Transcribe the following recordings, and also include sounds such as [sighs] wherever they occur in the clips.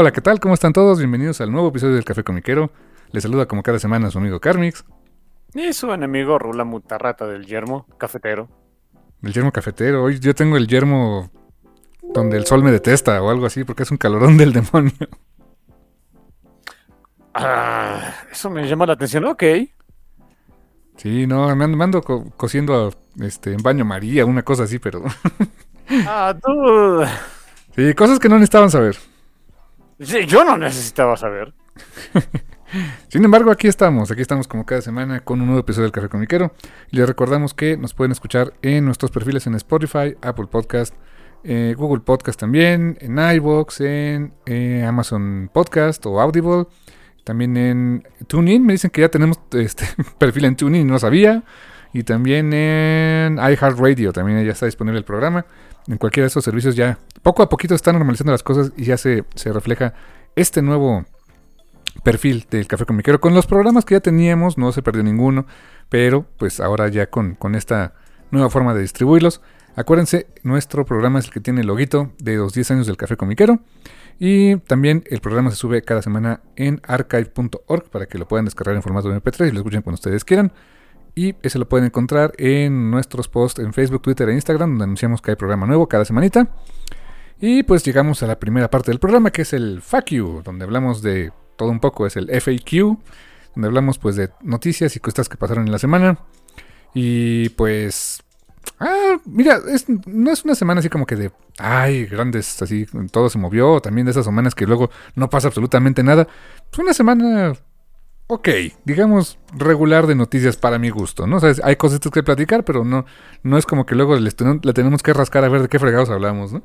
Hola, ¿qué tal? ¿Cómo están todos? Bienvenidos al nuevo episodio del Café Comiquero. Les saluda como cada semana su amigo Carmix, Y su enemigo Rula Mutarrata del yermo, cafetero. el yermo cafetero. Hoy yo tengo el yermo donde el sol me detesta o algo así, porque es un calorón del demonio. Ah, eso me llama la atención, ok. Sí, no, me ando, me ando co- cociendo este, en baño María, una cosa así, pero... [laughs] Ah, tú... sí, cosas que no necesitaban saber. Yo no necesitaba saber. [laughs] Sin embargo, aquí estamos, aquí estamos como cada semana con un nuevo episodio del Café Comiquero. Les recordamos que nos pueden escuchar en nuestros perfiles en Spotify, Apple Podcast, eh, Google Podcast también, en iVoox, en eh, Amazon Podcast o Audible, también en TuneIn. Me dicen que ya tenemos [laughs] este perfil en TuneIn no sabía. Y también en iHeartRadio, también ya está disponible el programa. En cualquiera de esos servicios ya poco a poquito están normalizando las cosas y ya se, se refleja este nuevo perfil del Café Comiquero. Con los programas que ya teníamos, no se perdió ninguno, pero pues ahora ya con, con esta nueva forma de distribuirlos. Acuérdense, nuestro programa es el que tiene el loguito de los 10 años del Café Comiquero. Y también el programa se sube cada semana en archive.org para que lo puedan descargar en formato MP3 y lo escuchen cuando ustedes quieran. Y ese lo pueden encontrar en nuestros posts en Facebook, Twitter e Instagram, donde anunciamos que hay programa nuevo cada semanita. Y pues llegamos a la primera parte del programa, que es el FAQ, donde hablamos de todo un poco, es el FAQ, donde hablamos pues de noticias y cosas que pasaron en la semana. Y pues... Ah, mira, es- no es una semana así como que de... Ay, grandes, así, todo se movió. También de esas semanas que luego no pasa absolutamente nada. Es una semana... Ok, digamos regular de noticias para mi gusto, ¿no? O sea, hay cosas que platicar, pero no, no es como que luego les ten- la tenemos que rascar a ver de qué fregados hablamos, ¿no?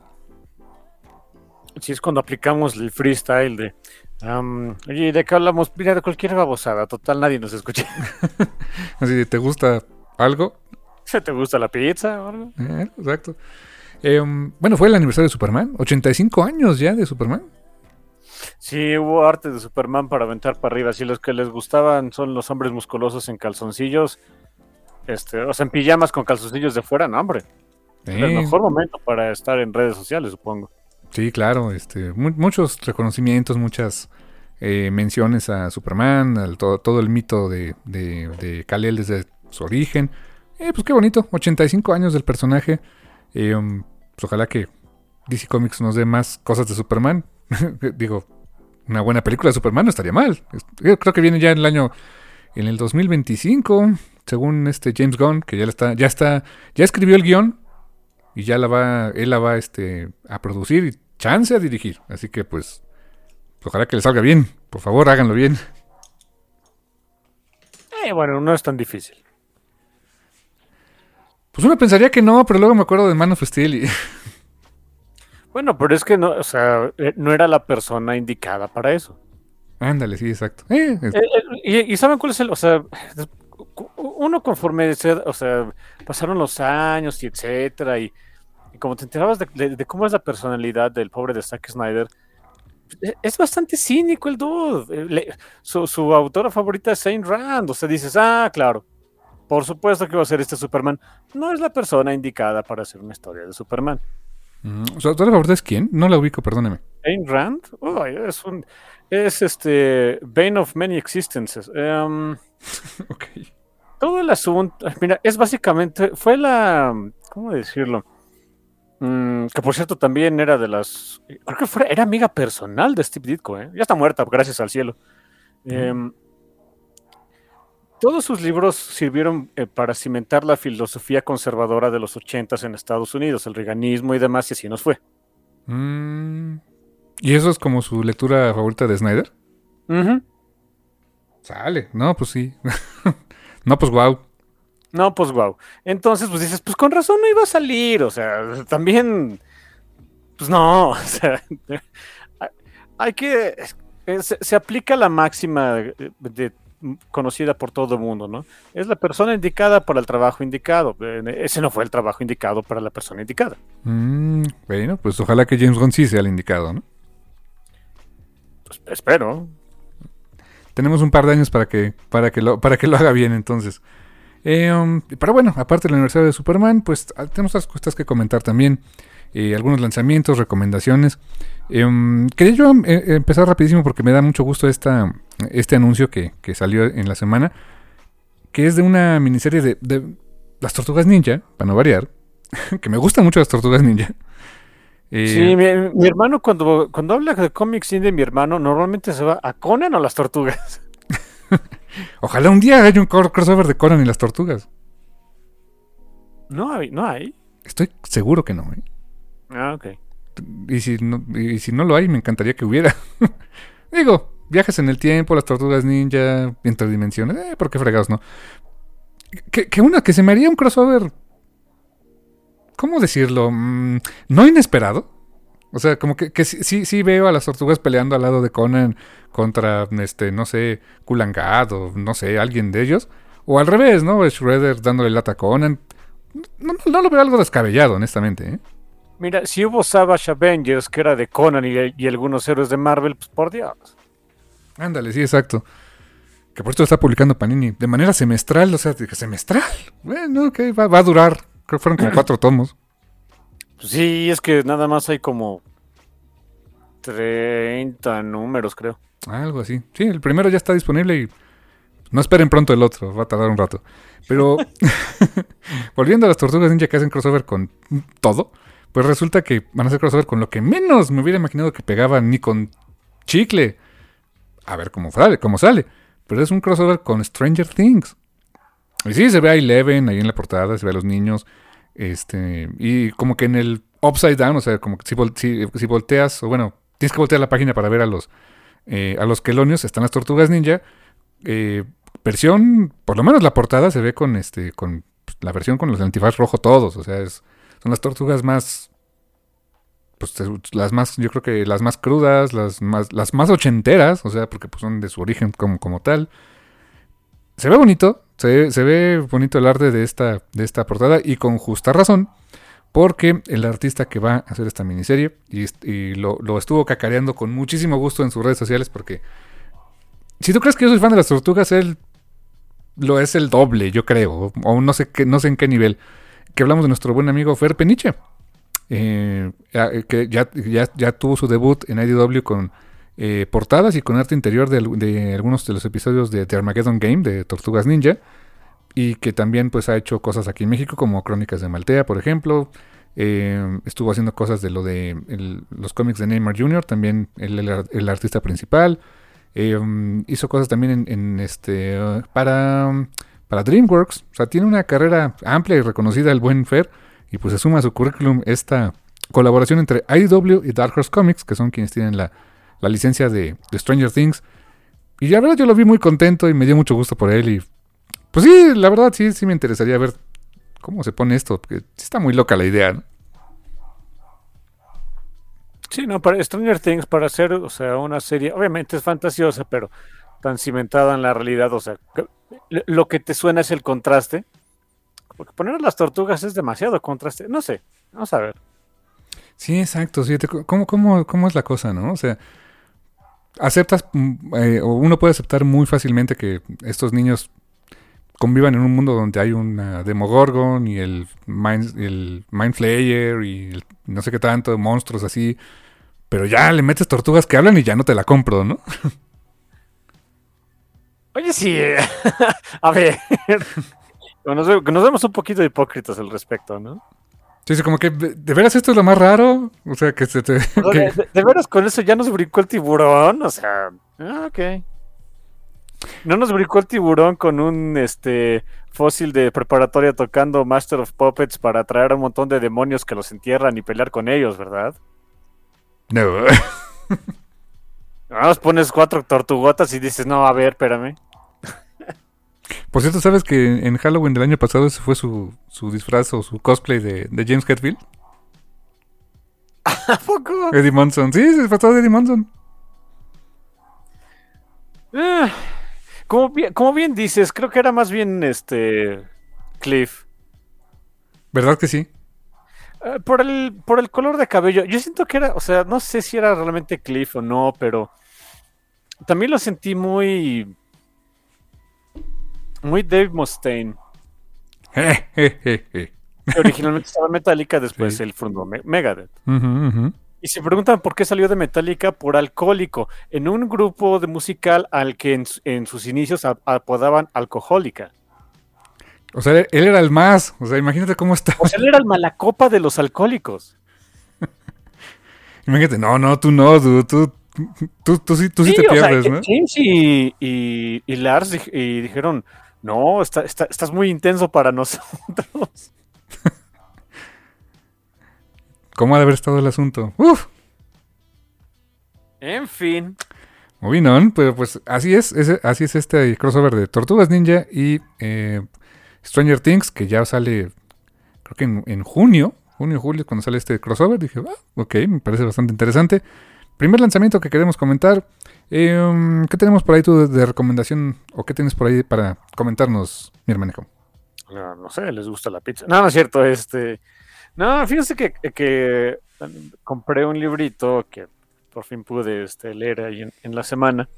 Si es cuando aplicamos el freestyle de... am, oye, ¿de qué hablamos? Mira, de cualquier babosada. Total, nadie nos escucha. [laughs] Así de, ¿te gusta algo? ¿Se [laughs] te gusta la pizza o algo? Eh, exacto. Em, bueno, fue el aniversario de Superman. 85 años ya de Superman. Sí, hubo arte de Superman para aventar para arriba. Si los que les gustaban son los hombres musculosos en calzoncillos, este, o sea, en pijamas con calzoncillos de fuera, no, hombre. Es el mejor momento para estar en redes sociales, supongo. Sí, claro. Este, mu- muchos reconocimientos, muchas eh, menciones a Superman, al todo, todo el mito de, de, de Kal-El desde su origen. Eh, pues qué bonito. 85 años del personaje. Eh, um, pues ojalá que DC Comics nos dé más cosas de Superman. [laughs] Digo, una buena película de Superman no estaría mal. Yo Creo que viene ya en el año, en el 2025, según este James Gunn, que ya está, ya está, ya escribió el guion y ya la va, él la va este, a producir y chance a dirigir. Así que pues, ojalá que le salga bien. Por favor, háganlo bien. Eh, bueno, no es tan difícil. Pues uno pensaría que no, pero luego me acuerdo de Man of Steel y [laughs] Bueno, pero es que no, o sea, eh, no era la persona indicada para eso. ándale, sí, exacto. Eh, es- Eh, eh, y, y saben cuál es el, o sea, uno conforme, se- o sea, pasaron los años y etcétera, y, y como te enterabas de, de- de cómo es la personalidad del pobre de Zack Snyder, eh, es bastante cínico el dude. Le- su, su autora favorita es Ayn Rand, o sea, dices, ah, claro, por supuesto que va a ser este Superman. No es la persona indicada para hacer una historia de Superman. Mm, ¿Su autora favorita es quién? No la ubico, perdóneme. Ayn Rand, Uy, es un, es este, Bane of Many Existences. Em, [laughs] ok. todo el asunto, mira, es básicamente, fue la, ¿cómo decirlo? Mm, que por cierto también era de las. Creo que fue, era amiga personal de Steve Ditko, ¿eh? Ya está muerta, gracias al cielo. Em, todos sus libros sirvieron eh, para cimentar la filosofía conservadora de los ochentas en Estados Unidos, el reganismo y demás, y así nos fue. Mm, ¿Y eso es como su lectura favorita de Snyder? Sale, no, pues sí. [laughs] no, pues wow. No, pues wow. Entonces, pues dices, pues con razón no iba a salir. O sea, también. Pues no. [laughs] O sea, hay que. Se, aplica la máxima de, conocida por todo el mundo, ¿no? Es la persona indicada para el trabajo indicado. Ese no fue el trabajo indicado para la persona indicada. Mm, bueno, pues ojalá que James Gunn sí sea el indicado, ¿no? Pues espero. Tenemos un par de años para que, para que, lo, para que lo haga bien, entonces. Eh, um, pero bueno, aparte del aniversario de Superman, pues ah, tenemos otras cosas que comentar también. Eh, algunos lanzamientos, recomendaciones. Eh, um, quería yo em, empezar rapidísimo porque me da mucho gusto esta, este anuncio que, salió en la semana, que es de una miniserie de, las tortugas ninja, para no variar, [laughs] que me gustan mucho las tortugas ninja. sí, mi, hermano cuando, cuando habla de cómics de mi hermano, normalmente se va a Conan o las tortugas. [laughs] Ojalá un día haya un crossover de Conan y las tortugas. No hay, no hay. Estoy seguro que no. ¿eh? Ah, ok. Y si, no, y si no lo hay, me encantaría que hubiera. [laughs] Digo, viajes en el tiempo, las tortugas ninja, interdimensiones, eh, ¿por qué fregados no? Que, que, una, que se me haría un crossover. ¿Cómo decirlo? Mm, no inesperado. O sea, como que, que sí, sí veo a las tortugas peleando al lado de Conan contra, este, no sé, Kulangad o no sé, alguien de ellos. O al revés, ¿no? Shredder dándole lata a Conan. No, no, lo veo algo descabellado, honestamente. ¿eh? Mira, si hubo Savage Avengers, que era de Conan y, algunos héroes de Marvel, pues por Dios. Ándale, sí, exacto. Que por esto está publicando Panini de manera semestral, o sea, semestral. Bueno, ok, va, va a durar. Creo que fueron como [clears throat] cuatro tomos. Pues sí, es que nada más hay como 30 números, creo. Algo así. Sí, el primero ya está disponible y no esperen pronto el otro, va a tardar un rato. Pero [laughs] volviendo a las tortugas ninja que hacen crossover con todo, pues resulta que van a hacer crossover con lo que menos me hubiera imaginado que pegaban ni con chicle. A ver cómo sale, cómo sale. Pero es un crossover con Stranger Things. Y sí, se ve a Eleven ahí en la portada, se ve a los niños. Este, y como que en el upside down, o sea, como que si, si volteas, o bueno, tienes que voltear la página para ver a los eh, a los quelonios están las tortugas ninja. Eh, versión, por lo menos la portada se ve con este, con la versión con los antifaz rojo todos. O sea, es, son las tortugas más, pues las más, yo creo que las más crudas, las más, las más ochenteras, o sea, porque pues, son de su origen como, como tal. Se ve bonito, se, se ve bonito el arte de esta, de esta portada y con justa razón porque el artista que va a hacer esta miniserie, y, lo, estuvo cacareando con muchísimo gusto en sus redes sociales, porque si tú crees que yo soy fan de las tortugas, él lo es el doble, yo creo, o no sé, qué, no sé en qué nivel, que hablamos de nuestro buen amigo Fer Peniche, eh, que ya, ya, tuvo su debut en IDW con eh, portadas y con arte interior de, algunos de los episodios de The Armageddon Game de Tortugas Ninja y que también pues ha hecho cosas aquí en México como Crónicas de Maltea, por ejemplo. Eh, estuvo haciendo cosas de lo de los cómics de Neymar Jr., también el, el, artista principal. Eh, hizo cosas también en, este para, para DreamWorks. O sea, tiene una carrera amplia y reconocida el buen Fer. Y pues se suma a su currículum esta colaboración entre IDW y Dark Horse Comics, que son quienes tienen la, la licencia de, Stranger Things. Y la verdad yo lo vi muy contento y me dio mucho gusto por él. Y pues sí, la verdad sí, sí me interesaría ver cómo se pone esto, porque está muy loca la idea. Sí, no, para Stranger Things, para hacer, o sea, una serie, obviamente es fantasiosa, pero tan cimentada en la realidad, o sea, lo que te suena es el contraste. Porque poner las tortugas es demasiado contraste. No sé, vamos a ver. Sí, exacto. ¿cómo, cómo, ¿Cómo es la cosa, no? O sea, aceptas, mm, eh, o uno puede aceptar muy fácilmente que estos niños convivan en un mundo donde hay una Demogorgon y el Mind, el y no sé qué tanto, monstruos así. Pero ya le metes tortugas que hablan y ya no te la compro, ¿no? [laughs] Oye, sí. [laughs] a ver. [laughs] nos, nos, vemos un poquito hipócritas al respecto, ¿no? Sí, sí, como que de de veras esto es lo más raro. O sea, que se te. O sea, [laughs] que- de, de- de veras con eso ya nos brincó el tiburón, o sea, ah, ok. No nos brincó el tiburón con un este fósil de preparatoria tocando Master of Puppets para atraer a un montón de demonios que los entierran y pelear con ellos, ¿verdad? No. Más pones cuatro tortugotas y dices, no, a ver, espérame. Por cierto, ¿sabes que en Halloween del año pasado ese fue su, su disfraz o su cosplay de, de James Hetfield? [laughs] ¿A poco? Eddie Monson. Sí, se disfrazó de Eddie Monson. Ah, como, bien, como bien dices, creo que era más bien este Cliff. ¿Verdad que sí? Eh, por el, por el color de cabello. Yo siento que era, o sea, no sé si era realmente Cliff o no, pero también lo sentí muy. Muy Dave Mustaine. Que originalmente estaba Metallica, después Sí. él fundó Me- Megadeth. Y se preguntan por qué salió de Metallica por alcohólico, en un grupo de musical al que en, en sus inicios apodaban alcohólica. O sea, él era el más. O sea, imagínate cómo está. O sea, él era el malacopa de los alcohólicos. [laughs] Imagínate, no, no, tú no, dude, tú, tú, tú, sí, tú sí, te sea, pierdes, que ¿no? James y, y- y Lars y dijeron, no, está- está- estás muy intenso para nosotros. [laughs] ¿Cómo ha de haber estado el asunto? Uf, En fin. moving on, pero pues así es, así es este crossover de Tortugas Ninja y eh, Stranger Things, que ya sale, creo que en, en junio, junio, julio, cuando sale este crossover, dije, ah, ok, me parece bastante interesante. Primer lanzamiento que queremos comentar, eh, ¿qué tenemos por ahí tú de, recomendación o qué tienes por ahí para comentarnos, mi hermano? No, sé, les gusta la pizza. No, no es cierto, este... No, fíjense que, que compré un librito que por fin pude este, leer ahí en, en la semana.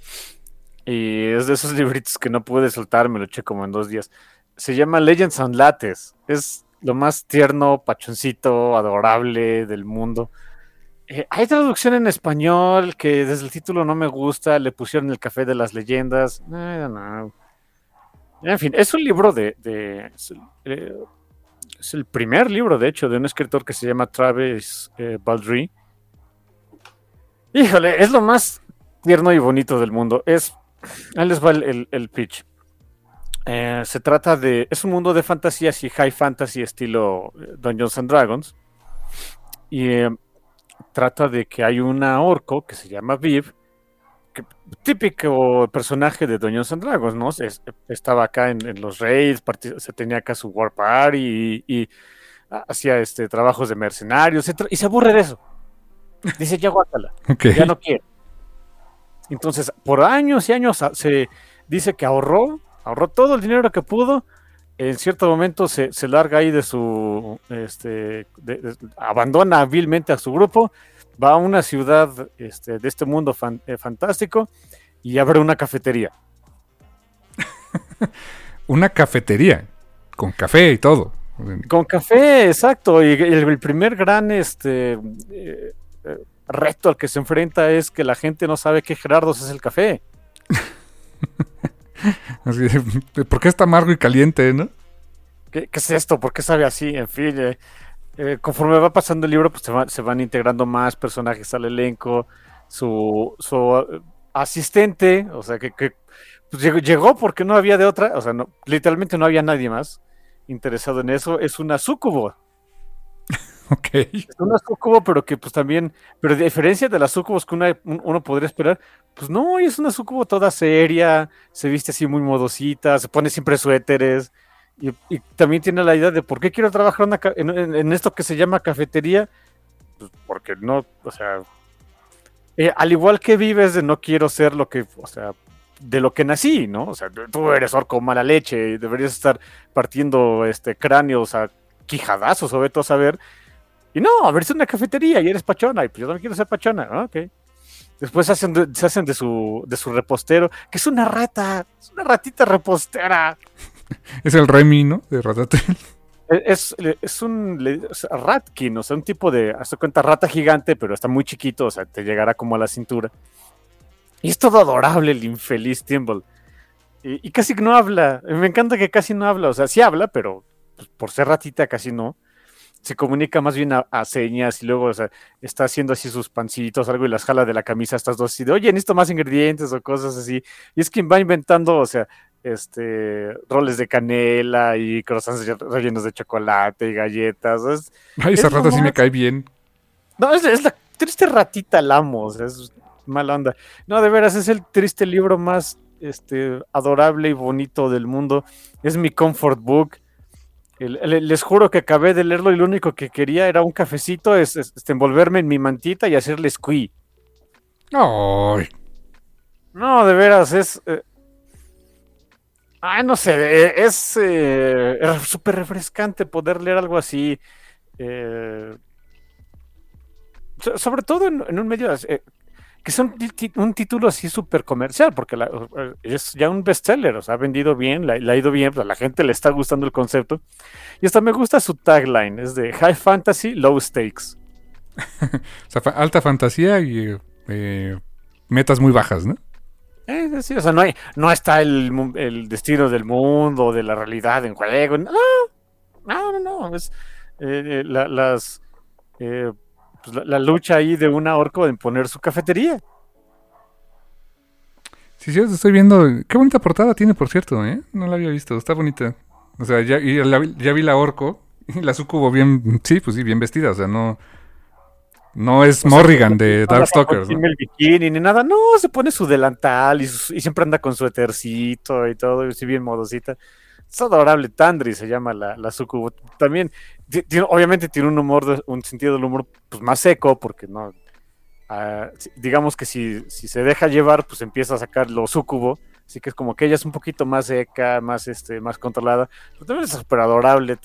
Y es de esos libritos que no pude soltar, me lo eché como en dos días. Se llama Legends and Lattes. Es lo más tierno, pachoncito, adorable del mundo. Eh, hay traducción en español que desde el título no me gusta. Le pusieron el café de las leyendas. I don't know. En fin, es un libro de. de- es, el, eh, es el primer libro, de hecho, de un escritor que se llama Travis eh, Baldry. Híjole, es lo más tierno y bonito del mundo. Es. Ahí les va el, el- pitch. Eh, se trata de. Es un mundo de fantasía, así high fantasy, estilo eh, Dungeons and Dragons. Y trata de que hay una orco que se llama Viv, que- típico personaje de Dungeons and Dragons, ¿no? Es- estaba acá en, en los raids, se tenía acá su war party y, y hacía este, trabajos de mercenarios, etc. Y se aburre de eso. Dice, ya guácala, [laughs] ya no quiere. Entonces, por años y años a- se dice que ahorró, ahorró todo el dinero que pudo. En cierto momento se, se larga ahí de su, este, de- de- abandona hábilmente a su grupo, va a una ciudad este, de este mundo fan- eh, fantástico y abre una cafetería. [laughs] Una cafetería, con café y todo. Con café, exacto. Y el, el primer gran este, eh, eh, reto al que se enfrenta es que la gente no sabe que Gerardos es el café. [laughs] [laughs] De, ¿Por qué está amargo y caliente, no? ¿Qué, es esto? ¿Por qué sabe así? En fin, eh, eh, conforme va pasando el libro, pues se, va- se van integrando más personajes al elenco. Su, su eh, asistente, o sea, que, pues, llegó porque no había de otra, o sea, no, literalmente no había nadie más interesado en eso. Es una sucubo. [laughs] Ok. Es una sucubo, pero que pues también, pero a diferencia de las sucubos que una- un- uno podría esperar, pues no, es una sucubo toda seria, se viste así muy modosita, se pone siempre suéteres, y, también tiene la idea de por qué quiero trabajar en, esto que se llama cafetería, pues porque no, o sea, eh, al igual que vives de no quiero ser lo que, o sea, de lo que nací, ¿no? O sea, tú eres orco mala leche y deberías estar partiendo este cráneos a quijadazos o veto a saber. Y no, abrirse una cafetería y eres pachona. Y pues yo también quiero ser pachona. Ah, ok. Después se hacen, de, se hacen de, su, de su repostero, que es una rata. Es una ratita repostera. [laughs] Es el Remy, ¿no? De Ratatouille. Es, es un es ratkin, o sea, un tipo de, hazte cuenta, rata gigante, pero está muy chiquito, o sea, te llegará como a la cintura. Y es todo adorable el infeliz Timble. Y, y casi no habla. Me encanta que casi no habla, o sea, sí habla, pero pues, por ser ratita casi no. Se comunica más bien a, a señas y luego o sea, está haciendo así sus pancitos, algo y las jala de la camisa a estas dos y de, oye, necesito más ingredientes o cosas así. Y es quien va inventando, o sea, este, roles de canela y croissants rellenos de chocolate y galletas. Es, Ay, esa Es rata sí me cae bien. no, es, es la triste ratita Lamo, o sea, es mala onda. No, de veras, es el triste libro más este, adorable y bonito del mundo. Es mi comfort book. Les juro que acabé de leerlo y lo único que quería era un cafecito, es, es, este, envolverme en mi mantita y hacerle squee. Ay, No, de veras, es... eh, Ah, no sé, eh, es eh, es súper refrescante poder leer algo así. eh, so- sobre todo en, en un medio que es un, un título así súper comercial, porque la- eh, es ya un bestseller, o sea, ha vendido bien, le, ha ido bien, pues, a la gente le está gustando el concepto. Y hasta me gusta su tagline, es de High Fantasy, Low Stakes. [laughs] o sea, alta fantasía y eh, metas muy bajas, ¿no? Eh, sí, o sea, no, hay, no está el, el destino del mundo, de la realidad en juego. No, no, no, no. Es eh, eh, la, las, eh, pues, la, la lucha ahí de una orco en poner su cafetería. Sí, sí, estoy viendo. Qué bonita portada tiene, por cierto, ¿eh? No la había visto, está bonita. O sea, ya, y la ya vi la orco [laughs] y la sucubo bien, sí, pues sí, bien vestida. O sea, no, no es O sea, Morrigan de anda Darkstalkers, ¿no? el bikini ni nada. No, se pone su delantal y, su- y siempre anda con su etercito y todo, y así bien modosita. Es adorable. Tandri se llama la, la sucubo. También, obviamente tiene un humor, un sentido del humor pues, más seco, porque no. ah, digamos que si, si se deja llevar, pues empieza a sacar lo sucubo. Así que es como que ella es un poquito más seca, más, este, más controlada. Pero también es súper adorable.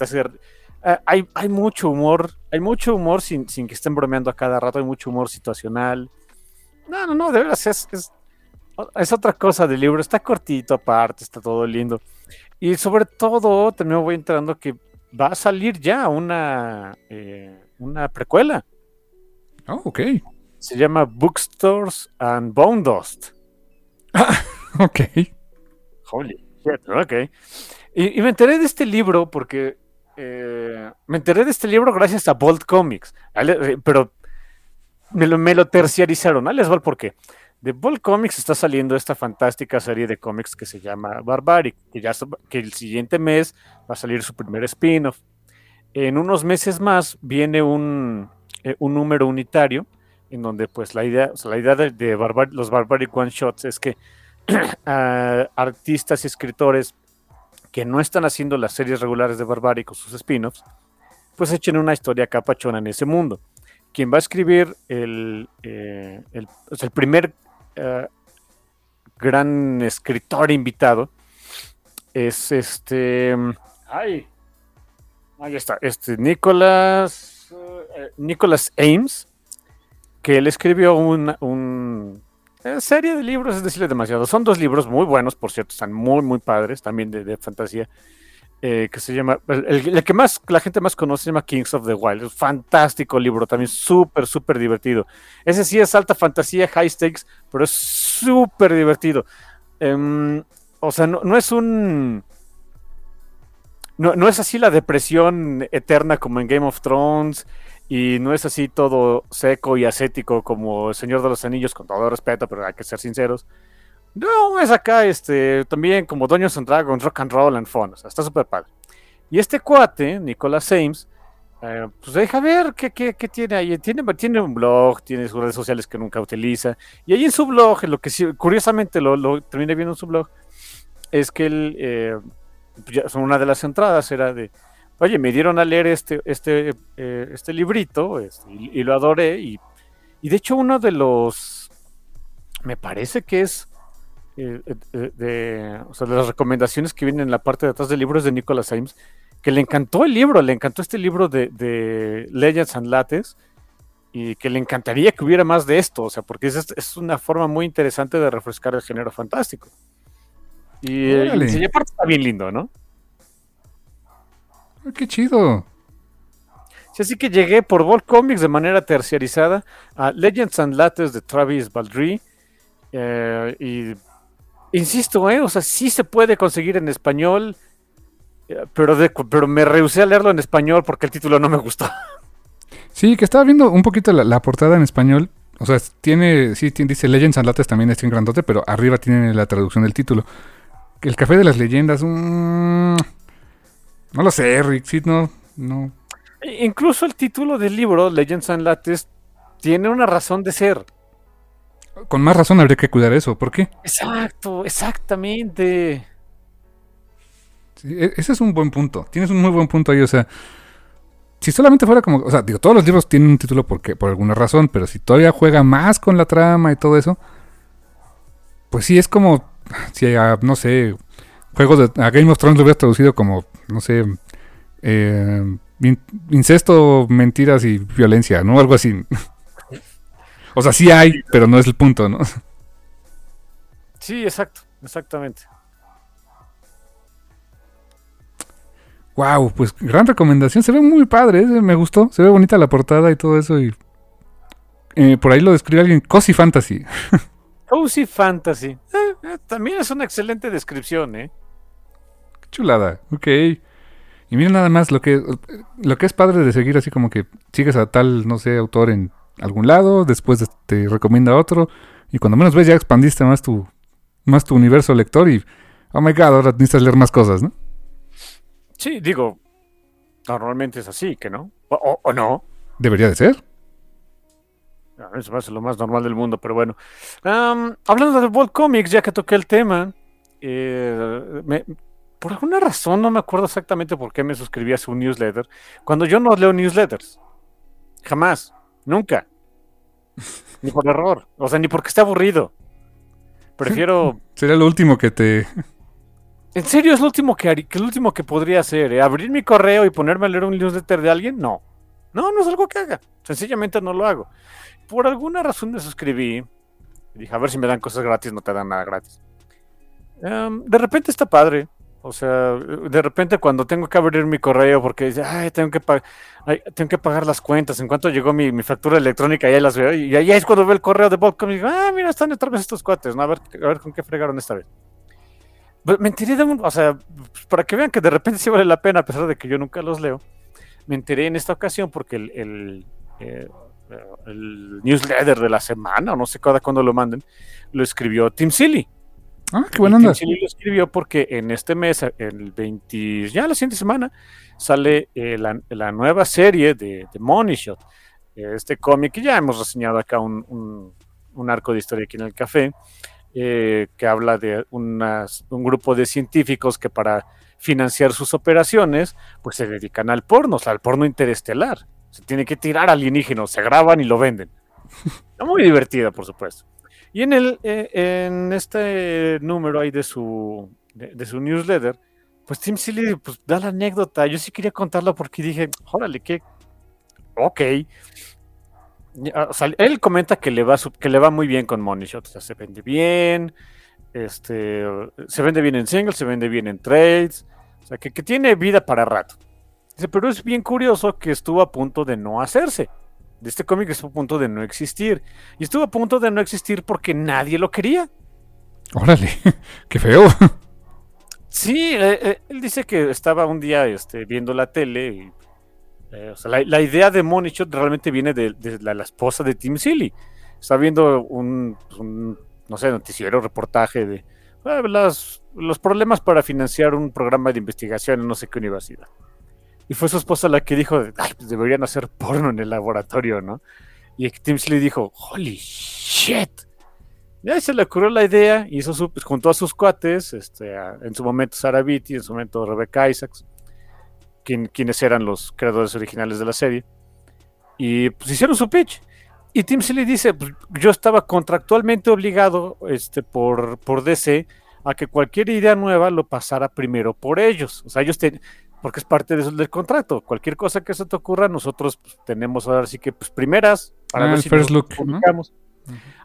Ah, hay, mucho humor, hay mucho humor sin, sin que estén bromeando a cada rato, hay mucho humor situacional. No, no, no, de veras es, es, es otra cosa del libro, está cortito aparte, está todo lindo. Y sobre todo, también voy enterando que va a salir ya una, eh, una precuela. Oh, ok. Se llama Bookstores and Bone Dust. [laughs] Ok. Holy shit, ok. Y, y me enteré de este libro porque eh, me enteré de este libro gracias a Bolt Comics. Eh, pero me lo, me lo terciarizaron. Ahí les va el porqué. De Bolt Comics está saliendo esta fantástica serie de cómics que se llama Barbaric, que, ya, que el siguiente mes va a salir su primer spin-off. En unos meses más viene un, eh, un número unitario en donde pues la idea, o sea, la idea de, los Barbaric One Shots es que [clears throat] artistas y escritores que no están haciendo las series regulares de Barbaric o sus spin-offs, pues echen una historia capachona en ese mundo. Quien va a escribir el, eh, el primer uh, gran escritor invitado es este. Ay, ahí está. Este Nicholas. Nicholas Ames, que él escribió una un, una serie de libros, es decirle demasiado. Son dos libros muy buenos, por cierto, están muy, muy padres, también de fantasía. Eh, que se llama, el, el, que más la gente más conoce se llama Kings of the Wild. Es un fantástico libro, también súper, súper divertido. Ese sí es alta fantasía, high stakes, pero es súper divertido. Um, o sea, no, no es un. No, no, es así la depresión eterna como en Game of Thrones. Y no es así todo seco y ascético como El Señor de los Anillos, con todo respeto, pero hay que ser sinceros. No, es acá este, también como Dungeons and Dragons, Rock and Roll and Fun. O sea, está súper padre. Y este cuate, Nicolas Ames, eh, pues deja ver qué, qué, qué, tiene ahí. Tiene, tiene un blog, tiene sus redes sociales que nunca utiliza. Y ahí en su blog, lo que sí, curiosamente lo, lo terminé viendo en su blog, es que él, eh, una de las entradas era de, oye, me dieron a leer este, este, eh, este librito este, y, y, lo adoré. Y, y de hecho uno de los, me parece que es eh, de, o sea, de, las recomendaciones que vienen en la parte de atrás del libro es de Nicholas Ames, que le encantó el libro, le encantó este libro de, de Legends and Lattes y que le encantaría que hubiera más de esto, o sea, porque es, es una forma muy interesante de refrescar el género fantástico. Y, y, aparte está bien lindo, ¿no? Ah, ¡Qué chido! Sí, así que llegué por Vol Comics de manera terciarizada a Legends and Lattes de Travis Baldry. Eh, y insisto, ¿eh? o sea, sí se puede conseguir en español. Eh, Pero, de- pero me rehusé a leerlo en español porque el título no me gustó. [laughs] Sí, que estaba viendo un poquito la, la portada en español. O sea, tiene, sí, tiene- dice Legends and Lattes también está en grandote, pero arriba tiene la traducción del título. El café de las leyendas, mm, no lo sé, Rick, sí, no, no. Incluso el título del libro, Legends and Lattes, tiene una razón de ser. Con más razón habría que cuidar eso. ¿Por qué? Exacto, exactamente. Sí, e- ese es un buen punto. Tienes un muy buen punto ahí. O sea, si solamente fuera como. O sea, digo, todos los libros tienen un título porque, por alguna razón, pero si todavía juega más con la trama y todo eso, pues sí es como. Si a, no sé, juegos de. A Game of Thrones lo hubiera traducido como, no sé. eh, in- incesto, mentiras y violencia, ¿no? Algo así. O sea, sí hay, pero no es el punto, ¿no? Sí, exacto, exactamente. Wow, pues gran recomendación. Se ve muy padre, ¿eh? me gustó. Se ve bonita la portada y todo eso. Y eh, por ahí lo describe alguien, Cozy Fantasy. [laughs] Cozy Fantasy. Eh, también es una excelente descripción, ¿eh? Qué chulada, ok. Y miren nada más lo que, lo que es padre de seguir así como que sigues a tal, no sé, autor en algún lado, después te recomienda otro. Y cuando menos ves ya expandiste más tu, más tu universo lector y, oh my god, ahora necesitas leer más cosas, ¿no? Sí, digo, normalmente es así, que no. O, o- o no. Debería de ser. Me hace lo más normal del mundo, pero bueno. Hablando de World Comics, ya que toqué el tema, eh, me- por alguna razón, no me acuerdo exactamente por qué me suscribí a su newsletter, cuando yo no leo newsletters. Jamás. Nunca. [laughs] Ni por error. O sea, ni porque esté aburrido. Prefiero... [laughs] Sería lo último que te... [laughs] ¿En serio es lo último que, que lo último que podría hacer? ¿eh? ¿Abrir mi correo y ponerme a leer un newsletter de alguien? No. No, no es algo que haga. Sencillamente no lo hago. Por alguna razón me suscribí. Y dije, a ver si me dan cosas gratis, no te dan nada gratis. Em, de repente está padre. O sea, de repente cuando tengo que abrir mi correo porque dice, ay, tengo que, tengo que pagar las cuentas. En cuanto llegó mi, factura electrónica, ya las veo. Y ahí es cuando veo el correo de Botcom y digo, ah, mira, están otra vez estos cuates. ¿no? A, ver, a ver con qué fregaron esta vez. Me enteré de un, o sea, para que vean que de repente sí vale la pena, a pesar de que yo nunca los leo. Me enteré en esta ocasión porque el, el, eh, newsletter de la semana, o no sé cada cuándo lo manden, lo escribió Tim Silly. Ah, qué buena onda. Lo escribió porque en este mes, el 20, ya la siguiente semana, sale eh, la, la nueva serie de, de Money Shot. Este cómic que ya hemos reseñado acá un, un- un arco de historia aquí en el café, eh, que habla de unas- un grupo de científicos que para financiar sus operaciones, pues se dedican al porno, o sea, al porno interestelar. Se tiene que tirar alienígenas, se graban y lo venden. [laughs] Está muy divertida, por supuesto. Y en, el, eh, en este número ahí de su, de, su newsletter, pues Tim Silly pues, da la anécdota. Yo sí quería contarla porque dije, órale, qué. Ok. Sea, él comenta que le va, que le va muy bien con Money Shot. O sea, se vende bien. Este, se vende bien en singles, se vende bien en trades. O sea, que, que tiene vida para rato. Dice, pero es bien curioso que estuvo a punto de no hacerse. De este cómic estuvo a punto de no existir. Y estuvo a punto de no existir porque nadie lo quería. Órale, [laughs] qué feo. [laughs] Sí, eh, eh, él dice que estaba un día este, viendo la tele y eh, o sea, la, la idea de Money Shot realmente viene de, de la, la esposa de Tim Silly. Está viendo un, un, no sé, noticiero, reportaje de eh, las- los problemas para financiar un programa de investigación en no sé qué universidad. Y fue su esposa la que dijo, pues deberían hacer porno en el laboratorio, ¿no? Y Tim Silly dijo, holy shit. Ya se le ocurrió la idea, hizo su, pues, juntó a sus cuates, este, en su momento Sarah Beatty, en su momento Rebecca Isaacs, quien- quienes eran los creadores originales de la serie, y pues hicieron su pitch. Y Tim Silly dice, pues, yo estaba contractualmente obligado este, por, por DC a que cualquier idea nueva lo pasara primero por ellos. O sea, ellos porque es parte de eso del contrato. Cualquier cosa que se te ocurra, nosotros pues, tenemos ahora sí que pues primeras para Ah, ver si first look, ¿no? publicamos.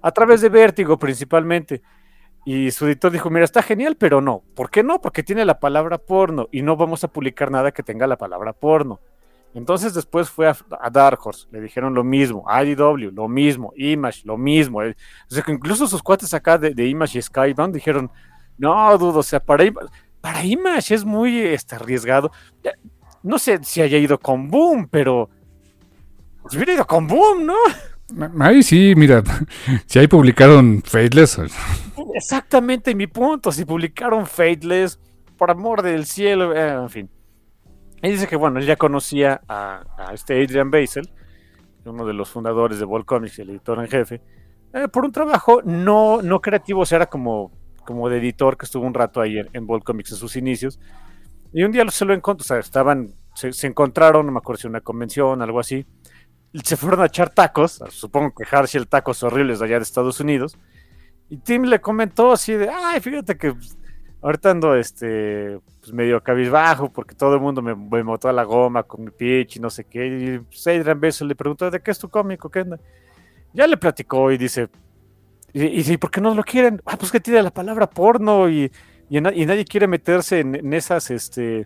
A través de Vértigo principalmente. Y su editor dijo, mira, está genial, pero no. ¿Por qué no? Porque tiene la palabra porno y no vamos a publicar nada que tenga la palabra porno. Entonces después fue a, a Dark Horse, le dijeron lo mismo, IDW, lo mismo, Image, lo mismo. O sea, que incluso sus cuates acá de, de Image y Skybound dijeron, no, dudo, o sea, para, Im- para Image es muy este, arriesgado. No sé si haya ido con Boom, pero pues hubiera ido con Boom, ¿no? Ahí sí, mira, [laughs] si ahí publicaron Fateless. Exactamente mi punto, si publicaron Fateless, por amor del cielo, eh, en fin. Y dice que, bueno, él ya conocía a, este Adrian Basel, uno de los fundadores de Ball Comics y el editor en jefe, eh, por un trabajo no, no creativo, o sea, era como, como de editor que estuvo un rato ahí en, en Ball Comics en sus inicios. Y un día se lo encontró, o sea, estaban, se, se encontraron, no me acuerdo si una convención, algo así, se fueron a echar tacos, supongo que Herschel tacos horribles de allá de Estados Unidos, y Tim le comentó así de, ay, fíjate que ahorita ando este, pues medio cabizbajo porque todo el mundo me, me botó a la goma con mi pitch y no sé qué, y pues, Adrian Bessel le preguntó, ¿de qué es tu cómico? ¿Qué anda? Ya le platicó y dice, y, y, ¿por qué no lo quieren? Ah, pues que tiene la palabra porno y, y, y nadie quiere meterse en, en esas, este,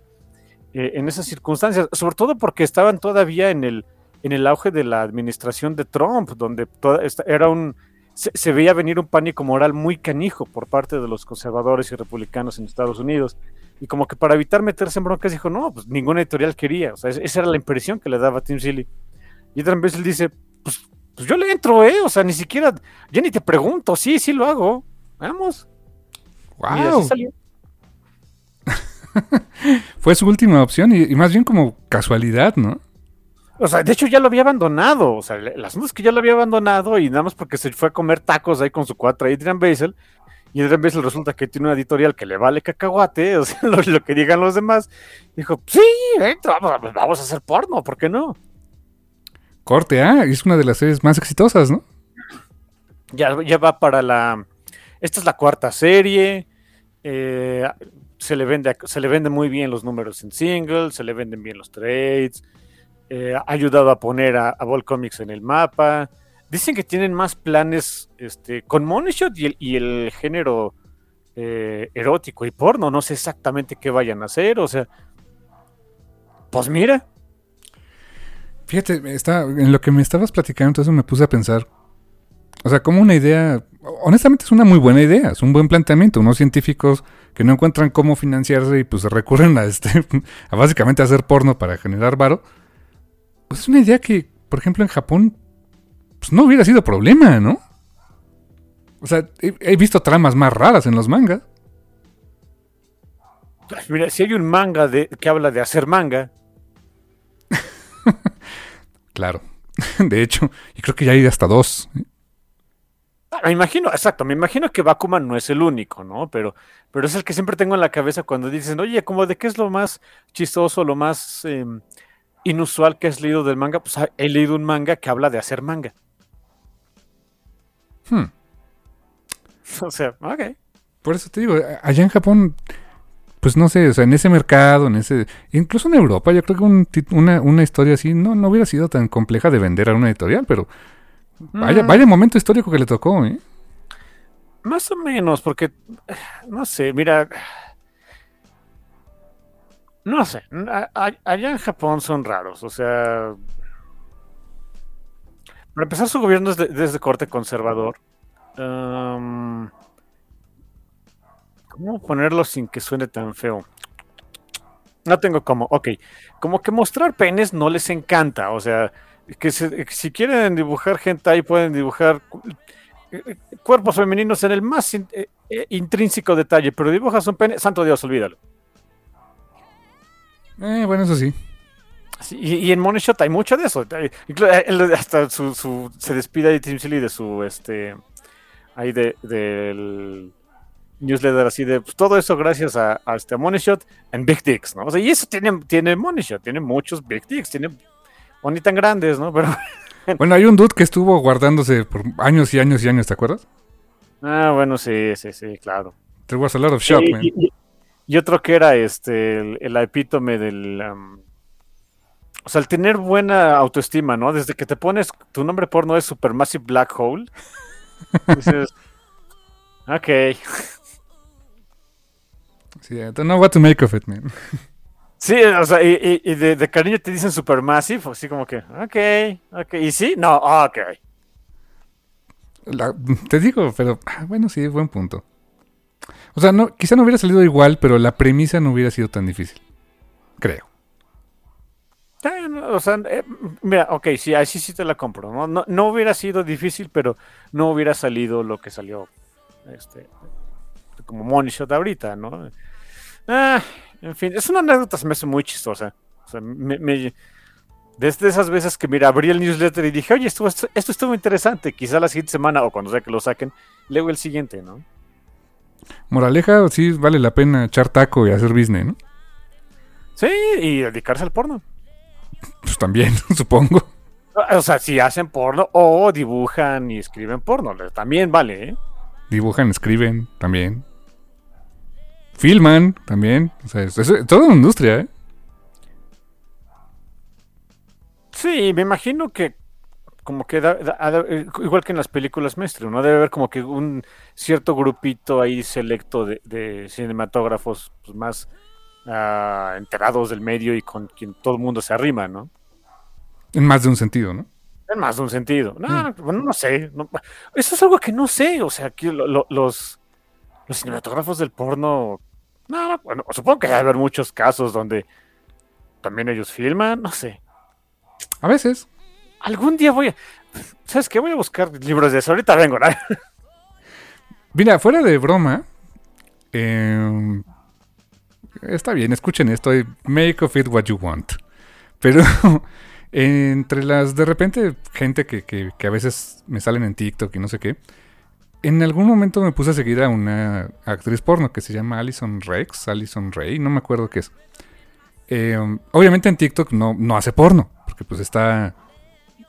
eh, en esas circunstancias, sobre todo porque estaban todavía en el en el auge de la administración de Trump, donde toda era un se, se, veía venir un pánico moral muy canijo por parte de los conservadores y republicanos en Estados Unidos. Y como que para evitar meterse en broncas dijo, no, pues ninguna editorial quería. O sea, esa era la impresión que le daba a Tim Seeley. Y vez él dice, pues, pues yo le entro, ¿eh? O sea, ni siquiera, ya ni te pregunto, sí, sí lo hago. Vamos. Wow. [laughs] Fue su última opción y, y más bien como casualidad, ¿no? O sea, de hecho ya lo había abandonado. O sea, el asunto es que ya lo había abandonado y nada más porque se fue a comer tacos ahí con su cuatro Adrian Basel. Y Adrian Basel resulta que tiene una editorial que le vale cacahuate, [laughs] o sea, lo, lo que digan los demás. Dijo, sí, vamos, vamos, a hacer porno, ¿por qué no? Corte A, es una de las series más exitosas, ¿no? Ya, ya va para la... Esta es la cuarta serie. Eh, se, le vende, se le vende muy bien los números en singles, se le venden bien los trades. Eh, ha ayudado a poner a, a Ball Comics en el mapa. Dicen que tienen más planes este, con Money Shot y el, y el género eh, erótico y porno. No sé exactamente qué vayan a hacer. O sea, pues mira. Fíjate, está, en lo que me estabas platicando, entonces me puse a pensar. O sea, como una idea, honestamente es una muy buena idea, es un buen planteamiento. Unos científicos que no encuentran cómo financiarse y pues recurren a este, [laughs] a básicamente hacer porno para generar varo pues es una idea que, por ejemplo, en Japón, pues no hubiera sido problema, ¿no? O sea, he, he visto tramas más raras en los mangas. Mira, si hay un manga de, que habla de hacer manga. [laughs] claro. [laughs] De hecho, y creo que ya hay hasta dos. Ah, me imagino, exacto, me imagino que Bakuman no es el único, ¿no? Pero, pero es el que siempre tengo en la cabeza cuando dicen, oye, como de qué es lo más chistoso, lo más eh, inusual que has leído del manga, pues he leído un manga que habla de hacer manga. Hmm. [laughs] O sea, ok. Por eso te digo, allá en Japón, pues no sé, o sea, en ese mercado, en ese, incluso en Europa, yo creo que un, una, una, historia así no, no hubiera sido tan compleja de vender a una editorial, pero vaya, mm. vaya momento histórico que le tocó, ¿eh? Más o menos, porque, no sé, mira, no sé, allá en Japón son raros, o sea... Para empezar, su gobierno es de, desde corte conservador. Um, ¿Cómo ponerlo sin que suene tan feo? No tengo cómo. Ok. Como que mostrar penes no les encanta. O sea, que se, si quieren dibujar gente ahí, pueden dibujar cuerpos femeninos en el más in, eh, intrínseco detalle. Pero dibujas un pene, santo Dios, olvídalo. Eh, bueno, eso sí. sí y, y, en Money Shot hay mucho de eso. Él, hasta su, su, se despide de Tim Silly de su, este, ahí de, del newsletter así de pues, todo eso gracias a, a este Money Shot en Big Dicks, ¿no? O sea, y eso tiene, tiene Money Shot, tiene muchos Big Dicks, tiene, o ni tan grandes, ¿no? Pero... [laughs] bueno, hay un dude que estuvo guardándose por años y años y años, ¿te acuerdas? Ah, bueno, sí, sí, sí, claro. There was a lot of shock, y, man. Y, y otro que era este el, el epítome del um, o sea el tener buena autoestima no desde que te pones tu nombre porno es Supermassive Black Hole [laughs] dices ok sí, I don't know what to make of it man [laughs] sí o sea y, y de, de, cariño te dicen Supermassive así como que ok ok y sí no ok La, te digo pero ah, bueno sí buen punto O sea, no, quizá no hubiera salido igual, pero la premisa no hubiera sido tan difícil. Creo. No, O sea, eh, mira, ok, sí, así sí te la compro. ¿no? No, no hubiera sido difícil, pero no hubiera salido lo que salió este, como Money Shot ahorita, ¿no? Ah, en fin, es una anécdota, se me hace muy chistosa. O sea, me, me- desde esas veces que, mira, abrí el newsletter y dije, oye, esto, esto, esto estuvo interesante. Quizá la siguiente semana o cuando sea que lo saquen, leo el siguiente, ¿no? Moraleja, sí vale la pena echar taco y hacer business, ¿no? Sí, y dedicarse al porno. Pues también, [laughs] supongo. O sea, si hacen porno o dibujan y escriben porno, también vale, ¿eh? Dibujan, escriben, también. Filman, también. O sea, es, es toda una industria, ¿eh? Sí, me imagino que como que da- eh, igual que en las películas mainstream, ¿no? Debe haber como que un cierto grupito ahí selecto de, de cinematógrafos pues, más ah, enterados del medio y con quien todo el mundo se arrima, ¿no? En más de un sentido, ¿no? En más de un sentido. No, no, bueno, no sé. no- eso es algo que no sé. O sea, que lo- lo- los, los cinematógrafos del porno. No, no, bueno, supongo que debe haber muchos casos donde también ellos filman, no sé. A veces. Algún día voy a. ¿Sabes qué? Voy a buscar libros de eso. Ahorita vengo, ¿no? [laughs] Mira, fuera de broma. eh, está bien, escuchen esto. eh, Make of it what you want. Pero [laughs] entre las, de repente, gente que, que- que a veces me salen en TikTok y no sé qué. En algún momento me puse a seguir a una actriz porno que se llama Alison Rex, Alison Ray, no me acuerdo qué es. Eh, obviamente en TikTok no, no hace porno, porque pues está,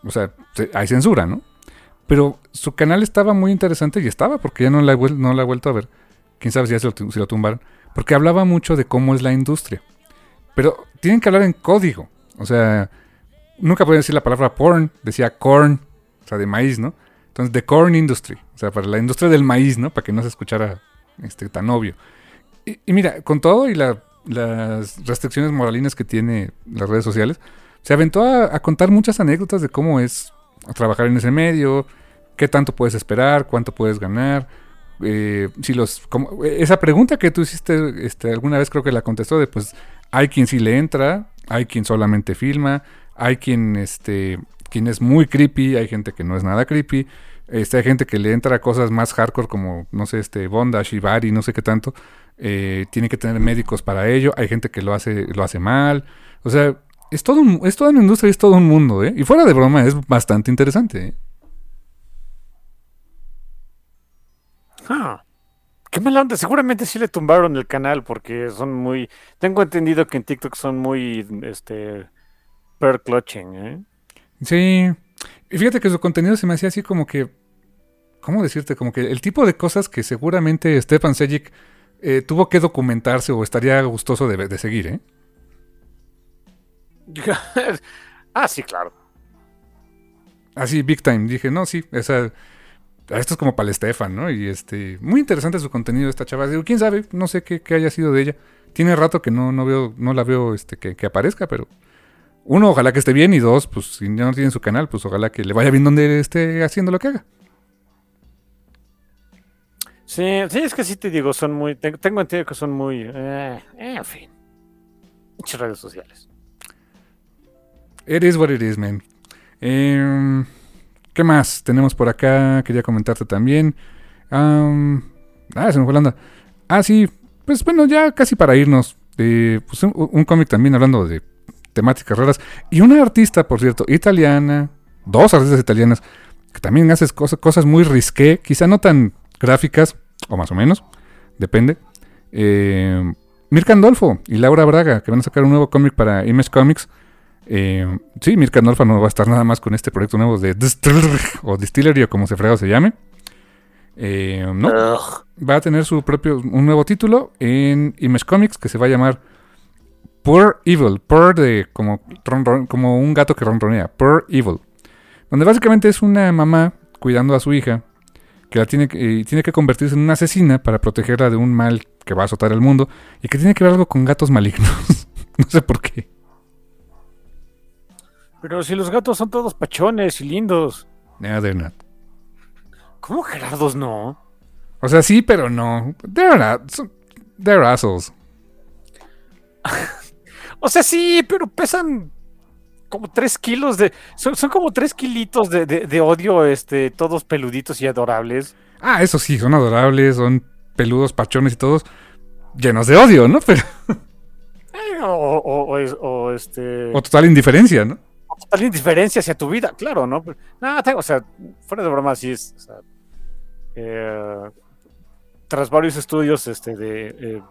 o sea, se- hay censura, ¿no? Pero su canal estaba muy interesante y estaba, porque ya no la he, vuelto a ver. Quién sabe si ya se lo, lo tumbaron. Porque hablaba mucho de cómo es la industria. Pero tienen que hablar en código. O sea, nunca podían decir la palabra porn, decía corn, o sea, de maíz, ¿no? Entonces, the corn industry, o sea, para la industria del maíz, ¿no? Para que no se escuchara este, tan obvio. Y, mira, con todo y la- las restricciones moralinas que tiene las redes sociales, se aventó a, a contar muchas anécdotas de cómo es trabajar en ese medio, qué tanto puedes esperar, cuánto puedes ganar. eh, si los como- esa pregunta que tú hiciste este, alguna vez creo que la contestó de pues hay quien sí le entra, hay quien solamente filma, hay quien este quien es muy creepy, hay gente que no es nada creepy, este, hay gente que le entra a cosas más hardcore como no sé este bondage y bari, no sé qué tanto, eh, tiene que tener médicos para ello, hay gente que lo hace lo hace mal, o sea es todo un- es toda una industria, es todo un mundo, ¿eh? Y fuera de broma es bastante interesante, ¿eh? Ah, qué mala onda. Seguramente sí le tumbaron el canal porque son muy. Tengo entendido que en TikTok son muy. Este. Per clutching, ¿eh? Sí. Y fíjate que su contenido se me hacía así como que. ¿Cómo decirte? Como que el tipo de cosas que seguramente Stefan Sejic eh, tuvo que documentarse o estaría gustoso de, de seguir, ¿eh? [laughs] ah, sí, claro. Así, big time. Dije, no, sí, esa. Esto es como para el Stefan, ¿no? Y este. Muy interesante su contenido esta chava. Digo, quién sabe, no sé qué, qué haya sido de ella. Tiene rato que no, no veo, no la veo este, que, que aparezca, pero. Uno, ojalá que esté bien. Y dos, pues si ya no tiene su canal, pues ojalá que le vaya bien donde esté haciendo lo que haga. Sí, sí, es que sí te digo, son muy. Tengo, entendido que son muy. eh, en fin. Muchas redes sociales. It is what it is, man. Em, ¿Qué más tenemos por acá? Quería comentarte también. Am, ah, se me fue la onda. Ah, sí. Pues bueno, ya casi para irnos. Eh, pues un, un cómic también hablando de temáticas raras. Y una artista, por cierto, italiana. Dos artistas italianas. Que también haces cosas, cosas muy risqué. Quizá no tan gráficas. O más o menos. Depende. Eh, Mirka Andolfo y Laura Braga. Que van a sacar un nuevo cómic para Image Comics. Eh, sí, Mirka Andolfo no va a estar nada más con este proyecto nuevo de o Distillery o como se fregado se llame. Eh, no, va a tener su propio, un nuevo título en Image Comics que se va a llamar Poor Evil. Poor de como, ronron- como un gato que ronronea. Poor Evil. Donde básicamente es una mamá cuidando a su hija que la tiene que, eh, tiene que convertirse en una asesina para protegerla de un mal que va a azotar al mundo y que tiene que ver algo con gatos malignos. [laughs] no sé por qué. Pero si los gatos son todos pachones y lindos. Nah, they're not. ¿Cómo Gerardos no? O sea, sí, pero no. They're, son- they're assholes. [laughs] O sea, sí, pero pesan como tres kilos de. Son, son como tres kilitos de, de- de odio, este, todos peluditos y adorables. Ah, eso sí, son adorables, son peludos, pachones y todos llenos de odio, ¿no? [laughs] Pero, Eh, o, o- o es- o, este. o total indiferencia, ¿no? total indiferencia hacia tu vida, claro, ¿no? Pero- tengo, o sea, fuera de broma, sí es. o sea, eh, tras varios estudios este, de, eh,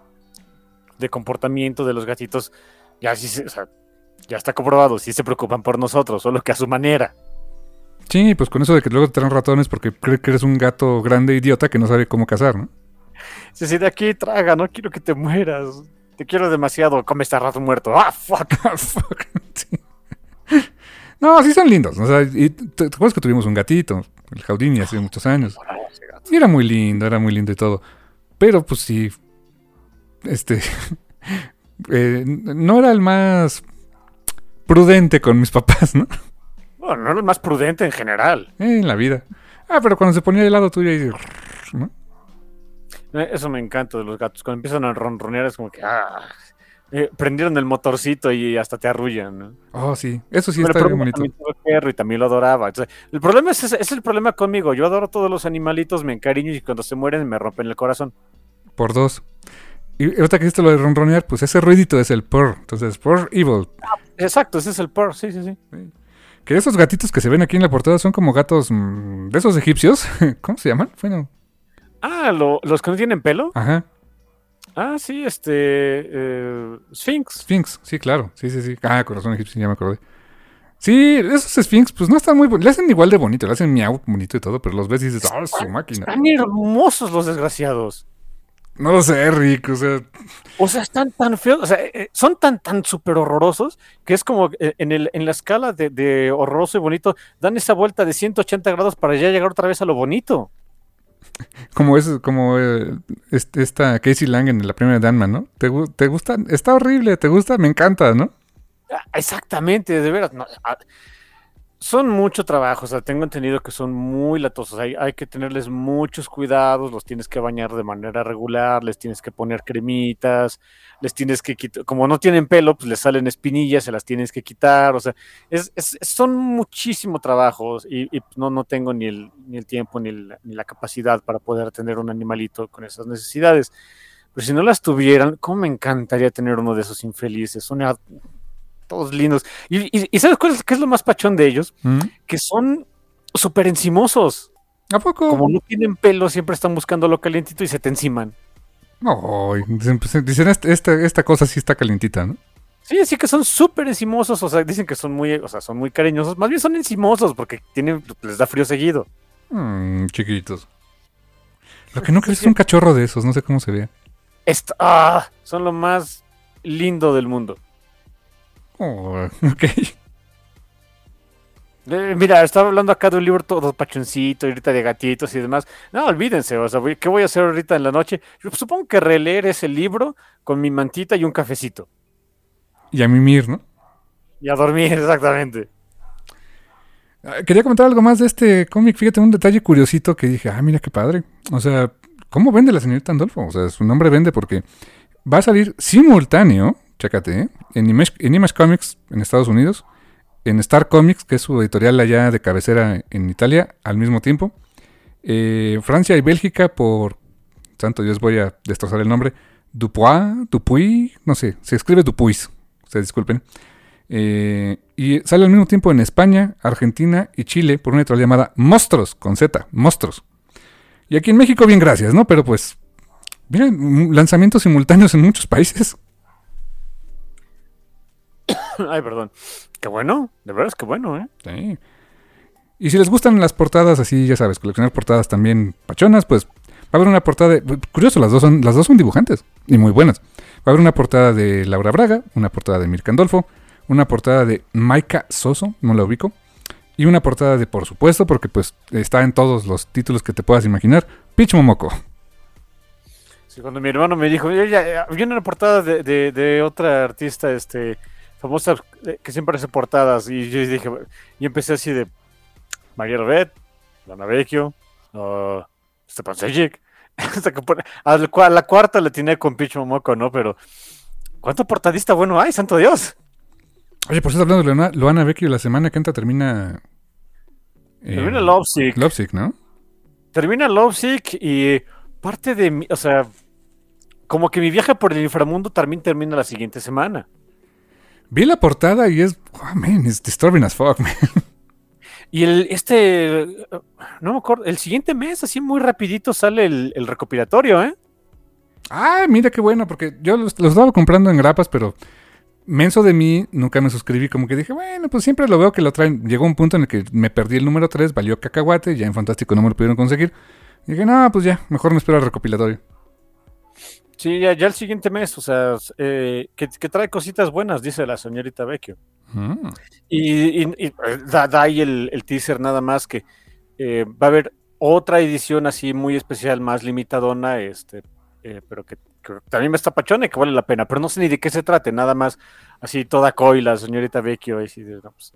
de comportamiento de los gatitos, ya sí se- o sea, ya está comprobado, sí se preocupan por nosotros, solo que a su manera. Sí, pues con eso de que luego te traen ratones porque cree que eres un gato grande idiota que no sabe cómo cazar, ¿no? Si de aquí traga, no quiero que te mueras. Te quiero demasiado, come este rato muerto. ¡Ah, fuck! [laughs] Ah, fuck. Sí. No, sí son lindos. O sea, y te, te acuerdas que tuvimos un gatito, el Jaudini, hace muchos años. Y era muy lindo, era muy lindo y todo. Pero pues sí. Este. [laughs] eh, no era el más prudente con mis papás, ¿no? Bueno, no es el más prudente en general. en la vida. Ah, pero cuando se ponía del lado tuyo y. ¿no? Eh, Eso me encanta de los gatos. Cuando empiezan a ronronear es como que. Ah, eh, prendieron el motorcito y hasta te arrullan, ¿no? Oh, sí. Eso sí Pero está bien bonito. perro y también lo adoraba. Entonces, el problema es, ese es el problema conmigo. Yo adoro todos los animalitos, me encariño y cuando se mueren me rompen el corazón. Por dos. Y ahorita que hiciste lo de ronronear, pues ese ruidito es el purr. Entonces, purr evil. Exacto, ese es el perro, sí, sí, sí. Que esos gatitos que se ven aquí en la portada son como gatos mm, de esos egipcios. [laughs] ¿Cómo se llaman? Bueno, Ah, lo- los que no tienen pelo. ajá. Ah, sí, este. eh, Sphinx. Sphinx, sí, claro. Sí, sí, sí. Ah, corazón egipcio, ya me acordé. Sí, esos Sphinx, pues no están muy. bon- Le hacen igual de bonito, le hacen miau bonito y todo, pero los ves y dices, ¡ah, su máquina! Están hermosos los desgraciados. No lo sé, Rick, o sea. O sea, están tan feos, o sea, eh, son tan, tan súper horrorosos que es como eh, en, el, en la escala de, de horroroso y bonito, dan esa vuelta de 180 grados para ya llegar otra vez a lo bonito. Como es, como eh, este- esta Casey Lang en la primera de Danman, ¿no? ¿Te, ¿Te gusta? Está horrible, ¿te gusta? Me encanta, ¿no? Ah, Exactamente, de veras. no, ah, son mucho trabajo, o sea, tengo entendido que son muy latosos, hay, hay que tenerles muchos cuidados, los tienes que bañar de manera regular, les tienes que poner cremitas, les tienes que quitar, como no tienen pelo, pues les salen espinillas, se las tienes que quitar, o sea, es, es- son muchísimo trabajos y, y no, no tengo ni el, ni el tiempo ni, el- ni la capacidad para poder tener un animalito con esas necesidades. Pero si no las tuvieran, ¿cómo me encantaría tener uno de esos infelices? Son todos lindos. Y, y- y ¿sabes cuál es, qué es lo más pachón de ellos? ¿Mm? Que son súper encimosos. ¿A poco? Como no tienen pelo, siempre están buscando lo calientito y se te enciman. Ay, dicen, pues, dicen, "Esta- esta, cosa sí está calientita, ¿no? Sí, así que son súper encimosos. O sea, dicen que son muy, o sea, son muy cariñosos. Más bien son encimosos porque tienen, les da frío seguido. Mm, chiquitos. Lo que no creo es un cachorro de esos, no sé cómo se ve. Ah, son lo más lindo del mundo. Oh, [laughs] ok. Eh, mira, estaba hablando acá de un libro todo pachoncito, y ahorita de gatitos y demás. No, olvídense, o sea, ¿qué voy a hacer ahorita en la noche? Yo supongo que releer ese libro con mi mantita y un cafecito. Y a mimir, ¿no? Y a dormir, [laughs] exactamente. Ah, Quería comentar algo más de este cómic. Fíjate, un detalle curiosito que dije, ah, mira qué padre. O sea, ¿cómo vende la señorita Andolfo? O sea, su nombre vende porque va a salir simultáneo, chécate, ¿eh? en, Image, Comics en Estados Unidos, en Star Comics, que es su editorial allá de cabecera en Italia, al mismo tiempo. Eh, Francia y Bélgica por, santo Dios, voy a destrozar el nombre, Dupuis, Dupuis, no sé, se escribe Dupuis, ustedes disculpen. Eh, y sale al mismo tiempo en España, Argentina y Chile por una editorial llamada Monstruos, con Z, Monstruos. Y aquí en México, bien gracias, ¿no? Pero pues, miren, lanzamientos simultáneos en muchos países. [coughs] Ay, perdón. Qué bueno, de verdad es que bueno, ¿eh? Sí. Y si les gustan las portadas así, ya sabes, coleccionar portadas también pachonas, pues va a haber una portada de... Curioso, las dos son, las dos son dibujantes y muy buenas. Va a haber una portada de Laura Braga, una portada de Mirka Andolfo, una portada de Maika Soso, no la ubico, y una portada de, por supuesto, porque pues está en todos los títulos que te puedas imaginar, Pitch Momoko. Sí, cuando mi hermano me dijo, "Oye, ya, ya, vi una portada de, de, de otra artista, este, famosa, eh, que siempre hace portadas, y yo dije, y empecé así de María Robet, Lana Vecchio, uh, Stepan Sejic, [laughs] a la cuarta le tiene con Picho Moco, ¿no? Pero, ¿cuánto portadista bueno hay, santo Dios? Oye, por cierto, hablando de Loana Vecchio, la semana que entra termina... eh, Termina Lovesick. Lovesick, ¿no? Termina Lovesick y parte de mi, o sea, como que mi viaje por el inframundo también termina la siguiente semana. Vi la portada y es... Oh, man, it's disturbing as fuck, man. [laughs] Y el, este, no me acuerdo, el siguiente mes, así muy rapidito, sale el, el recopilatorio, ¿eh? Ah, mira qué bueno, porque yo los, los estaba comprando en grapas, pero menso de mí, nunca me suscribí. Como que dije, bueno, pues siempre lo veo que lo traen. Llegó un punto en el que me perdí el número 3, valió cacahuate, ya en Fantástico no me lo pudieron conseguir. Y dije, no, pues ya, mejor me espero al recopilatorio. Sí, ya, ya el siguiente mes, o sea, eh, que, que trae cositas buenas, dice la señorita Vecchio. Mm. Y, y- y, eh, da, da ahí el, el teaser nada más que eh, va a haber otra edición así muy especial, más limitadona, este, eh, pero que, que también me está pachona y que vale la pena, pero no sé ni de qué se trate, nada más así toda coy la señorita Vecchio, así de, no, pues,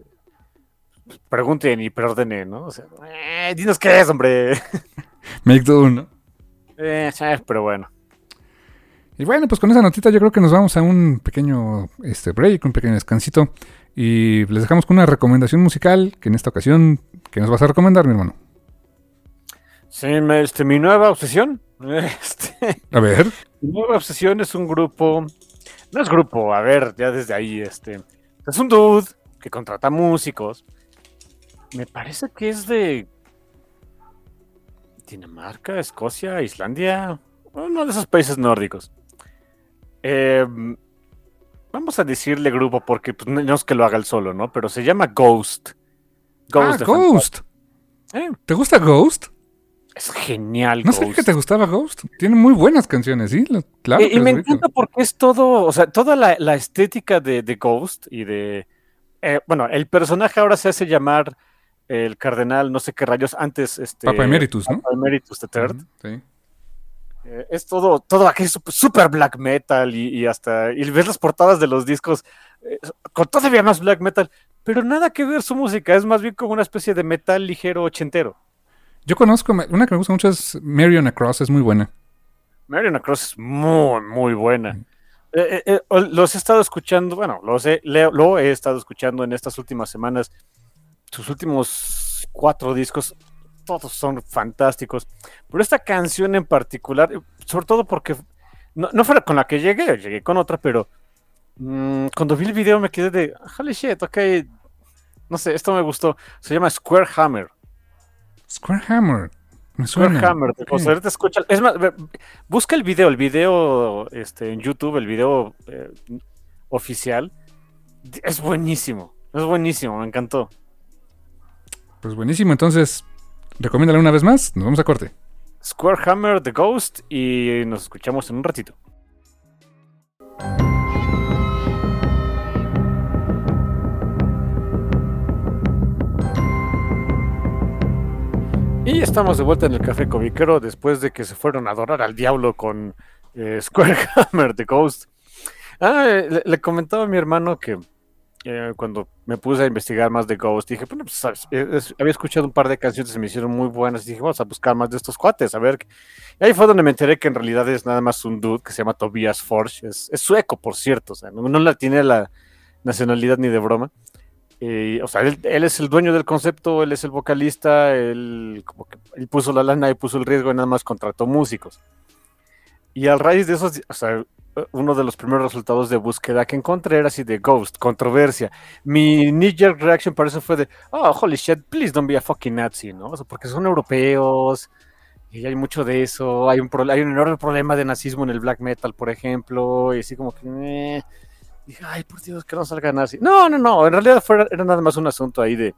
pregunten y preordenen, ¿no? O sea, dinos qué es, hombre. [laughs] Make do, ¿no? Pero bueno. Y bueno, pues con esa notita yo creo que nos vamos a un pequeño este, break, un pequeño descansito. Y les dejamos con una recomendación musical que en esta ocasión, que nos vas a recomendar, mi hermano? Sí, este, mi nueva obsesión, [laughs] este, A ver. Mi Nueva Obsesión es un grupo. No es grupo, a ver, ya desde ahí, este. Es un dude que contrata músicos. Me parece que es de. Dinamarca, Escocia, Islandia. Uno de esos países nórdicos. Eh, vamos a decirle grupo porque pues, no es que lo haga el solo, ¿no? Pero se llama Ghost. ah, de Ghost. Eh, ¿Te gusta Ghost? es genial. No Ghost. que te gustaba Ghost. Tiene muy buenas canciones, ¿sí? Lo- Claro. y, me encanta porque es todo, o sea, toda la, la estética de, de Ghost y de. eh, bueno, el personaje ahora se hace llamar el cardenal, no sé qué rayos, antes. Este, Papa Emeritus, ¿no? Papa Emeritus the Third. Ujú, Sí. Eh, es todo, todo aquí super black metal y, y hasta. Y ves las portadas de los discos eh, con todavía más black metal, pero nada que ver su música, es más bien como una especie de metal ligero ochentero. Yo conozco, una que me gusta mucho es Marion Across, es muy buena. Marion Cross es muy, muy buena. Eh, los he estado escuchando, bueno, los he- leo- lo he estado escuchando en estas últimas semanas. Sus últimos cuatro discos, todos son fantásticos. Pero esta canción en particular, sobre todo porque no, no fue con la que llegué, llegué con otra, pero mm, cuando vi el video me quedé de, holy shit, ok, no sé, esto me gustó. Se llama Square Hammer. Square Hammer. Me Square suena. Hammer, o sea, ahorita escucha. Es más, busca el video, el video este, en YouTube, el video eh, oficial. Es buenísimo, es buenísimo, me encantó. Pues buenísimo, entonces, recomiéndala una vez más. Nos vamos a corte. Square Hammer, The Ghost, y nos escuchamos en un ratito. Y estamos de vuelta en el Café Comiquero después de que se fueron a adorar al diablo con eh, [laughs] Square Hammer, The Ghost. Ah, eh, le, le comentaba a mi hermano que eh, cuando me puse a investigar más de Ghost, dije, bueno, pues sabes, eh, es- había escuchado un par de canciones que me hicieron muy buenas y dije, vamos a buscar más de estos cuates, a ver. Y ahí fue donde me enteré que en realidad es nada más un dude que se llama Tobias Forge, es, es sueco, por cierto, o sea, no, no la tiene la nacionalidad ni de broma. Eh, o sea, él, él es el dueño del concepto, él es el vocalista, él, como que, él puso la lana y puso el riesgo y nada más contrató músicos. Y a raíz de eso, o sea, uno de los primeros resultados de búsqueda que encontré era así de Ghost, controversia. Mi knee-jerk reaction para eso fue de, oh, holy shit, please don't be a fucking Nazi, ¿no? O sea, porque son europeos y hay mucho de eso. Hay un, hay un enorme problema de nazismo en el black metal, por ejemplo, y así como que, eh. dije, ay, por Dios, que no salga nazi. No, no, no, en realidad fue, era nada más un asunto ahí de,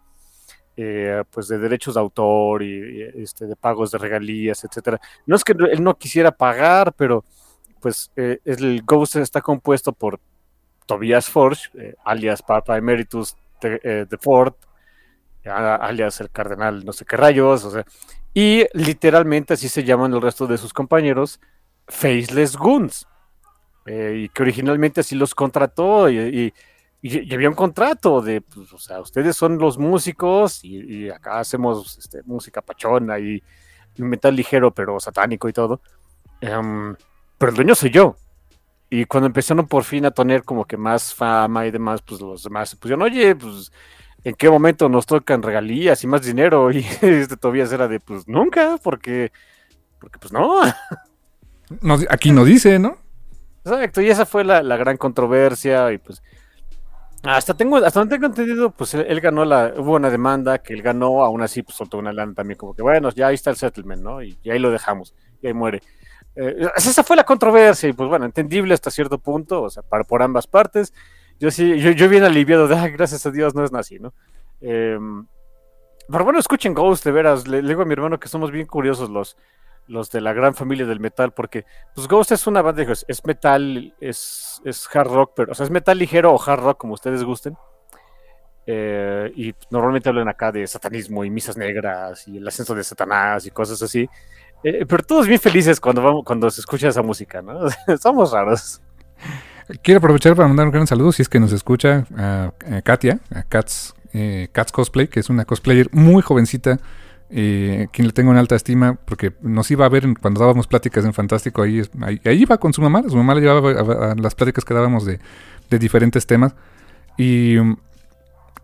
eh, pues de derechos de autor y, y, este, de pagos de regalías, etcétera. No es que él no quisiera pagar, pero pues eh, el Ghost está compuesto por Tobias Forge, eh, alias Papa Emeritus de, eh, de Ford, a- alias el cardenal no sé qué rayos, o sea, y literalmente así se llaman el resto de sus compañeros, Faceless Goons, eh, y que originalmente así los contrató y, y- y- y había un contrato de, pues, o sea, ustedes son los músicos y, y acá hacemos este, música pachona y metal ligero, pero satánico y todo. Em, pero el dueño soy yo. Y cuando empezaron por fin a tener como que más fama y demás, pues los demás se pusieron, oye, pues, ¿en qué momento nos tocan regalías y más dinero? [laughs] Y este Tobías era de, pues, nunca, porque, porque pues no. no aquí no dice, ¿no? Exacto, y esa fue la, la gran controversia y pues hasta tengo, hasta donde tengo entendido, pues él, ganó la, hubo una demanda que él ganó, aún así pues soltó una lana también, como que bueno, ya ahí está el settlement, ¿no? Y, ahí lo dejamos, y ahí muere. Eh, esa fue la controversia, y pues bueno, entendible hasta cierto punto, o sea, para, por ambas partes. Yo sí, yo, yo bien aliviado de, gracias a Dios no es así, ¿no? Em, pero bueno, escuchen Ghost, de veras, le, digo a mi hermano que somos bien curiosos los, los de la gran familia del metal, porque pues Ghost es una banda, es metal, es, es hard rock, pero, o sea, es metal ligero o hard rock, como ustedes gusten. Eh, y normalmente hablan acá de satanismo y misas negras y el ascenso de Satanás y cosas así. Eh, pero todos bien felices cuando, vamos, cuando se escucha esa música, ¿no? [laughs] Somos raros. Quiero aprovechar para mandar un gran saludo, si es que nos escucha, a, Katia, a Cats, eh, Cats Cosplay, que es una cosplayer muy jovencita, eh, quien le tengo en alta estima, porque nos iba a ver cuando dábamos pláticas en Fantástico, ahí, ahí, iba con su mamá, su mamá le llevaba las pláticas que dábamos de, diferentes temas, y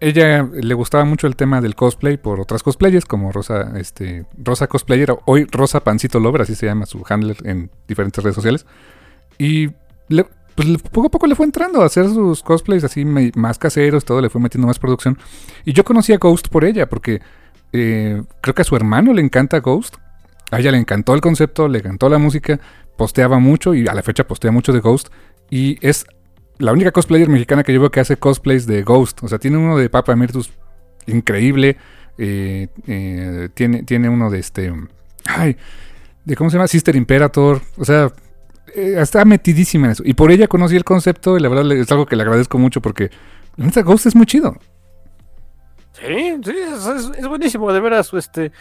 ella le gustaba mucho el tema del cosplay por otras cosplayers, como Rosa, este, Rosa Cosplayer, hoy Rosa Pancito Lover, así se llama su handler en diferentes redes sociales, y pues poco a poco le fue entrando a hacer sus cosplays así más caseros, todo le fue metiendo más producción, y yo conocí a Ghost por ella, porque eh, creo que a su hermano le encanta Ghost. A ella le encantó el concepto, le encantó la música, posteaba mucho y a la fecha postea mucho de Ghost. Y es la única cosplayer mexicana que yo veo que hace cosplays de Ghost. O sea, tiene uno de Papa Emeritus increíble. Eh, eh, tiene, tiene uno de este. Ay, de cómo se llama? Sister Imperator. O sea, está metidísima en eso. Y por ella conocí el concepto y la verdad es algo que le agradezco mucho porque la Ghost es muy chido. Sí, sí, es, buenísimo, de veras, este,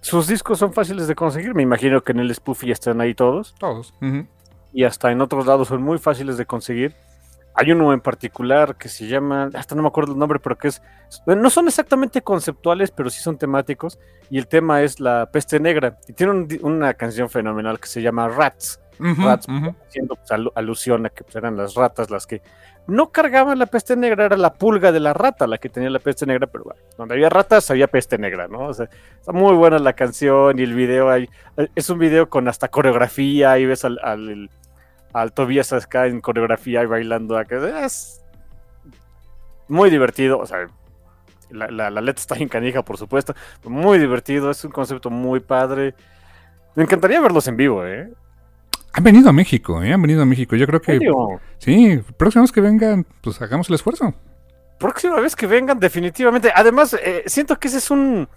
sus discos son fáciles de conseguir, me imagino que en el Spoofy ya están ahí todos. Todos. Y hasta en otros lados son muy fáciles de conseguir. Hay uno en particular que se llama, hasta no me acuerdo el nombre, pero que es, no son exactamente conceptuales, pero sí son temáticos. Y el tema es la peste negra. Y tiene una canción fenomenal que se llama Rats. Rats, haciendo pues, alusión a que pues, eran las ratas las que no cargaban la peste negra, era la pulga de la rata la que tenía la peste negra, pero bueno, donde había ratas había peste negra, ¿no? O sea, está muy buena la canción y el video hay, es un video con hasta coreografía y ves al, al, al Tobias acá en coreografía y bailando acá, es muy divertido, o sea, la, la, la letra está en canija, por supuesto, muy divertido, es un concepto muy padre. Me encantaría verlos en vivo, ¿eh? Han venido a México, ¿eh? Han venido a México. Yo creo que. Sí, próxima vez que vengan, pues hagamos el esfuerzo. Próxima vez que vengan, definitivamente. Además, eh, siento que ese es un.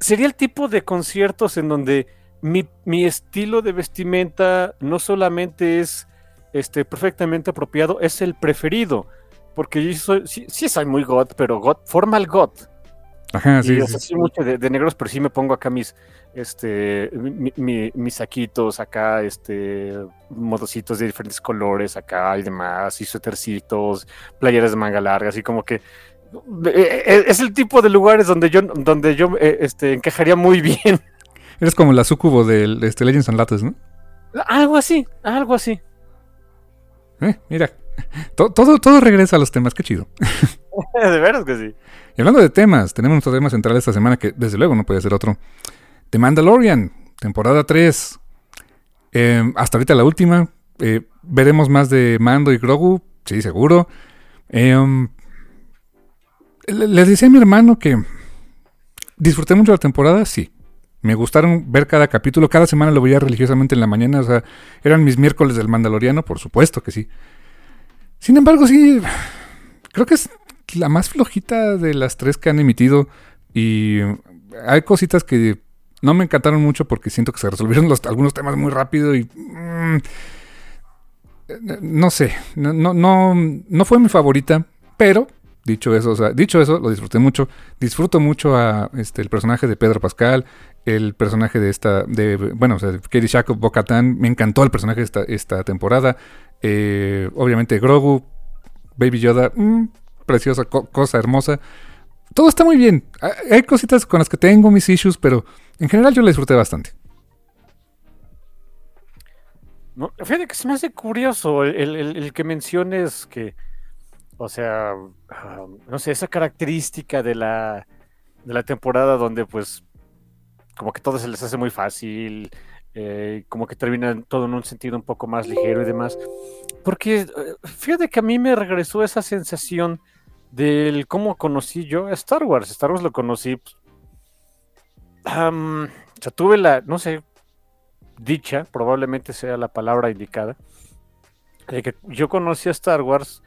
Sería el tipo de conciertos en donde mi, mi estilo de vestimenta no solamente es este, perfectamente apropiado, es el preferido. Porque yo soy, sí, sí soy muy God, pero God, formal God. Ajá, sí. sí, mucho de, negros, pero sí me pongo acá mis, este, mis saquitos acá, este, modositos de diferentes colores acá y demás, y suétercitos, playeras de manga larga, así como que eh, eh, es el tipo de lugares donde yo, donde yo, eh, este, encajaría muy [laughs] bien. Eres como la sucubo de este, Legends and Lattes, ¿no? Algo así, algo así. mira, todo, todo regresa a los temas, qué chido. [laughs] de veras que sí. Y hablando de temas, tenemos nuestro tema central esta semana que desde luego no puede ser otro. The Mandalorian, temporada 3. Em, hasta ahorita la última. Eh, veremos más de Mando y Grogu, sí, seguro. Eh, les decía a mi hermano que disfruté mucho la temporada, sí. Me gustaron ver cada capítulo. Cada semana lo veía religiosamente en la mañana. O sea, eran mis miércoles del Mandaloriano, por supuesto que sí. Sin embargo, sí. Creo que es la más flojita de las tres que han emitido. Y hay cositas que no me encantaron mucho porque siento que se resolvieron algunos temas muy rápido y... Mm, no sé, no, no, no, fue mi favorita, pero dicho eso, o sea, dicho eso, lo disfruté mucho. Disfruto mucho a este el personaje de Pedro Pascal, el personaje de esta, de, bueno, o sea, Katie Shackle, Bocatan, me encantó el personaje de esta, esta temporada. Eh, obviamente Grogu, Baby Yoda, mm, preciosa cosa hermosa. Todo está muy bien. Ah, hay cositas con las que tengo mis issues, pero en general yo la disfruté bastante. No, fíjate que se me hace curioso el, que menciones que, o sea, ah, no sé, esa característica de la, de la temporada donde pues como que todo se les hace muy fácil, eh, como que termina todo en un sentido un poco más ligero y demás. Porque eh, fíjate que a mí me regresó esa sensación del cómo conocí yo a Star Wars. Star Wars lo conocí, am, o sea, tuve la, no sé, dicha, probablemente sea la palabra indicada, de que yo conocí a Star Wars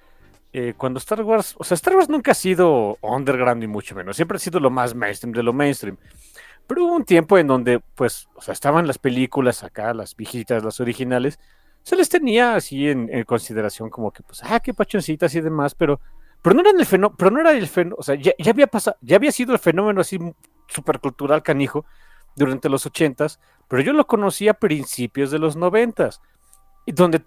eh, cuando Star Wars, o sea, Star Wars nunca ha sido underground ni mucho menos, siempre ha sido lo más mainstream de lo mainstream. Pero hubo un tiempo en donde, pues, o sea, estaban las películas acá, las viejitas, las originales, se les tenía así en, consideración como que, pues, ah, qué pachoncitas y demás, pero, pero no eran el fenómeno, pero no era el fenómeno, o sea, ya, ya había pasado, ya había sido el fenómeno así supercultural canijo durante los ochentas, pero yo lo conocí a principios de los noventas, y donde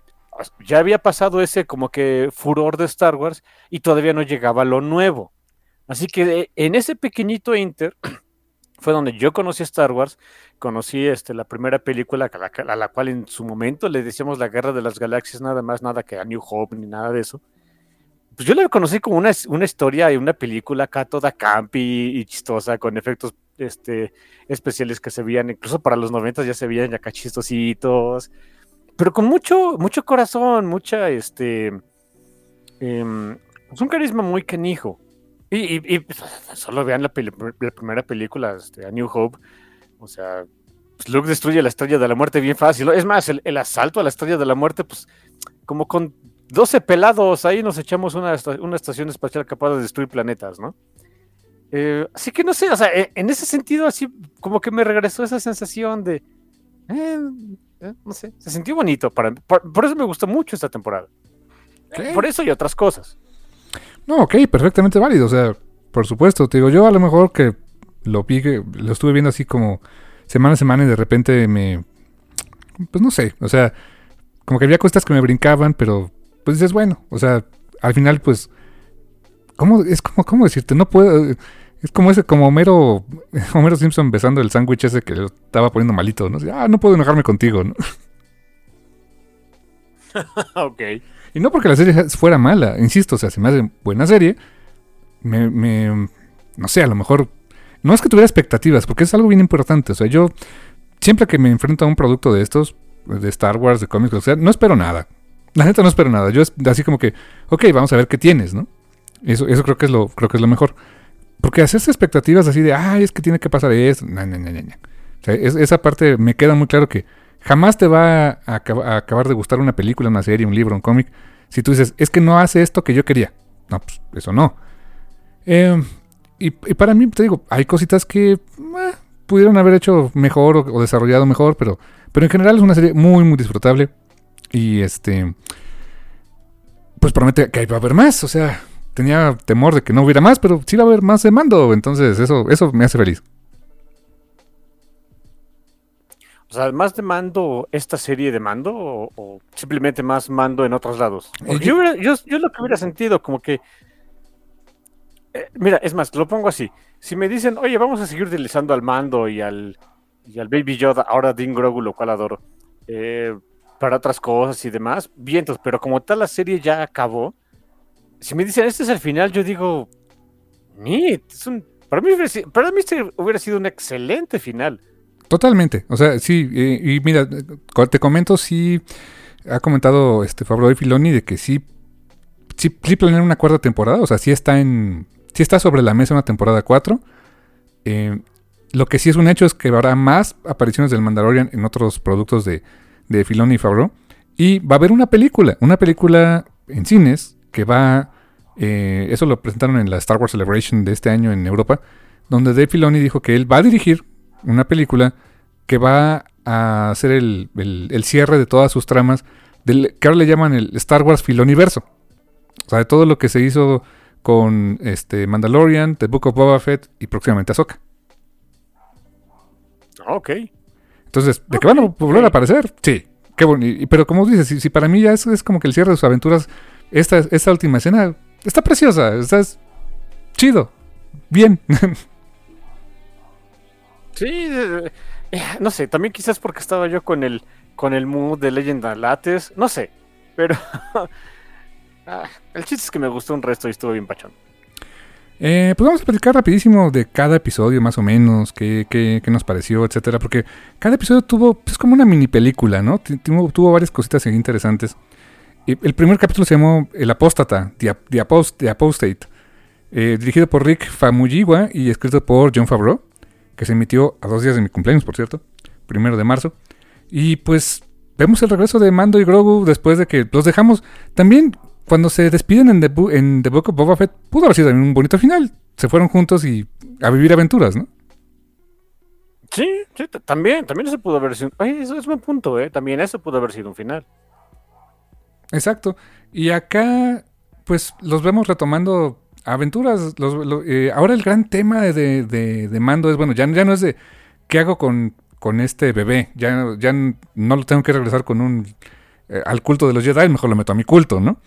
ya había pasado ese como que furor de Star Wars y todavía no llegaba lo nuevo. Así que eh, en ese pequeñito inter fue donde yo conocí a Star Wars, conocí este, la primera película a la, cual en su momento le decíamos la Guerra de las Galaxias, nada más, nada que a New Hope ni nada de eso. Pues yo la conocí como una, historia y una película acá toda campi y chistosa, con efectos este, especiales que se veían, incluso para los 90 ya se veían acá chistositos, pero con mucho, mucho corazón, mucha, este, eh, es un carisma muy canijo. Y, y, y solo vean la, primera película, este, A New Hope, o sea, pues Luke destruye la estrella de la muerte bien fácil. Es más, el, el, asalto a la estrella de la muerte, pues, como con 12 pelados, ahí nos echamos una, una estación espacial capaz de destruir planetas, ¿no? Eh, así que no sé, o sea, en ese sentido, así como que me regresó esa sensación de. Eh, eh, no sé, se sintió bonito. Para, por, por, eso me gustó mucho esta temporada. ¿Qué? Por eso y otras cosas. No, ok, perfectamente válido. O sea, por supuesto, te digo, yo a lo mejor que lo vi, que lo estuve viendo así como semana a semana y de repente me. Pues no sé, o sea, como que había cosas que me brincaban, pero pues dices, bueno, o sea, al final, pues. ¿Cómo, es como, ¿cómo decirte? No puedo. Es como ese, como Homero, [laughs] Homero Simpson besando el sándwich ese que lo estaba poniendo malito, ¿no? Ah, no puedo enojarme contigo, ¿no? [laughs] ok. Y no porque la serie fuera mala, insisto, o sea, se me hace buena serie. Me, no sé, a lo mejor. No es que tuviera expectativas, porque es algo bien importante. O sea, yo siempre que me enfrento a un producto de estos, de Star Wars, de cómics, o sea, no espero nada. La neta no espero nada. Yo así como que, ok, vamos a ver qué tienes, ¿no? Eso, eso creo que es lo, creo que es lo mejor. Porque hacerse expectativas así de, ay, es que tiene que pasar esto. No, no, no, no. O sea, es, esa parte me queda muy claro que jamás te va a, acabar de gustar una película, una serie, un libro, un cómic. Si tú dices, es que no hace esto que yo quería. No, pues eso no. Eh, y, para mí, te digo, hay cositas que eh, pudieron haber hecho mejor o, o, desarrollado mejor, pero, pero en general es una serie muy, muy disfrutable. Y este. Pues promete que va a haber más. O sea, tenía temor de que no hubiera más, pero sí va a haber más de mando. Entonces, eso, eso me hace feliz. O sea, ¿más de mando esta serie de mando o, o simplemente más mando en otros lados? Eh, Yo, hubiera- yo, yo lo que hubiera sentido como que... eh, mira, es más, lo pongo así. Si me dicen, oye, vamos a seguir utilizando al mando y al, y al Baby Yoda, ahora Dean Grogu, lo cual adoro, eh, para otras cosas y demás, vientos, pero como tal la serie ya acabó, si me dicen, este es el final, yo digo, "Neat, es un... Para mí, para mí este hubiera sido un excelente final. Totalmente. O sea, sí. y mira, te comento, sí. Ha comentado este Fabio y Filoni de que sí, sí, sí planean una cuarta temporada. O sea, sí está en. Sí está sobre la mesa una temporada 4. Eh, lo que sí es un hecho es que habrá más apariciones del Mandalorian en otros productos de, de Filoni y Favreau. Y va a haber una película, una película en cines que va. eh, eso lo presentaron en la Star Wars Celebration de este año en Europa, donde Dave Filoni dijo que él va a dirigir una película que va a hacer el, el- el cierre de todas sus tramas, del, que ahora le llaman el Star Wars Filoniverso. O sea, de todo lo que se hizo con este Mandalorian, The Book of Boba Fett y próximamente Ahsoka. Ok. Entonces, ¿de que van a volver a aparecer? Sí. Qué. Y- Pero como dices, si, si para mí ya es, es como que el cierre de sus aventuras, esta, esta última escena está preciosa, está es chido, bien. [laughs] Sí, eh, no sé, también quizás porque estaba yo con el, con el mood de Legend of Lattes, no sé, pero [laughs] ah, el chiste es que me gustó un resto y estuvo bien pachón. Eh, pues vamos a platicar rapidísimo de cada episodio más o menos, qué, qué, qué nos pareció, etcétera, porque cada episodio tuvo, pues como una mini película, ¿no? Tuvo, tuvo varias cositas interesantes. El primer capítulo se llamó El Apóstata, The, The Apostate, eh, dirigido por Rick Famuyiwa y escrito por John Favreau, que se emitió a dos días de mi cumpleaños, por cierto, primero de marzo. Y pues vemos el regreso de Mando y Grogu después de que los dejamos. También cuando se despiden en The, Bu- en The Book of Boba Fett, pudo haber sido un bonito final. Se fueron juntos y a vivir aventuras, ¿no? Sí, sí, también, también eso pudo haber sido. Oye, eso es buen punto, ¿eh? También eso pudo haber sido un final. Exacto. Y acá, pues los vemos retomando aventuras. Eh, ahora el gran tema de, de- de Mando es, bueno, ya, ya no es de qué hago con, con este bebé. Ya, ya no lo tengo que regresar con un eh, al culto de los Jedi, mejor lo meto a mi culto, ¿no?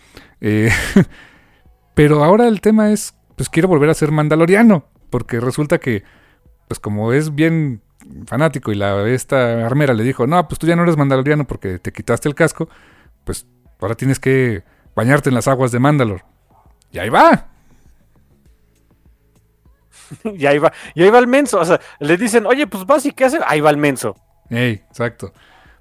Eh, [laughs] pero ahora el tema es, pues quiero volver a ser mandaloriano, porque resulta que, pues como es bien fanático y la esta armera le dijo, no, pues tú ya no eres mandaloriano porque te quitaste el casco, pues ahora tienes que bañarte en las aguas de Mandalor. Y ahí va. [laughs] y ahí va, y ahí va el menso. O sea, le dicen, oye, pues vas y qué hace. Ahí va el menso. Ey, exacto.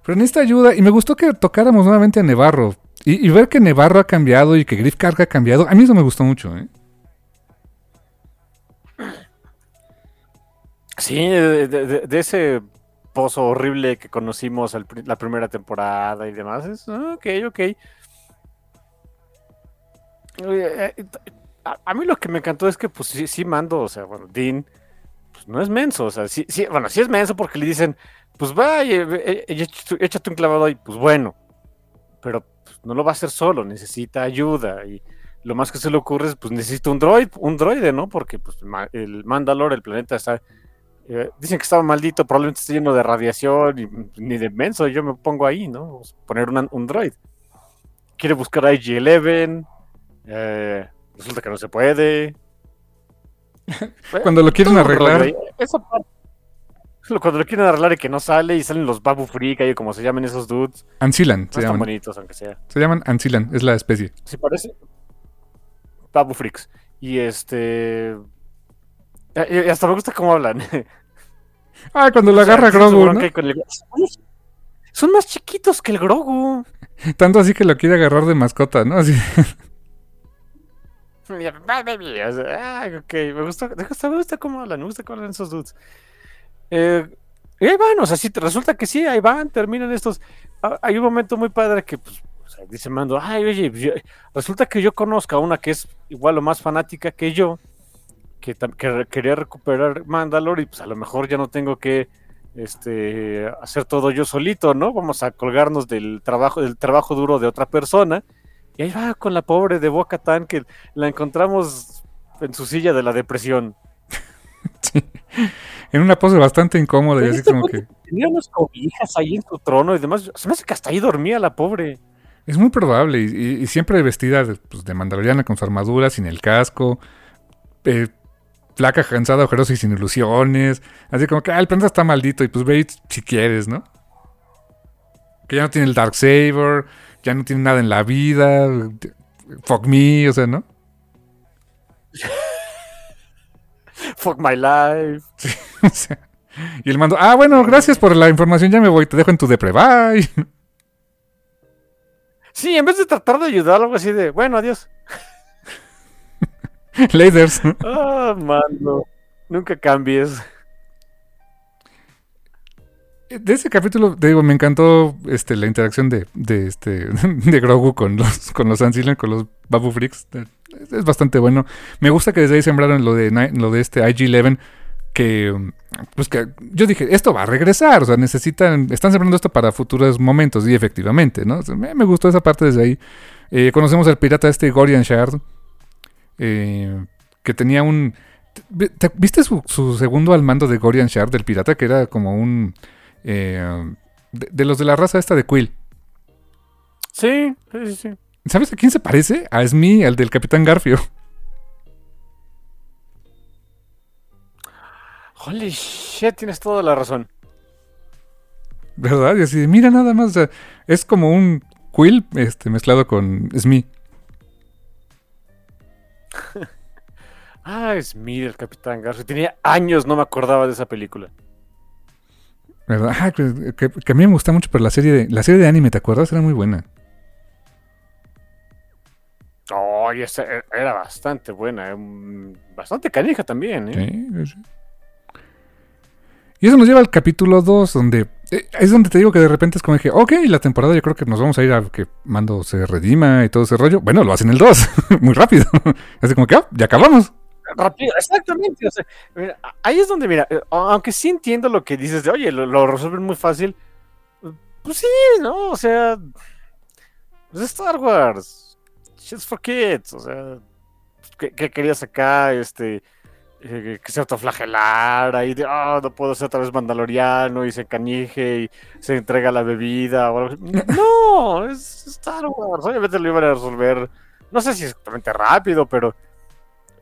Pero necesita ayuda y me gustó que tocáramos nuevamente a Nevarro. Y, y ver que Nevarro ha cambiado y que Griff Carga ha cambiado, a mí eso me gustó mucho, ¿eh? Sí, de, de- de- de ese pozo horrible que conocimos la primera temporada y demás. Es, ah, ok, ok. A, mí lo que me encantó es que, pues sí, sí mando, o sea, bueno, Dean, pues no es menso, o sea, sí, sí, bueno, sí es menso porque le dicen, pues vaya, eh, eh, échate, un clavado ahí, pues bueno, pero pues, no lo va a hacer solo, necesita ayuda y lo más que se le ocurre es, pues necesita un droid, un droide, ¿no? Porque pues el Mandalor, el planeta está eh, dicen que estaba maldito, probablemente esté lleno de radiación y ni de menso, yo me pongo ahí, ¿no? Poner un droid. Quiere buscar a IG-11, eh, resulta que no se puede. [laughs] Cuando lo quieren arreglar. Cuando lo quieren arreglar y que no sale y salen los Babu Freak, ahí como se llaman esos dudes. Ancilan, No se llaman. bonitos, aunque sea. Se llaman Ancilan, es la especie. Sí, parece. Babu Freaks. Y este. eh, y hasta me gusta cómo hablan. [laughs] Ah, cuando [laughs] lo O sea, agarra Grogu, Son más chiquitos que el Grogu. Tanto así que lo quiere agarrar de mascota, ¿no? Así. [laughs] Ok, me gusta, me me gusta cómo hablan, me gusta cómo hablan esos dudes. Eh, y ahí van, o sea, sí, resulta que sí, ahí van, terminan estos. Ah, Hay un momento muy padre que, pues, o sea, dice Mando, ay, oye, yo- resulta que yo conozco a una que es igual o más fanática que yo, que, quería recuperar Mandalore y pues a lo mejor ya no tengo que este, hacer todo yo solito, ¿no? Vamos a colgarnos del trabajo, del trabajo duro de otra persona. Y ahí va con la pobre de Boca Tan que la encontramos en su silla de la depresión. Sí. En una pose bastante incómoda y así este como güey que. Tenía unas cobijas ahí en su trono y demás. Se me hace que hasta ahí dormía la pobre. Es muy probable. Y, y- y siempre vestida de, pues, de mandaloriana con su armadura, sin el casco. eh, flaca, cansada, ojerosa y sin ilusiones. Así como que, ah, el planeta está maldito. Y pues ve si quieres, ¿no? Que ya no tiene el Dark Saber. Ya no tiene nada en la vida. Fuck me, o sea, ¿no? [laughs] Fuck my life. [laughs] O sea, y el mando, ah, bueno, gracias por la información, ya me voy, te dejo en tu depre, bye. [laughs] Sí, en vez de tratar de ayudar, algo así de, bueno, adiós. Laders. Ah, mano. Nunca cambies. De ese capítulo, te digo, me encantó este, la interacción de, de, este, [laughs] de Grogu con los, con los con los Babu Freaks. Es, bastante bueno. Me gusta que desde ahí sembraron lo de, lo de este IG-11, que, pues que yo dije, esto va a regresar, o sea, necesitan, están sembrando esto para futuros momentos, y efectivamente, ¿no? Me, gustó esa parte desde ahí. Eh, conocemos al pirata este Gorian Shard, eh, que tenía un... ¿te- ¿Viste su segundo al mando de Gorian Shard, del pirata, que era como un... eh, de, de los de la raza esta de Quill? Sí, sí, sí. ¿Sabes a quién se parece? A Smee, al del Capitán Garfio. Holy shit, tienes toda la razón. ¿Verdad? Y así, mira nada más, o sea, es como un Quill este, mezclado con Smee. [laughs] Ah, Smee, el Capitán Garfio. Tenía años, no me acordaba de esa película. ¿Verdad? Ah, que, que- que a mí me gusta mucho, pero la serie de, la serie de anime, ¿te acuerdas? Era muy buena. Oh, y esa e- era bastante buena. mm, Bastante canija también, ¿eh? Sí, sí, sí. Y eso nos lleva al capítulo 2, donde eh, es donde te digo que de repente es como que, ok, la temporada yo creo que nos vamos a ir a que Mando se redima y todo ese rollo. Bueno, lo hacen el 2, [laughs] muy rápido. [laughs] Así como que, ah, ya acabamos. Rápido, exactamente. o sea, ahí es donde, mira, eh, aunque sí entiendo lo que dices de, oye, lo, lo resuelven muy fácil. Pues sí, ¿no? O sea, es Star Wars. Shit's for kids. O sea, ¿qué, querías acá? Este, eh, que se autoflagelara y de, ah, no puedo ser otra vez mandaloriano y se canije y se entrega la bebida o algo. [laughs] No, es Star Wars. Obviamente lo iban a resolver, no sé si exactamente rápido, pero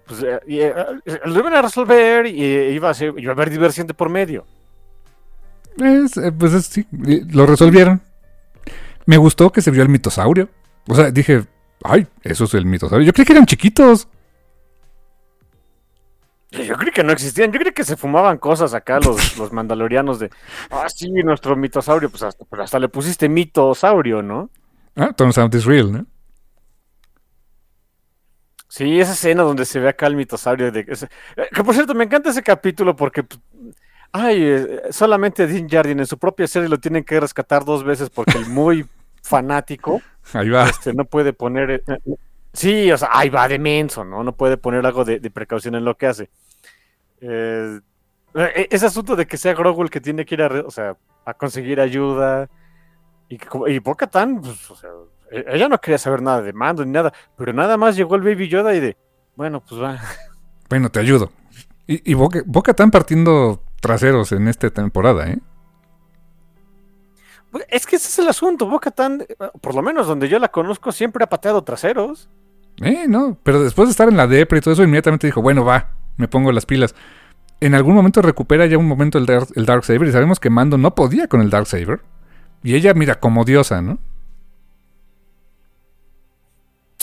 pues, eh, eh, eh, lo iban a resolver y iba a, ser, iba a haber diversión de por medio. Es, pues es- sí, lo resolvieron. Me gustó que se vio el mitosaurio. O sea, dije, ay, eso es el mitosaurio. Yo creí que eran chiquitos. Yo creí que no existían, yo creí que se fumaban cosas acá los, [laughs] los mandalorianos de, ah, sí, nuestro mitosaurio, pues hasta, pues hasta le pusiste mitosaurio, ¿no? Ah, turns out it's real, ¿no? Sí, esa escena donde se ve acá el mitosaurio. De, ese- eh, que por cierto, me encanta ese capítulo porque, pues, ay, eh, solamente Dean Jardin en su propia serie lo tienen que rescatar dos veces porque el muy [laughs] fanático Ahí va. este, no puede poner. eh, sí, o sea, ahí va de menso, ¿no? No puede poner algo de, de precaución en lo que hace. Eh, ese asunto de que sea Grogu el que tiene que ir a, o sea, a conseguir ayuda. Y, y Bo-Katan, pues, o sea, ella no quería saber nada de mando ni nada, pero nada más llegó el Baby Yoda y de, bueno, pues va. [laughs] Bueno, te ayudo. Y, y Boca, Boca están partiendo traseros en esta temporada, ¿eh? Pues, Es que ese es el asunto. Bo-Katan, eh, por lo menos donde yo la conozco, siempre ha pateado traseros. Eh, no. Pero después de estar en la depre y todo eso, inmediatamente dijo, bueno, va, me pongo las pilas. En algún momento recupera ya un momento el, Dark, el Darksaber y sabemos que Mando no podía con el Darksaber. Y ella, mira, como diosa, ¿no?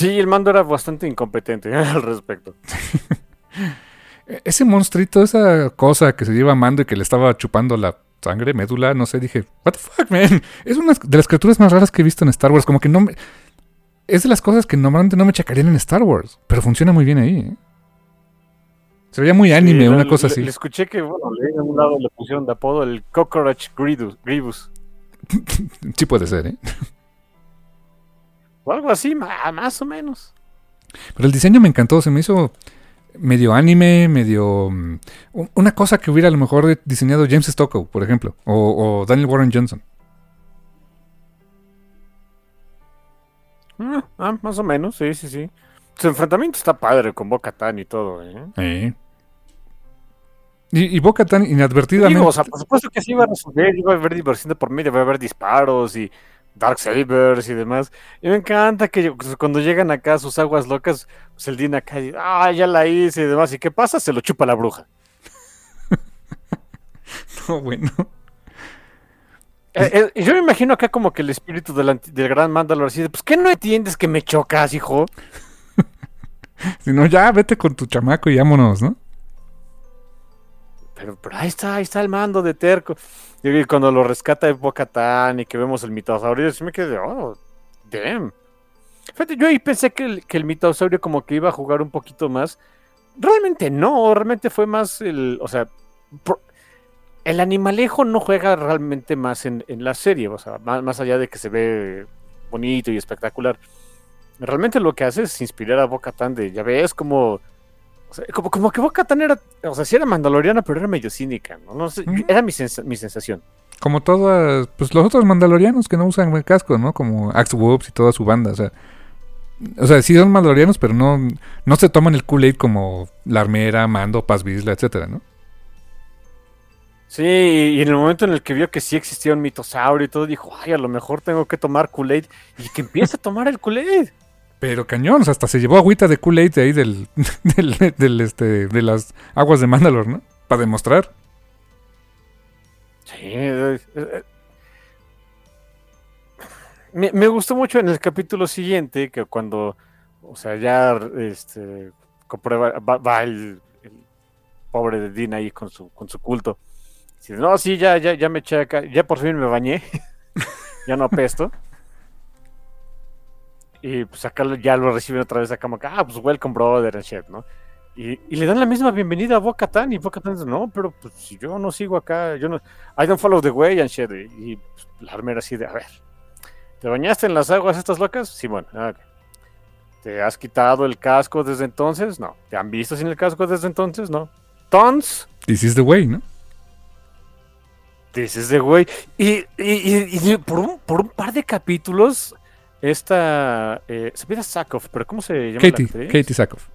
Sí, el mando era bastante incompetente [laughs] al respecto. [laughs] E- Ese monstruito, esa cosa que se lleva a Mando y que le estaba chupando la sangre, médula, no sé, dije, what the fuck, man. Es una de las criaturas más raras que he visto en Star Wars. Como que no me... Es de las cosas que normalmente no me checarían en Star Wars. Pero funciona muy bien ahí, ¿eh? Se veía muy anime, Sí, una le- cosa le- así. Le escuché que, bueno, en un lado le pusieron de apodo el Cockroach Grievous. [laughs] Sí puede ser, ¿eh? O algo así, más o menos. Pero el diseño me encantó, se me hizo medio anime, medio... mm, una cosa que hubiera a lo mejor diseñado James Stockow, por ejemplo, o, o Daniel Warren Johnson. Ah, ah, más o menos, sí, sí, sí. Su enfrentamiento está padre con Boca Tan y todo, ¿eh? Eh. Y, y Boca tan inadvertidamente... Digo, o sea, por supuesto que sí iba a resolver, iba a haber diversión de por medio, va a haber disparos y Dark Sabers y demás. Y me encanta que cuando llegan acá a sus aguas locas, pues el Dean acá, dice, ah, ya la hice y demás. ¿Y qué pasa? Se lo chupa la bruja. [laughs] No, bueno. Eh, eh, y yo me imagino acá como que el espíritu del, del gran Mandalor así de, pues, ¿qué no entiendes que me chocas, hijo? [laughs] Si no, ya vete con tu chamaco y vámonos, ¿no? Pero, pero ahí está, ahí está el mando de Terco. Y cuando lo rescata de Bocatán y que vemos el mitosaurio, sí me quedé, oh, damn. Fíjate, yo ahí pensé que el, que el mitosaurio como que iba a jugar un poquito más. Realmente no, realmente fue más el, o sea, el animalejo no juega realmente más en, en la serie, o sea, más, más allá de que se ve bonito y espectacular. Realmente lo que hace es inspirar a Bocatán de, ya ves, como o sea, como, como que Bo-Katan era, o sea, sí era mandaloriana, pero era medio cínica, ¿no? No sé, Ujú. era mi, sens- mi sensación. Como todas, pues los otros mandalorianos que no usan el casco, ¿no? Como Axe Whoops y toda su banda, o sea... O sea, sí son mandalorianos, pero no, no se toman el Kool-Aid como la armera, Mando, Paz Vizsla, etcétera, ¿no? Sí, y en el momento en el que vio que sí existía un mitosaurio y todo, dijo, ay, a lo mejor tengo que tomar Kool-Aid. Y que empieza a tomar el Kool-Aid. Pero cañón, hasta se llevó agüita de Kool-Aid de ahí del, [laughs] del, este, de las aguas de Mandalor, ¿no? Para demostrar. Sí, eh, eh, Me, me gustó mucho en el capítulo siguiente que cuando, o sea, ya este, comprueba, va, va el, el pobre de Dean ahí con su, con su culto. Dice, no, sí, ya, ya, ya me eché acá, ya por fin me bañé, [laughs] ya no apesto. Y pues acá ya lo reciben otra vez acá, como ah, pues welcome brother and shit, ¿no? Y, y le dan la misma bienvenida a Boca Tan y Boca Tan dice, no, pero pues si yo no sigo acá, yo no, I don't follow the way and shit. Y, y, pues, la armera así de, a ver, ¿te bañaste en las aguas estas locas? Simón, ah, ok. ¿Te has quitado el casco desde entonces? No. ¿Te han visto sin el casco desde entonces? No. Tons, This is the way, ¿no? This is the way. Y- y por, un, por un par de capítulos, esta. Eh, se pide Sakov, pero ¿cómo se llama? la Katie, actriz? Katie Sackhoff.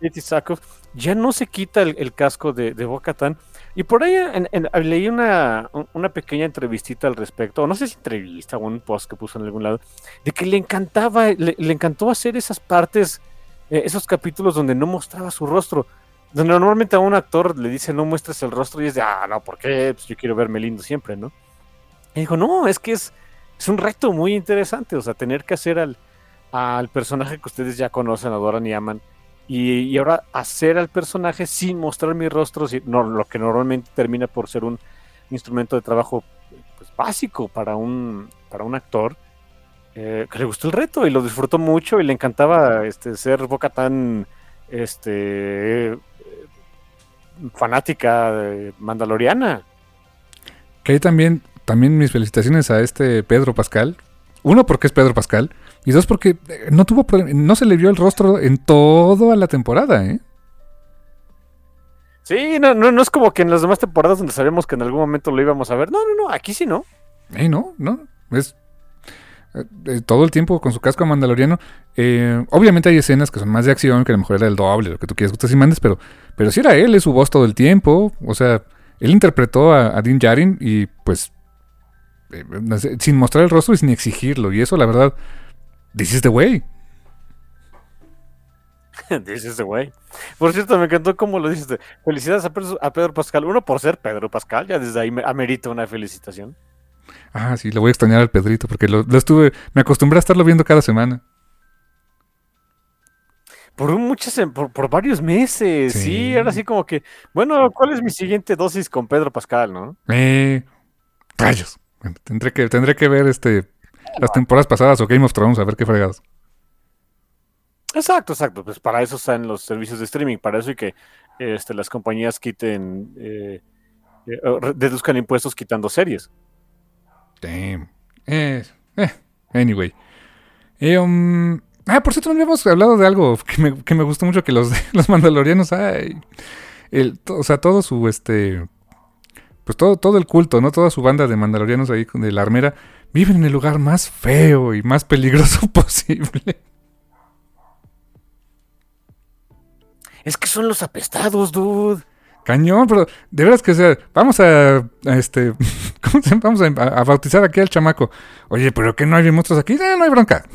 Katie Sackhoff, ya no se quita el, el casco de, de Bo-Katan. Y por ahí en- en- leí una, una pequeña entrevistita al respecto, o no sé si entrevista o un post que puso en algún lado, de que le encantaba, le, le encantó hacer esas partes, eh, esos capítulos donde no mostraba su rostro. Donde normalmente a un actor le dice no muestres el rostro y es de, ah, no, ¿por qué? Pues yo quiero verme lindo siempre, ¿no? Y dijo, no, es que es, es un reto muy interesante, o sea, tener que hacer al, personaje que ustedes ya conocen, adoran y aman, y, ahora hacer al personaje sin mostrar mi rostro, si- lo que normalmente termina por ser un instrumento de trabajo pues, básico para un, para un actor, eh, le gustó el reto y lo disfrutó mucho y le encantaba este, ser boca tan este, eh, fanática de mandaloriana. Que ahí también, también mis felicitaciones a este Pedro Pascal. Uno, porque es Pedro Pascal. Y dos, porque eh, no tuvo no se le vio el rostro en toda la temporada, ¿eh? Sí, no, no, no es como que en las demás temporadas donde sabíamos que en algún momento lo íbamos a ver. No, no, no, aquí sí no. Eh, no, no. Es eh, eh, todo el tiempo con su casco mandaloriano. Eh, obviamente hay escenas que son más de acción, que a lo mejor era el doble, lo que tú quieras, gustas y mandes, pero, pero si era él, es su voz todo el tiempo. O sea, él interpretó a, a Din Djarin y pues eh, sin mostrar el rostro y sin exigirlo. Y eso, la verdad, this is the way. This is the way. Por cierto, me encantó cómo lo dices. Felicidades a Pedro, a Pedro Pascal. Uno por ser Pedro Pascal, ya desde ahí me amerita una felicitación. Ah, sí, le voy a extrañar al Pedrito porque lo, lo estuve, me acostumbré a estarlo viendo cada semana. Por muchas, por, por varios meses. Sí. Sí. era así como que, bueno, ¿cuál es mi siguiente dosis con Pedro Pascal, no? Eh, rayos. Tendré que, tendré que ver este las temporadas pasadas o Game of Thrones a ver qué fregados. Exacto, exacto. Pues para eso están los servicios de streaming, para eso y que este, las compañías quiten, eh, eh, deduzcan impuestos quitando series. Damn. Eh, eh, anyway. Um, ah, por cierto, no habíamos hablado de algo que me, que me gustó mucho que los, [laughs] los mandalorianos, ay, el, to- o sea, todo su, este, pues todo, todo el culto, ¿no? Toda su banda de mandalorianos ahí con- de la armera viven en el lugar más feo y más peligroso [laughs] posible. Es que son los apestados, dude. Cañón, pero de veras que o sea, vamos a, a este, [laughs] ¿cómo se llama? Vamos a, a bautizar aquí al chamaco. Oye, pero que no hay monstruos aquí, Eh, no hay bronca. [laughs]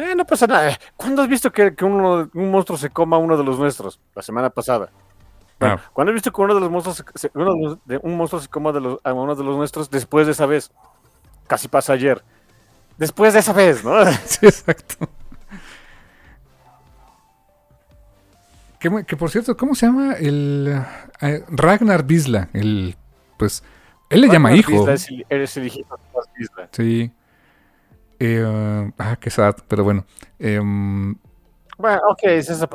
Eh, no pasa nada. ¿Cuándo has visto que, que uno- un monstruo se coma a uno de los nuestros? La semana pasada. Bueno, Ah. ¿Cuándo has visto que uno de los monstruos, se- se- uno de los- de- un monstruo se coma de los- a uno de los nuestros después de esa vez? Casi pasa ayer. Después de esa vez, ¿no? [laughs] Sí, exacto. Que, por cierto, ¿cómo se llama el eh, Ragnar Bisla? El, pues, él le llama hijo. Bisla es el- eres el hijito de Bisla. Sí. Eh, ah, qué sad, pero bueno. Em, Bueno, ok, es esa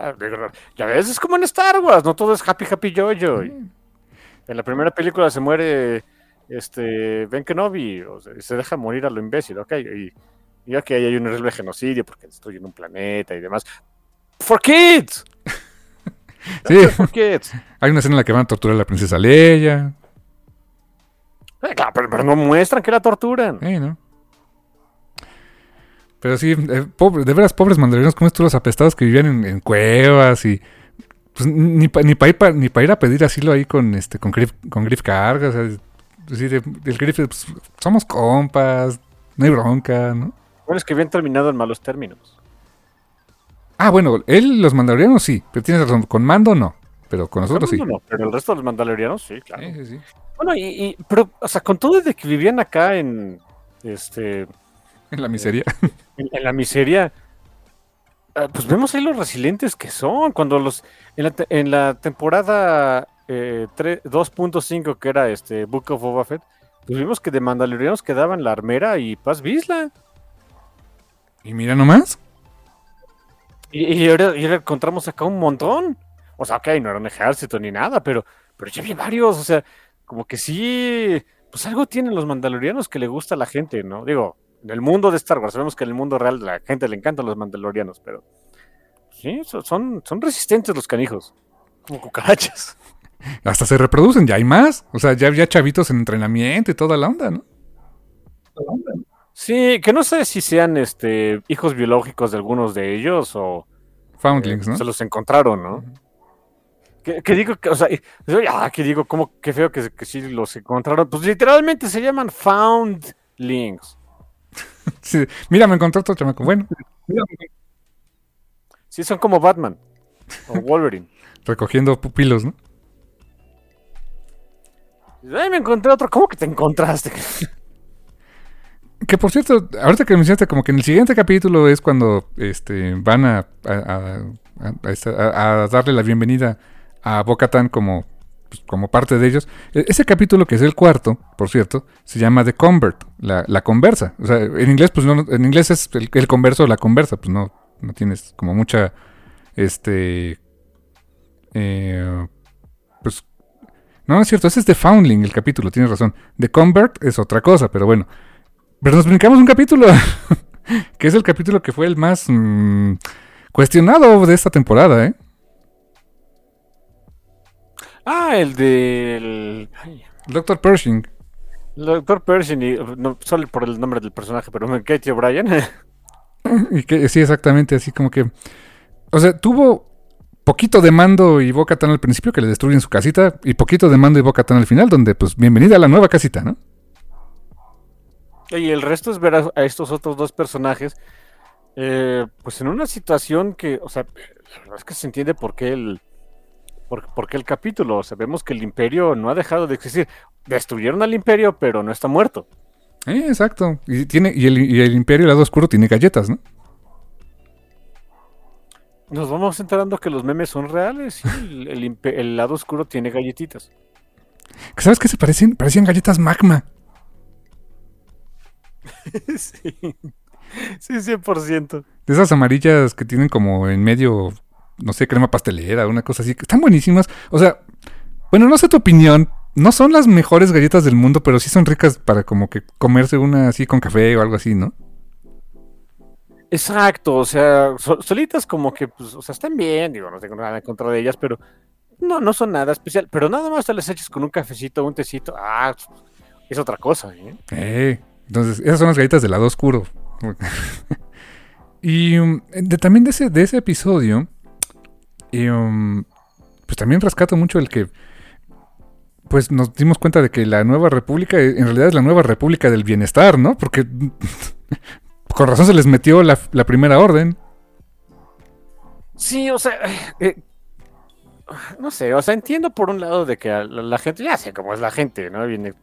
ya ves, es como en Star Wars, no todo es happy, happy, jojo. En la primera película se muere este Ben Kenobi, o sea, se deja morir a lo imbécil, ok, y, y ok, hay un horrible genocidio porque destruyen un planeta y demás. For kids, [laughs] sí, for kids. hay una escena en la que van a torturar a la princesa Leia. Eh, claro, pero, pero no muestran que la torturan. Eh, ¿no? Pero sí, eh, pobre- de veras, pobres mandalorianos, como estos los apestados que vivían en, en cuevas y. Pues, ni para ni pa ir, pa- ni pa ir a pedir asilo ahí con este con Griff, con Griff Carga. O sea, decir, el Griff, pues, somos compas, no hay bronca, ¿no? Bueno, es que habían terminado en malos términos. Ah, bueno, él, los mandalorianos sí, pero tienes razón, con mando no. pero con nosotros no, sí. no, no, pero el resto de los mandalorianos sí, claro. Sí, sí, sí. Bueno, y, y- pero, o sea, con todo de que vivían acá en, este, En la miseria. [laughs] en, en la miseria, ah, pues vemos ahí los resilientes que son. Cuando los, en la, en la temporada eh, tre- 2.5, que era este Book of Boba Fett, pues vimos que de mandalorianos quedaban la armera y Paz Vizla. Y mira nomás. Y, y ahora, y ahora encontramos acá un montón. O sea, ok, no era un ejército ni nada, pero, pero ya vi varios. O sea, como que sí, pues algo tienen los mandalorianos que le gusta a la gente, ¿no? Digo, en el mundo de Star Wars, sabemos que en el mundo real la gente le encantan los mandalorianos, pero sí, so- son, son resistentes los canijos, como cucarachas. [laughs] Hasta se reproducen, ya hay más. O sea, ya había chavitos en entrenamiento y toda la onda, ¿no? Sí, que no sé si sean este hijos biológicos de algunos de ellos o Foundlings, ¿no? se los encontraron, ¿no? Que, que digo que, o sea, ah, que digo, como qué feo que, que sí los encontraron. Pues literalmente se llaman Foundlings. [laughs] Sí. Mira, me encontré otro chamaco. Bueno, Sí, son como Batman o [laughs] Wolverine. recogiendo pupilos, ¿no? Ay, me encontré otro. ¿Cómo que te encontraste? [laughs] Que por cierto, ahorita que mencionaste, como que en el siguiente capítulo es cuando este, van a, a- a darle la bienvenida a Bocatan como, pues, como parte de ellos. E- Ese capítulo, que es el cuarto, por cierto, se llama The Convert, la, conversa. O sea, en inglés, pues no, en inglés es el, converso o la conversa, pues no, no tienes como mucha, este, eh, pues, no, no es cierto, ese es The Foundling, el capítulo, tienes razón. The Convert es otra cosa, pero bueno. Pero nos brincamos un capítulo, [laughs] que es el capítulo que fue el más mm, cuestionado de esta temporada, ¿eh? Ah, el del. Dr. Pershing. Doctor Pershing, y, no, solo por el nombre del personaje, pero Katie O'Brien. [laughs] Y que sí, exactamente, así como que. O sea, tuvo poquito de mando y Boca Tan al principio, que le destruyen su casita, y poquito de mando y Boca Tan al final, donde, pues, bienvenida a la nueva casita, ¿no? Y el resto es ver a, a estos otros dos personajes, eh, pues en una situación que, o sea, la verdad es que se entiende por qué el, por, por qué el capítulo. Sabemos que el imperio no ha dejado de existir. Destruyeron al imperio, pero no está muerto. Eh, exacto. Y, tiene, y, el, y el Imperio, el lado oscuro, tiene galletas, ¿no? Nos vamos enterando que los memes son reales y el, el impe- el lado oscuro tiene galletitas. ¿Sabes qué se parecen? Parecían galletas magma. [laughs] sí, sí, 100%. De esas amarillas que tienen como en medio, no sé, crema pastelera, una cosa así. que Están buenísimas. O sea, bueno, no sé tu opinión. No son las mejores galletas del mundo, pero sí son ricas para como que comerse una así con café o algo así, ¿no? Exacto, o sea, so- solitas como que, pues, o sea, están bien, digo, no tengo nada en contra de ellas, pero no, no son nada especial. Pero nada más te las echas con un cafecito, un tecito, ah, es otra cosa, ¿eh? Eh, entonces, esas son las galletas del lado oscuro. [laughs] y de- también de ese, de ese episodio, y, um, pues también rescato mucho el que, pues nos dimos cuenta de que la nueva república eh, en realidad es la nueva república del bienestar, ¿no? Porque [laughs] con razón se les metió la, primera orden. Sí, o sea, eh, no sé, o sea, entiendo por un lado de que la, gente, ya sé cómo es la gente, ¿no? Viene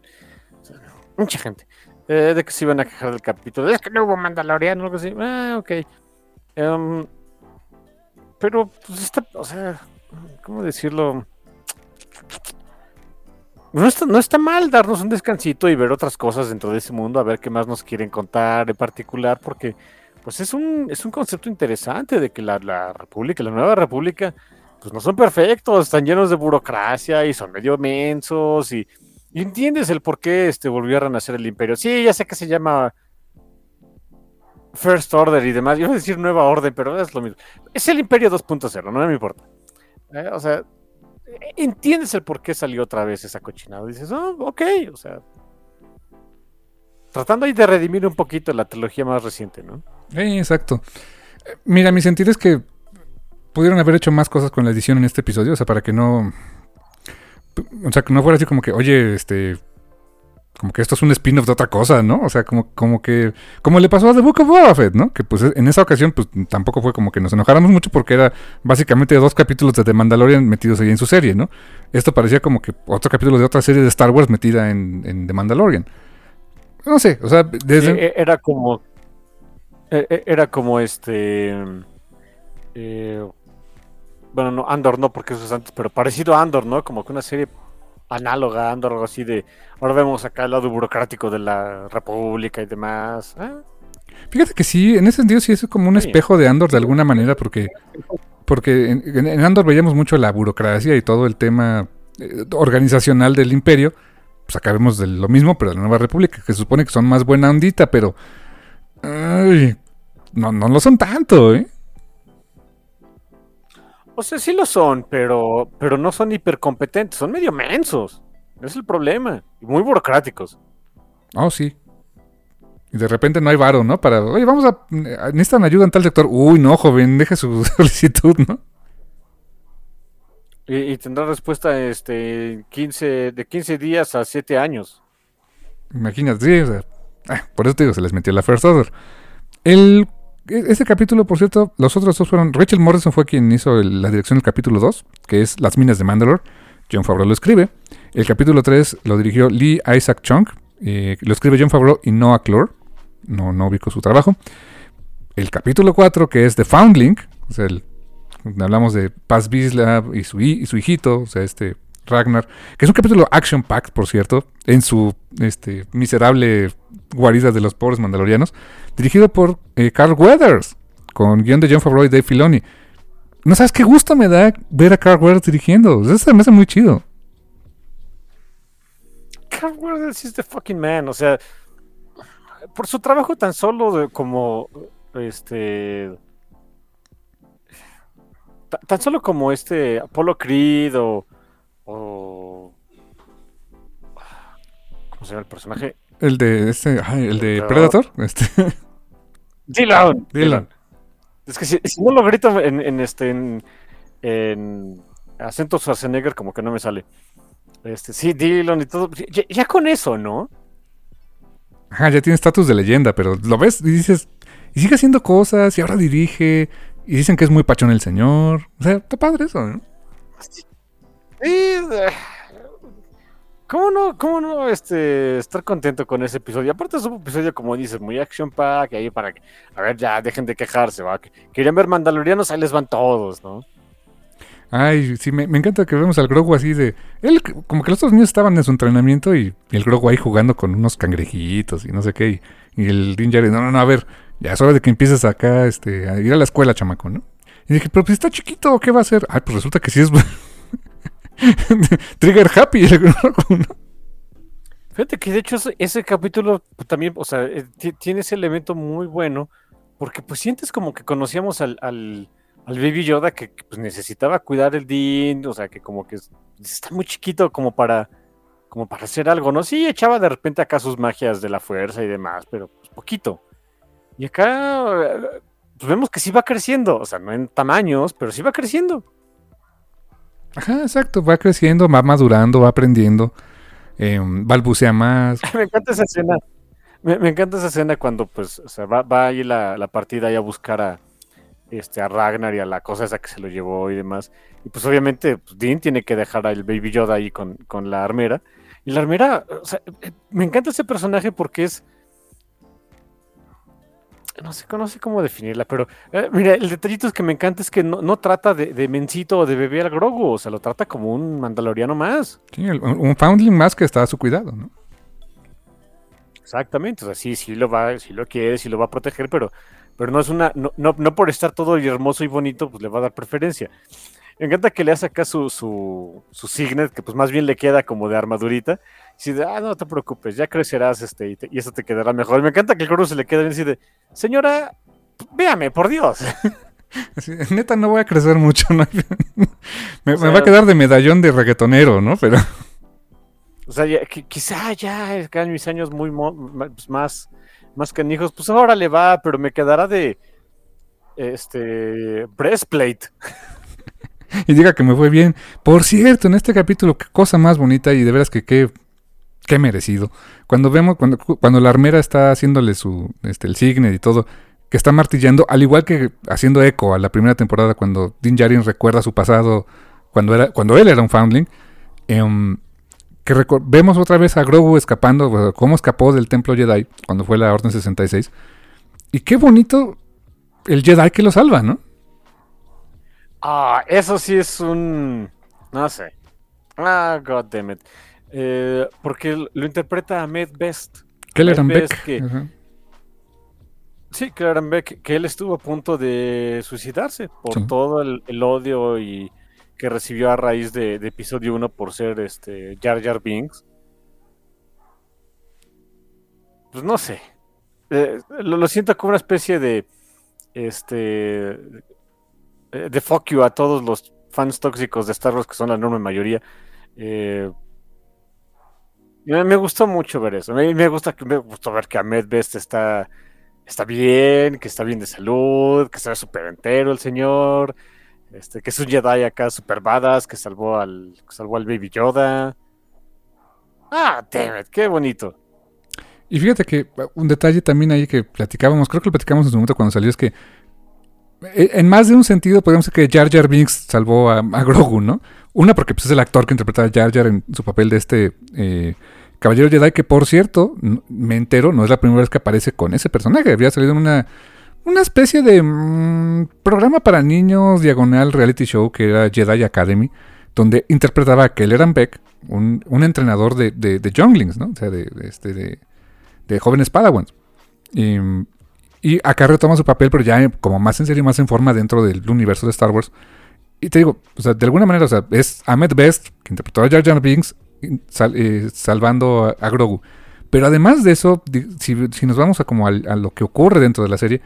mucha gente, eh, de que se iban a quejar del capítulo, es que no hubo Mandaloriano, algo así, ah, ok. Em, pero, pues está, o sea, ¿cómo decirlo? No está, no está mal darnos un descansito y ver otras cosas dentro de ese mundo, a ver qué más nos quieren contar en particular, porque pues es un, es un concepto interesante de que la, la república, la nueva república, pues no son perfectos, están llenos de burocracia y son medio mensos y, y entiendes el por qué este, volvió a renacer el imperio. Sí, ya sé que se llama First Order y demás, yo iba a decir Nueva Orden, pero es lo mismo. Es el imperio 2.0, no me importa. Eh, o sea, entiendes el por qué salió otra vez esa cochinada. Dices, oh, ok, o sea, tratando ahí de redimir un poquito la trilogía más reciente, ¿no? Eh, exacto. Eh, Mira, mi sentir es que pudieron haber hecho más cosas con la edición en este episodio, o sea, para que no... O sea, que no fuera así como que, oye, este... como que esto es un spin-off de otra cosa, ¿no? O sea, como, como que, como le pasó a The Book of Boba Fett, ¿no? Que pues en esa ocasión, pues tampoco fue como que nos enojáramos mucho porque era básicamente dos capítulos de The Mandalorian metidos ahí en su serie, ¿no? Esto parecía como que otro capítulo de otra serie de Star Wars metida en, The Mandalorian. No sé, o sea, desde... E- Era como. e- e- Era como este. eh, bueno, no, Andor no, porque eso es antes, pero parecido a Andor, ¿no? Como que una serie análoga a Andor, algo así de. Ahora vemos acá el lado burocrático de la República y demás. Ah, Fíjate que sí, en ese sentido sí es como un Sí. espejo de Andor de alguna manera, porque, porque en, en- en Andor veíamos mucho la burocracia y todo el tema eh, organizacional del imperio. Pues acá vemos de lo mismo, pero de la Nueva República, que se supone que son más buena ondita, pero... ay, no, no lo son tanto, ¿eh? O sea, sí lo son, pero, pero no son hipercompetentes, son medio mensos. Es el problema. Y muy burocráticos. Oh, sí. Y de repente no hay varo, ¿no? Para, oye, vamos a... Necesitan ayuda en tal sector. Uy, no, joven, deje su [laughs] solicitud, ¿no? Y, y tendrá respuesta este 15, de 15 días a 7 años. Imagínate, sí, o sea, ah, por eso te digo, se les metió la First Order. El, ese capítulo, por cierto, los otros dos fueron. Rachel Morrison fue quien hizo la dirección del capítulo 2, que es Las Minas de Mandalore. John Favreau lo escribe. El capítulo 3 lo dirigió Lee Isaac Chung. eh, lo escribe John Favreau y Noah Clore. No, no ubico su trabajo. El capítulo 4, que es The Foundling, o sea, el- hablamos de Paz Vizla y su, y su hijito, o sea, este Ragnar, que es un capítulo action packed, por cierto, en su este, miserable guarida de los pobres mandalorianos, dirigido por eh, Carl Weathers, con guion de John Favreau y Dave Filoni. No sabes qué gusto me da ver a Carl Weathers dirigiendo. Eso me hace muy chido. Carl Weathers is the fucking man. O sea, por su trabajo tan solo como este. ta- Tan solo como este Apollo Creed o. o- ¿Cómo se llama el personaje? El de este, ay, el de. Predator, este, [laughs] Dylan. Dylan. Es que si, si no lo grito en, en este en, en acento Schwarzenegger, como que no me sale. Este, sí, Dylan y todo. Ya, ya con eso, ¿no? Ajá, ya tiene estatus de leyenda, pero lo ves y dices, y sigue haciendo cosas, y ahora dirige, y dicen que es muy pachón el señor. O sea, está padre eso, ¿no? Sí, [sighs] ¿Cómo no, cómo no este, estar contento con ese episodio? Aparte es un episodio, como dices, muy action pack, ahí para que, a ver, ya, dejen de quejarse, va. que Querían ver Mandalorianos, ahí les van todos, ¿no? Ay, sí, me, encanta que vemos al Grogu así de... Él, como que los otros niños estaban en su entrenamiento y, el Grogu ahí jugando con unos cangrejitos y no sé qué. Y, y el Din Djarin, no, no, no, a ver, ya es hora de que empieces acá este, a ir a la escuela, chamaco, ¿no? Y dije, pero pues está chiquito, ¿qué va a hacer? Ay, pues resulta que sí es... [laughs] [laughs] Trigger happy. [laughs] Fíjate que de hecho ese, ese capítulo también, o sea, eh, ti- tiene ese elemento muy bueno, porque pues sientes como que conocíamos al, al, al Baby Yoda que, pues, necesitaba cuidar el Dean, o sea, que como que es- está muy chiquito como para, como para hacer algo, ¿no? Sí, echaba de repente acá sus magias de la fuerza y demás, pero pues, poquito. Y acá eh, pues, vemos que sí va creciendo, o sea, no en tamaños, pero sí va creciendo. Ajá, exacto, va creciendo, va madurando, va aprendiendo, eh, balbucea más. [laughs] me encanta esa escena. Me, encanta esa escena cuando pues o va, va ahí la, la partida a buscar a, este, a Ragnar y a la cosa esa que se lo llevó y demás. Y pues obviamente pues, Dean tiene que dejar al Baby Yoda ahí con, con la armera. Y la armera, o sea, eh, me encanta ese personaje porque es... No sé, no sé cómo definirla, pero eh, mira, el detallito es que me encanta es que no, no trata de, de mencito o de bebé al Grogu, o sea, lo trata como un mandaloriano más. Sí, el- un foundling más que está a su cuidado, ¿no? Exactamente, o sea, sí, sí lo va, sí lo quiere, sí lo va a proteger, pero, pero no es una, no, no, no por estar todo y hermoso y bonito, pues le va a dar preferencia. Me encanta que le hace acá su, su, su signet, que pues más bien le queda como de armadurita. Y de, ah, no te preocupes, ya crecerás este y, te- y eso te quedará mejor. Me encanta que el Grogu se le quede bien así de, señora, véame, por Dios. [laughs] Neta, no voy a crecer mucho, ¿no? [laughs] me, O me sea- va a quedar de medallón de reggaetonero, ¿no? Pero O sea, ya- qui- quizá ya en mis años muy mo- pues, más, más canijos, pues ahora le va, pero me quedará de este breastplate. [laughs] y diga que me fue bien. Por cierto, en este capítulo, qué cosa más bonita y de veras que qué, qué merecido. Cuando vemos, cuando, cuando la armera está haciéndole su, este, el signet y todo, que está martillando, al igual que haciendo eco a la primera temporada cuando Din Djarin recuerda su pasado cuando, era, cuando él era un foundling, em, que vemos otra vez a Grogu escapando, cómo escapó del templo Jedi cuando fue la Orden 66. Y qué bonito el Jedi que lo salva, ¿no? Ah, eso sí es un... no sé. Ah, god damn it. Eh, porque lo interpreta Ahmed Best. Kelleran Beck. Que, Sí, Kelleran Beck, que él estuvo a punto de suicidarse por todo el, odio y que recibió a raíz de, episodio 1 por ser este Jar Jar Binks. Pues no sé. Eh, lo, siento como una especie de este eh, de fuck you a todos los fans tóxicos de Star Wars que son la enorme mayoría. Eh, me gustó mucho ver eso. Me, gusta me gustó ver que Ahmed Best está, está bien, que está bien de salud, que está súper entero el señor, este, que es un Jedi acá super badass, que salvó al, salvó al Baby Yoda. Ah, damn it, qué bonito. Y fíjate que un detalle también ahí que platicábamos, creo que lo platicamos en su momento cuando salió, es que eh, en más de un sentido podemos decir que Jar Jar Binks salvó a, Grogu, ¿no? Una porque pues, es el actor que interpreta a Jar Jar en su papel de este eh, Caballero Jedi, que por cierto, me entero, no es la primera vez que aparece con ese personaje, había salido en una, una especie de mm, programa para niños, diagonal reality show que era Jedi Academy, donde interpretaba a Kelleran Beck, un, un entrenador de, de, de Younglings, ¿no? O sea, de, este, de, de jóvenes Padawans. Y, y acá retoma su papel, pero ya como más en serio, más en forma dentro del universo de Star Wars. Y te digo, o sea, de alguna manera, o sea, es Ahmed Best, que interpretó a Jar Jar Binks, eh, salvando a, Grogu. Pero además de eso, si, nos vamos a como a, lo que ocurre dentro de la serie,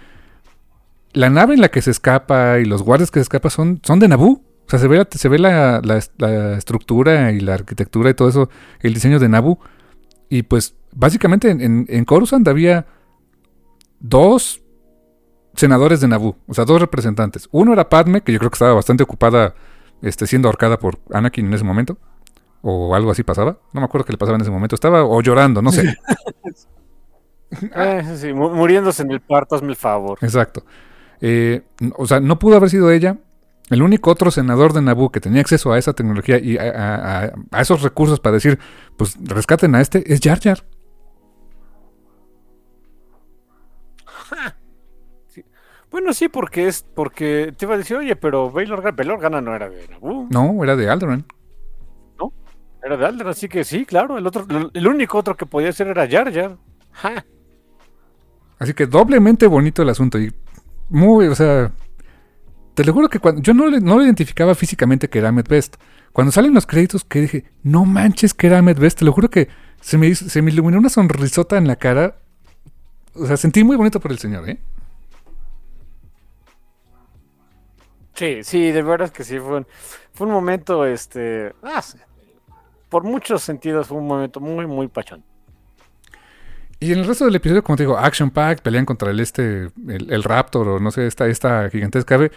la nave en la que se escapa y los guardias que se escapan son, son de Naboo. O sea, se ve, la, se ve la, estructura y la arquitectura y todo eso, el diseño de Naboo. Y pues, básicamente en, en Coruscant había dos senadores de Naboo, o sea, dos representantes. Uno era Padme, que yo creo que estaba bastante ocupada este, siendo ahorcada por Anakin en ese momento, o algo así pasaba. No me acuerdo qué le pasaba en ese momento. Estaba o llorando, no sé. [laughs] eh, sí, muriéndose en el parto, hazme el favor. Exacto. Eh, o sea, no pudo haber sido ella. El único otro senador de Naboo que tenía acceso a esa tecnología y a, a esos recursos para decir, pues rescaten a este, es Jar Jar. Bueno, sí, porque es porque te iba a decir, oye, pero Baylor, Gana no era de Naboo. No, era de Alderaan. No, era de Alderaan, así que sí, claro, el otro, el único otro que podía ser era Jar Jar. Así que doblemente bonito el asunto y muy, o sea, te lo juro que cuando yo no, no lo identificaba físicamente que era Ahmed Best. Cuando salen los créditos que dije, no manches que era Ahmed Best, te lo juro que se me, se me iluminó una sonrisota en la cara. O sea, sentí muy bonito por el señor, ¿eh? Sí, sí, de verdad que sí, fue un, fue un momento, este, ah, por muchos sentidos fue un momento muy, muy pachón. Y en el resto del episodio, como te digo, Action Pack, pelean contra el este, el, Raptor o no sé, esta, esta gigantesca ave,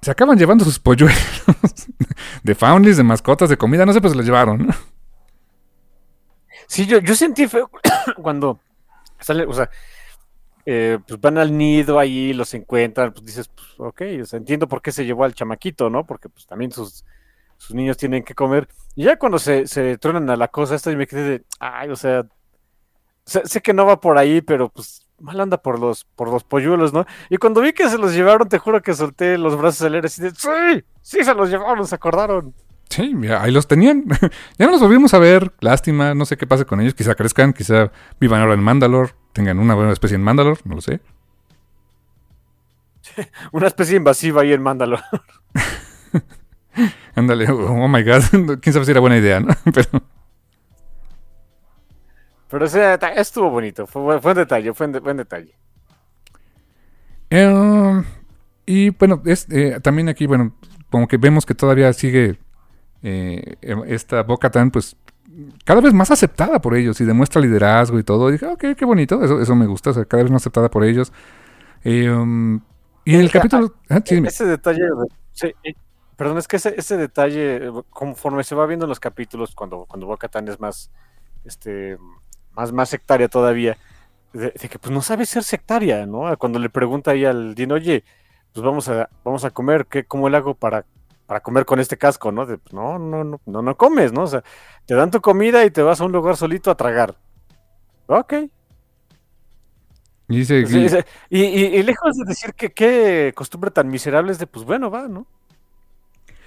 se acaban llevando sus polluelos [laughs] de foundlings, de mascotas, de comida, no sé, pues se los llevaron. Sí, yo, yo sentí feo [coughs] cuando sale, o sea, eh, pues van al nido ahí, los encuentran, pues dices, pues ok, entiendo por qué se llevó al chamaquito, ¿no? Porque pues también sus, sus niños tienen que comer. Y ya cuando se, se truenan a la cosa esta, y me quedé de, ay, o sea, sé, que no va por ahí, pero pues mal anda por los, por los polluelos, ¿no? Y cuando vi que se los llevaron, te juro que solté los brazos al aire así de, sí, sí se los llevaron, se acordaron. Sí, ahí los tenían. [laughs] ya no los volvimos a ver. Lástima, no sé qué pase con ellos. Quizá crezcan, quizá vivan ahora en Mandalore tengan una buena especie en Mandalore, no lo sé. [laughs] una especie invasiva ahí en Mandalore. [laughs] Ándale, oh my god, [laughs] quién sabe si era buena idea, ¿no? Pero... Pero ese estuvo bonito, fue, fue un detalle, fue un, buen detalle. Eh, y bueno, es, eh, también aquí, bueno, como que vemos que todavía sigue eh, esta Boca Tan, pues cada vez más aceptada por ellos y demuestra liderazgo y todo. Y dije, ok, qué bonito, eso, eso me gusta, o sea, cada vez más aceptada por ellos. Um, y en el capítulo... Ah, ese detalle, eh, perdón, es que ese, ese, detalle, conforme se va viendo en los capítulos, cuando, cuando Bo-Katan es más este, más, más sectaria todavía, de, que pues no sabe ser sectaria, ¿no? Cuando le pregunta ahí al Dino, oye, pues vamos a, vamos a comer, ¿qué, ¿cómo le hago para, para comer con este casco, no? De, pues, no, no, no, no, no comes, ¿no? O sea, te dan tu comida y te vas a un lugar solito a tragar. Ok. Y, dice, y, y, lejos de decir que qué costumbre tan miserable es de, pues bueno, va, ¿no?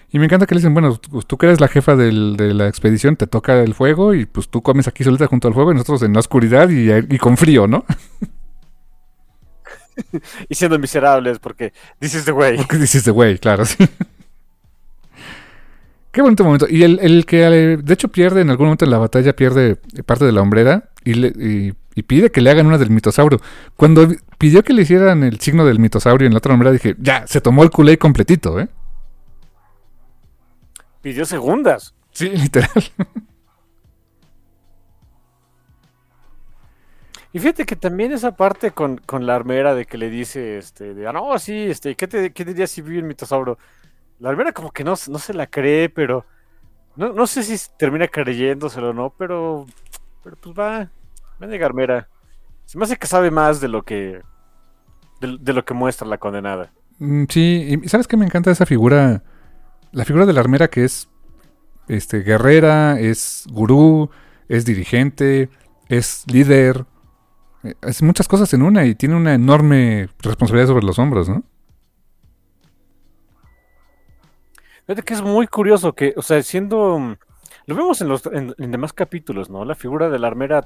Y me encanta que le dicen, bueno, pues, tú que eres la jefa del, de la expedición, te toca el fuego y pues tú comes aquí solita junto al fuego y nosotros en la oscuridad y, con frío, ¿no? [laughs] [laughs] y siendo miserables porque dices de güey. Porque dices de güey, claro, sí. [laughs] Qué bonito momento. Y el, que de hecho pierde en algún momento en la batalla, pierde parte de la hombrera y, le, y, pide que le hagan una del mitosaurio. Cuando pidió que le hicieran el signo del mitosaurio en la otra hombrera, dije, ya, se tomó el culé completito, ¿eh? Pidió segundas. Sí, [laughs] literal. Y fíjate que también esa parte con, la armera de que le dice, este, de, ah, no, sí, este, ¿qué, te, qué dirías si vive el mitosauro? La armera como que no, no se la cree, pero no, no sé si termina creyéndoselo o no, pero, pero pues va, venga armera. Se me hace que sabe más de lo que, de, lo que muestra la condenada. Mm, sí, y ¿sabes qué me encanta esa figura? La figura de la armera que es este, guerrera, es gurú, es dirigente, es líder, es muchas cosas en una y tiene una enorme responsabilidad sobre los hombros, ¿no? Fíjate que es muy curioso que, o sea, siendo. Lo vemos en los en, demás capítulos, ¿no? La figura de la armera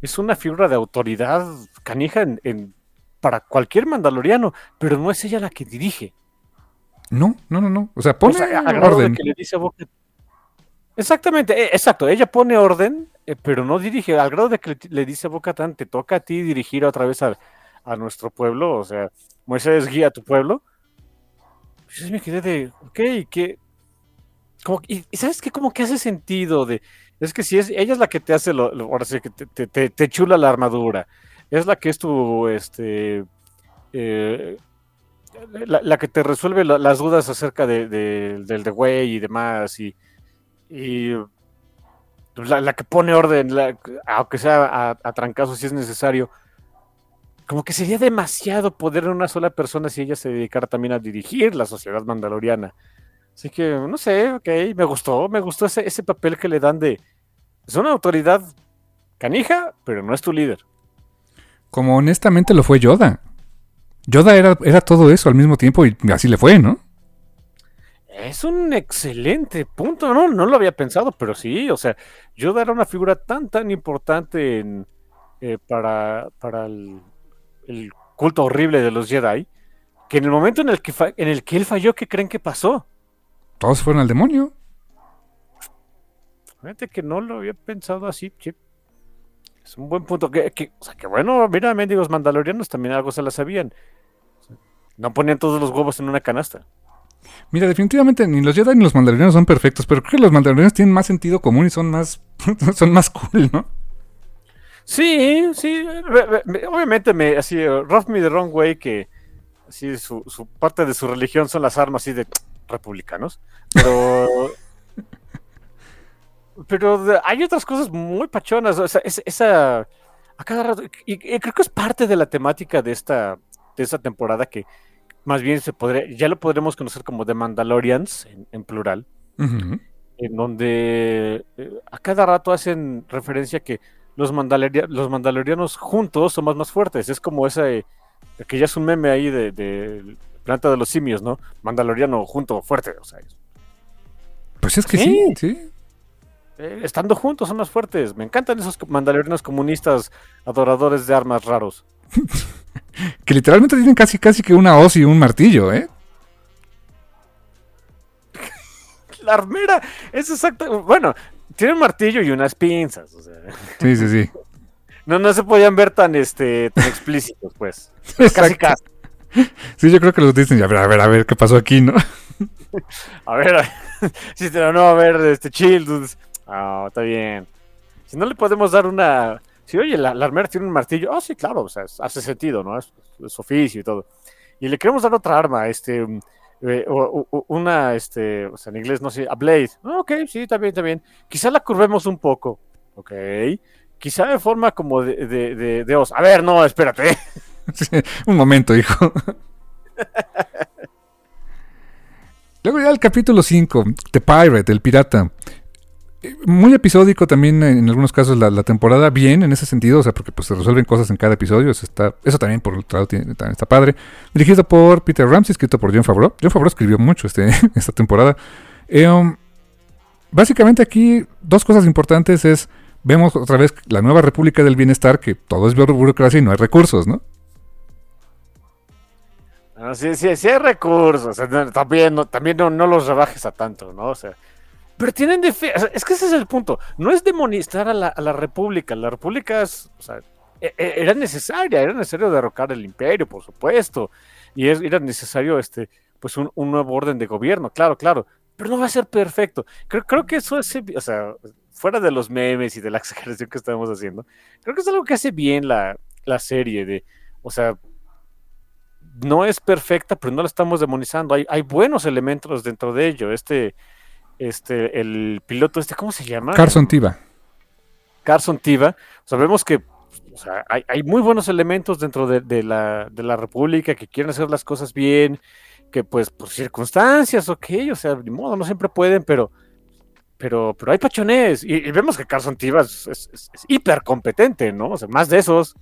es una figura de autoridad canija en, para cualquier mandaloriano, pero no es ella la que dirige. No, no, no, no. O sea, pone orden. que le dice a Exactamente, e, exacto. Ella pone orden, eh, pero no dirige. Al grado de que le, dice a Boca te toca a ti dirigir otra vez a, nuestro pueblo. O sea, Moisés guía a tu pueblo. Pues me quedé de, ok, que. Como, y, sabes qué, como que hace sentido de. Es que si es, ella es la que te hace lo, ahora sí que te, te, chula la armadura. Es la que es tu, este, eh, la, que te resuelve las dudas acerca de, del de güey y demás. Y, y pues, la, que pone orden, aunque sea a, trancazos si es necesario. Como que sería demasiado poder en una sola persona si ella se dedicara también a dirigir la sociedad mandaloriana. Así que, no sé, ok, me gustó, me gustó ese, ese papel que le dan de... Es una autoridad canija, pero no es tu líder. Como honestamente lo fue Yoda. Yoda era, era todo eso al mismo tiempo y así le fue, ¿no? Es un excelente punto, no, no lo había pensado, pero sí, o sea, Yoda era una figura tan, tan importante eh, para, para el, culto horrible de los Jedi, que en el momento en el que, en el que él falló, ¿qué creen que pasó? Todos fueron al demonio. Fíjate que no lo había pensado así, chip. Es un buen punto. Que, o sea, que bueno, mira, mendigos mandalorianos también algo se la sabían. No ponían todos los huevos en una canasta. Mira, definitivamente ni los Jedi ni los mandalorianos son perfectos, pero creo que los mandalorianos tienen más sentido común y son más, [laughs] son más cool, ¿no? Sí, sí, obviamente me, así, rough me the wrong way que así su, su parte de su religión son las armas así de republicanos, pero [laughs] pero hay otras cosas muy pachonas, o sea, esa a cada rato y, creo que es parte de la temática de esta de esta temporada que más bien se podría, ya lo podremos conocer como The Mandalorians, en, plural, en donde eh, a cada rato hacen referencia que los, los mandalorianos juntos somos más fuertes. Es como ese, que ya es un meme ahí de, de Planta de los Simios, ¿no? Mandaloriano junto, fuerte, o sea. Pues es que sí, sí. Eh, estando juntos son más fuertes. Me encantan esos mandalorianos comunistas adoradores de armas raros. [laughs] que literalmente tienen casi casi que una hoz y un martillo, ¿eh? [laughs] La armera es exacto. Bueno, tiene un martillo y unas pinzas. Sí, sí, sí. [laughs] No, no se podían ver tan, este, tan explícitos, pues. [laughs] Casi, casi. Sí, yo creo que los dicen, a ver, a ver, a ver, ¿qué pasó aquí, no? [laughs] a ver, a ver. Si te no, a ver, este, chill, Ah, está bien. Si no le podemos dar una, Sí, oye, la, armera tiene un martillo. Oh, sí, claro, o sea, hace sentido, ¿no? Es, oficio y todo. Y le queremos dar otra arma, este, eh, una, este, o sea, en inglés no sé, a blade. Ah, ok, sí, está bien, está bien. Quizá la curvemos un poco. Ok. Quizá de forma como de, de, de, de os- A ver, no, espérate. [laughs] Sí, un momento, hijo. [laughs] Luego ya el capítulo 5, The Pirate, el pirata. Eh, Muy episódico también en algunos casos la, temporada, bien en ese sentido, o sea, porque pues se resuelven cosas en cada episodio, eso, está, eso también por otro lado también está padre. Dirigido por Peter Ramsey, escrito por John Favreau. John Favreau escribió mucho este, [laughs] esta temporada. Eh, um, básicamente aquí dos cosas importantes es, vemos otra vez la nueva República del Bienestar, que todo es buro- burocracia y no hay recursos, ¿no? Ah, sí, sí, sí hay recursos. también también no, no los rebajes a tanto, ¿no? O sea, pero tienen defe- o sea, es que ese es el punto. No es demonizar a la, a la República. La República e- e- era necesaria, era necesario derrocar el imperio, por supuesto. Y es, era necesario este, pues un, un nuevo orden de gobierno, claro, claro. Pero no va a ser perfecto. Creo, creo que eso es, o sea, fuera de los memes y de la [laughs] exageración que estamos haciendo, creo que es algo que hace bien la, la serie de, o sea, no es perfecta, pero no la estamos demonizando. Hay, hay buenos elementos dentro de ello. Este, este, el piloto, este, ¿cómo se llama? Carson Tiva. Carson Tiva. O sea, vemos que o sea, hay, hay muy buenos elementos dentro de, de la, de la República que quieren hacer las cosas bien, que pues por circunstancias, ok, o sea, de modo, no siempre pueden, pero, pero, pero hay pachones. Y, y vemos que Carson Tiva es, es, es- es hiper competente, ¿no? O sea, más de esos.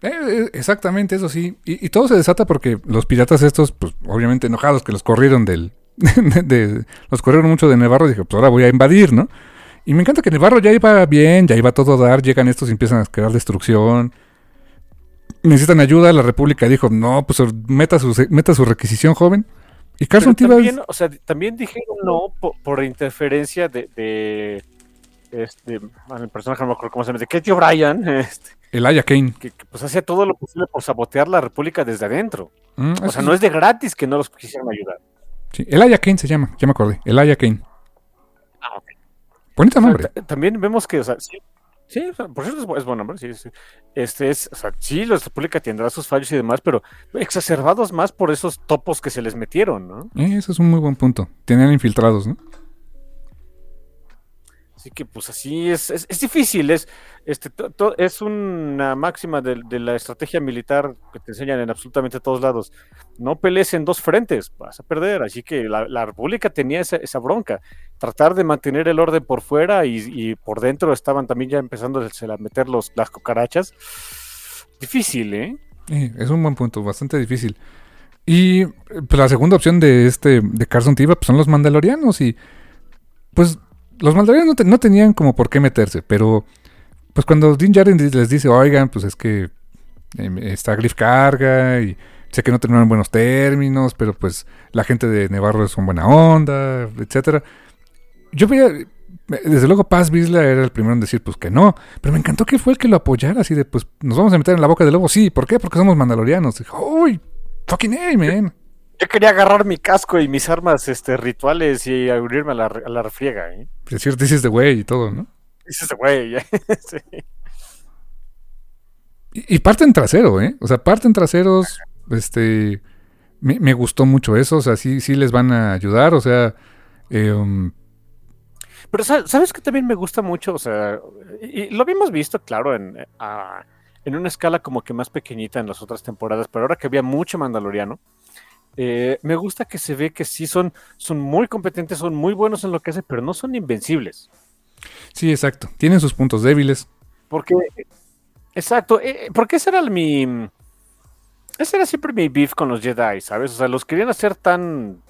Eh, eh, exactamente, eso sí. Y, y todo se desata porque los piratas estos, pues obviamente enojados que los corrieron del... [laughs] de- los corrieron mucho de Nevarro, dije, pues ahora voy a invadir, ¿no? Y me encanta que Nevarro ya iba bien, ya iba todo a dar, llegan estos y empiezan a crear destrucción. Necesitan ayuda, la República dijo, no, pues meta su, meta su requisición, joven. Y Carson también, o sea, también dijeron no por, por interferencia de, de este, el personaje no me acuerdo cómo se llama, de Katie O'Brien, [laughs] este, Elijah Kane. que, que, pues hacía todo lo posible por sabotear la República desde adentro. Mm, O sea, no es de gratis que no los quisieran ayudar. Sí, Elijah Kane se llama, ya me acordé. Elijah Kane. Ah, ok. Bonito O sea, nombre. ta- también vemos que, o sea, sí, sí, o sea, por cierto es, es buen nombre, sí, sí. Este es, o sea, sí, la República tendrá sus fallos y demás, pero exacerbados más por esos topos que se les metieron, ¿no? Eh, eso es un muy buen punto. Tenían infiltrados, ¿no? Así que pues así es, es, difícil, es, este, es una máxima de, la estrategia militar que te enseñan en absolutamente todos lados. No pelees en dos frentes, vas a perder. Así que la, República tenía esa, esa bronca, tratar de mantener el orden por fuera y, por dentro estaban también ya empezando a meter los, las cucarachas. Difícil, ¿eh? Eh, es un buen punto, bastante difícil. Y pues, la segunda opción de este de Carson Tiva pues, son los mandalorianos y pues los mandalorianos no, te- no tenían como por qué meterse, pero pues cuando Din Djarin les dice, oigan, pues es que eh, está Griff carga y sé que no terminaron en buenos términos, pero pues la gente de Nevarro es un buena onda, etcétera. Yo veía, desde luego Paz Vizla era el primero en decir pues que no, pero me encantó que fue el que lo apoyara así de pues nos vamos a meter en la boca del lobo, sí, ¿por qué? Porque somos mandalorianos. Uy, fucking hey, man. Yo quería agarrar mi casco y mis armas este, rituales y abrirme a la, a la refriega, ¿eh? Decir this is the way y todo, ¿no? Dices, güey, [laughs] sí. Y, y parten trasero, ¿eh? O sea, parten traseros, este... Me, me gustó mucho eso, o sea, sí, sí les van a ayudar, o sea... eh, um, Pero sa- sabes que también me gusta mucho, o sea, y, y lo habíamos visto, claro, en, a- en una escala como que más pequeñita en las otras temporadas, pero ahora que había mucho mandaloriano, eh, me gusta que se ve que sí son, son muy competentes, son muy buenos en lo que hacen, pero no son invencibles. sí, exacto. Tienen sus puntos débiles. Porque, exacto, eh, porque ese era el- mi, ese era siempre mi beef con los Jedi, ¿sabes? O sea, los querían hacer tan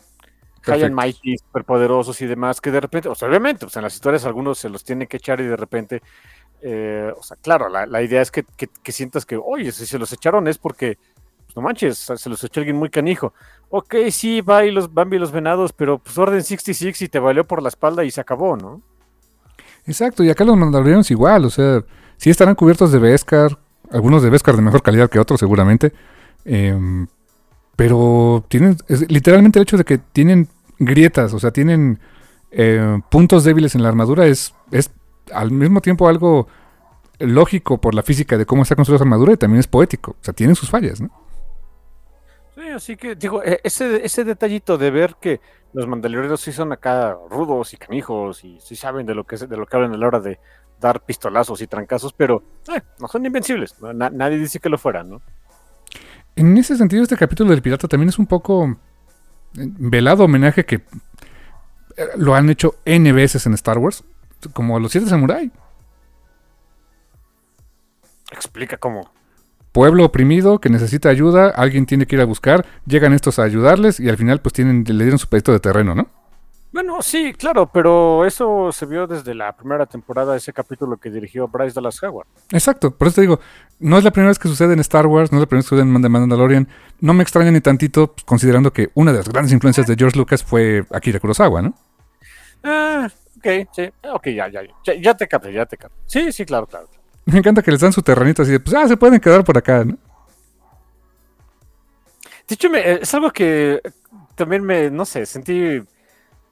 high and mighty, superpoderosos y demás, que de repente, o sea, obviamente, pues en las historias algunos se los tienen que echar y de repente, eh, o sea, claro, la, la idea es que, que- que sientas que, oye, si se los echaron es porque, pues no manches, se los echó alguien muy canijo. Ok, sí, va y los Bambi y los venados, pero pues Orden 66 y te valió por la espalda y se acabó, ¿no? Exacto, y acá los mandalorianos igual, o sea, sí estarán cubiertos de Beskar, algunos de Beskar de mejor calidad que otros seguramente, em, pero tienen, literalmente el hecho de que tienen grietas, o sea, tienen eh, puntos débiles en la armadura, es, es al mismo tiempo algo lógico por la física de cómo está construida su armadura y también es poético, o sea, tienen sus fallas, ¿no? Sí, así que digo, eh, ese, ese detallito de ver que los mandalorianos sí son acá rudos y canijos y sí saben de lo que es- de lo que hablan a la hora de, dar pistolazos y trancazos, pero eh, no son invencibles. Na- nadie dice que lo fueran, ¿no? En ese sentido, este capítulo del pirata también es un poco eh, velado homenaje que eh, lo han hecho N veces en Star Wars, como los siete samurai. Explica cómo. Pueblo oprimido que necesita ayuda, alguien tiene que ir a buscar, llegan estos a ayudarles y al final pues tienen, le dieron su pedito de terreno, ¿no? Bueno, sí, claro, pero eso se vio desde la primera temporada, ese capítulo que dirigió Bryce Dallas Howard. Exacto, por eso te digo, no es la primera vez que sucede en Star Wars, no es la primera vez que sucede en The Mandalorian. No me extraña ni tantito, pues, considerando que una de las grandes influencias de George Lucas fue Akira Kurosawa, ¿no? Ah, ok, sí, ok, ya, ya, ya, ya te capté, ya te capté. Sí, sí, claro, claro. Me encanta que les dan su terrenito así de, pues, ah, se pueden quedar por acá, ¿no? De hecho, me- es algo que también me, no sé, sentí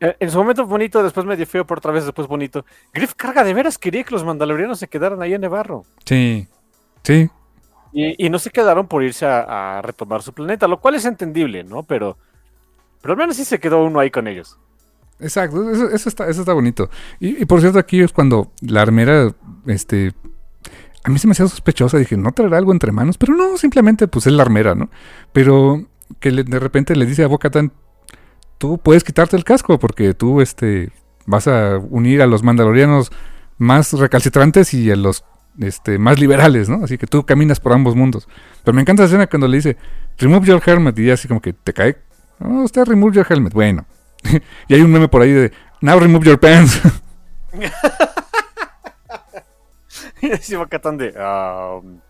eh, en su momento bonito, después medio feo, por otra vez después bonito. Griff Carga de veras quería que los mandalorianos se quedaran ahí en Nevarro. Sí, sí, Y, y no se quedaron por irse a, a retomar su planeta, lo cual es entendible, ¿no? Pero, pero al menos sí se quedó uno ahí con ellos. exacto, eso, eso está, eso está bonito. Y, y por cierto, aquí es cuando la armera, este, a mí se me hacía sospechosa, dije, no traerá algo entre manos, pero no, simplemente pues es la armera, ¿no? Pero que de repente le dice a Bocatan, tú puedes quitarte el casco porque tú, este, vas a unir a los mandalorianos más recalcitrantes y a los este, más liberales, ¿no? Así que tú caminas por ambos mundos. Pero me encanta la escena cuando le dice, remove your helmet, y ella así como que te cae. No, usted remove your helmet. Bueno. [laughs] y hay un meme por ahí de, now remove your pants. [laughs] [laughs] Y así Bo-Katan de, um,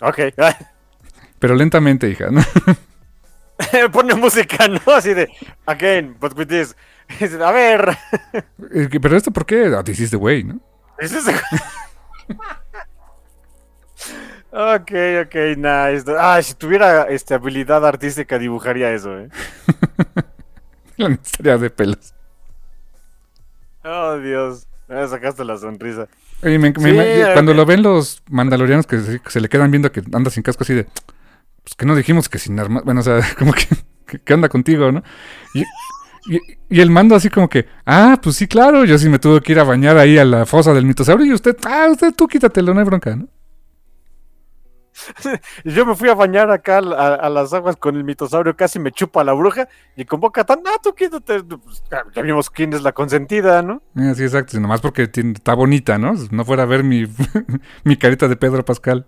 ok. [laughs] Pero lentamente, hija, ¿no? [laughs] Pone música, ¿no? Así de, again, but with this. Dice, A ver. Pero esto, ¿por qué? Ah, te hiciste güey, ¿no? ¿Es ese? ok, ok, nice. Ah, si tuviera este, habilidad artística dibujaría eso, ¿eh? La historia de pelos. Oh, Dios. Me sacaste la sonrisa. Oye, me- me- Sí, me- cuando lo ven los mandalorianos que se, que se le quedan viendo que anda sin casco así de, pues que no dijimos que sin armas, bueno, o sea, [laughs] como que, que- ¿qué onda contigo, no? Y, y- y el mando así como que, ah, pues sí, claro, yo sí me tuve que ir a bañar ahí a la fosa del mitosaurio y usted, ah, usted tú quítatelo, no hay bronca, ¿no? [laughs] Yo me fui a bañar acá a, las aguas con el mitosaurio, casi me chupa la bruja. Y con boca tan, ah, tú quítate. Pues, ya vimos quién es la consentida, ¿no? Eh, sí, exacto, y nomás porque tiene- está bonita, ¿no? Si no fuera a ver mi, [laughs] mi carita de Pedro Pascal.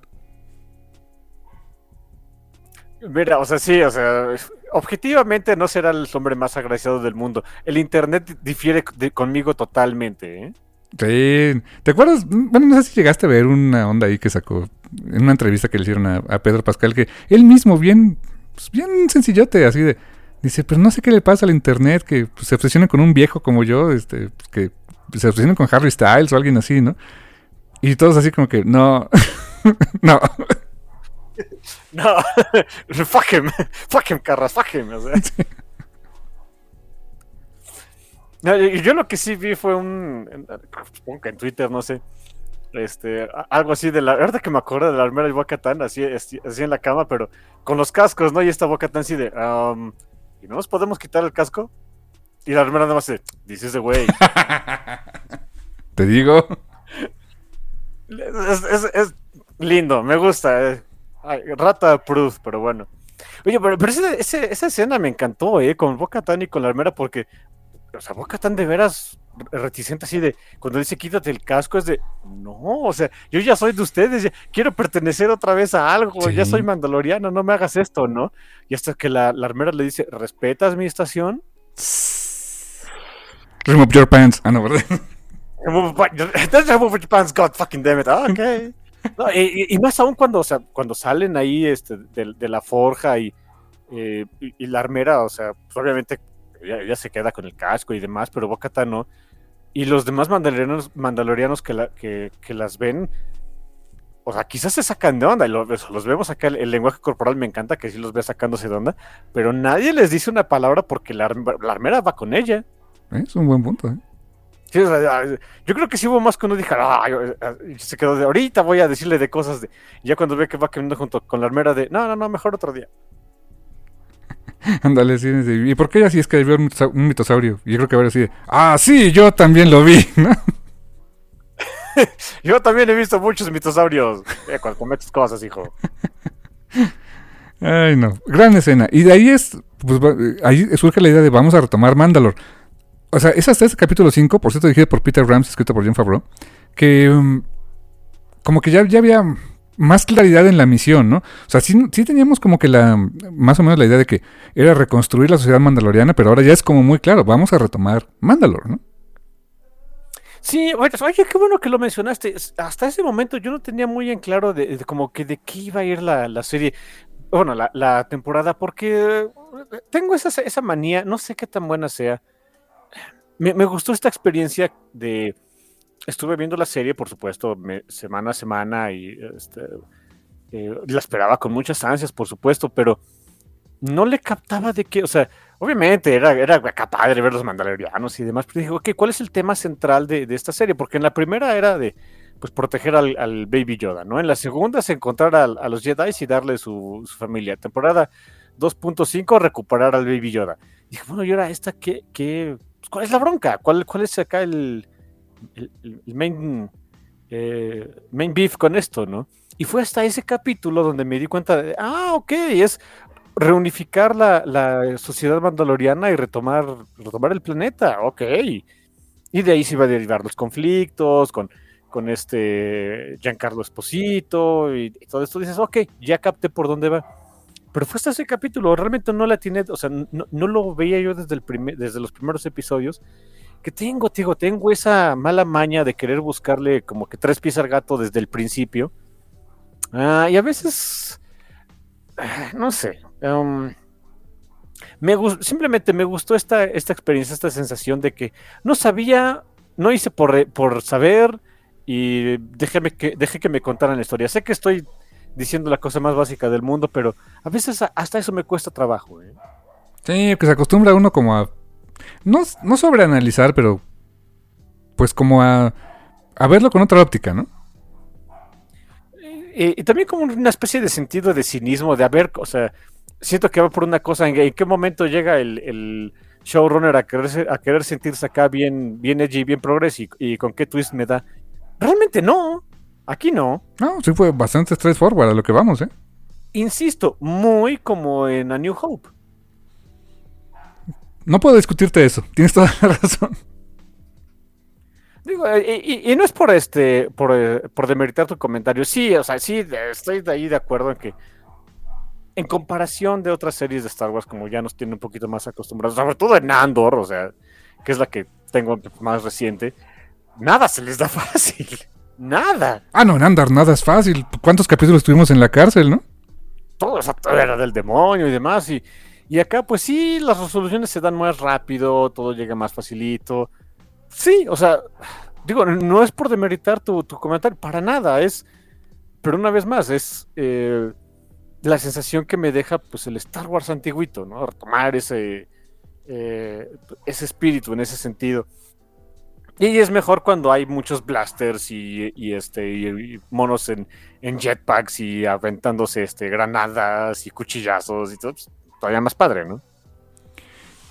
Mira, o sea, sí, o sea, objetivamente no será el hombre más agraciado del mundo. El internet difiere de- conmigo totalmente, ¿eh? Sí. ¿Te acuerdas? Bueno, no sé si llegaste a ver una onda ahí que sacó en una entrevista que le hicieron a, a Pedro Pascal, que él mismo, bien, pues, bien sencillote, así de. Dice, pero no sé qué le pasa al internet, que pues, se obsesiona con un viejo como yo, este, pues, que se obsesiona con Harry Styles o alguien así, ¿no? Y todos así como que, no, [laughs] no. [laughs] No, fuck him, fuck him, Carras, fuck him. o sea. No, y yo lo que sí vi fue un, supongo que en Twitter, no sé, este, algo así de la, ahorita que me acuerdo de la armera de Bocatán, así, así, así en la cama, pero con los cascos, ¿no? Y esta Bocatán así de, um, ¿y no nos podemos quitar el casco? Y la armera nada más de, this is the way. Te digo. Es, es- es lindo, me gusta. eh. Ay, rata proof, pero bueno. Oye, pero, pero ese- ese- esa escena me encantó, ¿eh? Con Boca Tan y con la armera, porque, o sea, Boca Tan de veras reticente así de, cuando dice quítate el casco, es de, no, o sea, yo ya soy de ustedes, ya quiero pertenecer otra vez a algo, ya soy mandaloriano, no me hagas esto, ¿no? Y hasta que la, la armera le dice, ¿respetas mi estación? Remove your pants. Ah, no, ¿verdad? [laughs] Remove your pants, God fucking damn it. Ah, ok. [laughs] No, y, y- y más aún cuando, o sea, cuando salen ahí este, de, de la forja y, eh, y, y la armera, o sea, pues obviamente ella, ella se queda con el casco y demás, pero Bocata no. Y los demás mandalorianos, mandalorianos que, la- que, que las ven, o sea, quizás se sacan de onda. y lo- los vemos acá, el, el lenguaje corporal me encanta que sí los ve sacándose de onda, pero nadie les dice una palabra porque la, la armera va con ella. Eh, Es un buen punto, ¿eh? Sí, o sea, yo creo que sí hubo más que uno dijera, "Ay", y se quedó de ahorita voy a decirle de cosas de. ya cuando ve que va caminando junto con la armera de, no, no, no, mejor otro día. [laughs] Ándale, sí, sí. ¿Y por qué ella sí es que vio un, mitosau- un mitosaurio? Y yo creo que ahora sí de, ah, sí, yo también lo vi, [laughs] ¿no? [laughs] Yo también he visto muchos mitosaurios. Eh, cuando cosas, hijo. Ay, no. Gran escena. Y de ahí es. Pues, ahí surge la idea de vamos a retomar Mandalore. O sea, es hasta este capítulo 5, por cierto, dirigido por Peter Rams, escrito por John Favreau. Que. Um, como que ya, ya había más claridad en la misión, ¿no? O sea, sí, sí, teníamos como que la, más o menos la idea de que era reconstruir la sociedad mandaloriana, pero ahora ya es como muy claro, vamos a retomar Mandalore, ¿no? Sí, oye, qué bueno que lo mencionaste. Hasta ese momento yo no tenía muy en claro de, como que de qué iba a ir la, serie, bueno, la, temporada, porque tengo esa, esa manía, no sé qué tan buena sea. Me gustó esta experiencia de estuve viendo la serie, por supuesto, semana a semana y este, eh, la esperaba con muchas ansias, por supuesto, pero no le captaba de qué, o sea, obviamente era, era capaz de ver los mandalorianos y demás, pero dije, ok, ¿cuál es el tema central de, esta serie? Porque en la primera era de, pues, proteger al, Baby Yoda, ¿no? En la segunda es encontrar a, los Jedi y darle su, familia. Temporada 2.5, recuperar al Baby Yoda. dije, bueno, y ahora esta, ¿qué, qué, pues, ¿cuál es la bronca? ¿Cuál, cuál es acá el el, main, eh, main beef con esto, ¿no? Y fue hasta ese capítulo donde me di cuenta de, ah, ok, es reunificar la, sociedad mandaloriana y retomar, retomar el planeta, ok. Y de ahí se iba a derivar los conflictos con, con este Giancarlo Esposito y, todo esto. Dices, ok, ya capté por dónde va. Pero fue hasta ese capítulo, realmente no la tiene, o sea, no, lo veía yo desde, el desde los primeros episodios que tengo, digo, tengo esa mala maña de querer buscarle como que tres pies al gato desde el principio. Ah, y a veces, ah, no sé, um, me simplemente me gustó esta, esta experiencia, esta sensación de que no sabía, no hice por, por saber y déjeme que, deje que me contaran la historia. Sé que estoy diciendo la cosa más básica del mundo, pero a veces hasta eso me cuesta trabajo. ¿eh? Sí, que se acostumbra uno como a no, no sobreanalizar, pero pues como a, a verlo con otra óptica, ¿no? Y, también como una especie de sentido de cinismo, de haber, o sea, siento que va por una cosa, ¿en, qué momento llega el, showrunner a querer, a querer sentirse acá bien, bien edgy, bien progres y, con qué twist me da? Realmente no, aquí no. No, sí fue bastante straightforward a lo que vamos, ¿eh? Insisto, muy como en A New Hope. No puedo discutirte eso, tienes toda la [laughs] razón. Digo, y, no es por este, por, eh, por, demeritar tu comentario. Sí, o sea, sí, estoy de ahí de acuerdo en que en comparación de otras series de Star Wars, como ya nos tienen un poquito más acostumbrados, sobre todo en Andor, o sea, que es la que tengo más reciente, nada se les da [laughs] fácil. Nada. Ah, no, en Andor nada es fácil. ¿Cuántos capítulos tuvimos en la cárcel, no? Todo eso era del demonio y demás, y y acá, pues sí, las resoluciones se dan más rápido, todo llega más facilito. Sí, o sea, digo, no es por demeritar tu, comentario, para nada, es, pero una vez más, es eh, la sensación que me deja, pues, el Star Wars antiguito, ¿no? Retomar ese, eh, ese espíritu en ese sentido. Y es mejor cuando hay muchos blasters y, este monos en, en, jetpacks y aventándose este granadas y cuchillazos y todo. Todavía más padre, ¿no?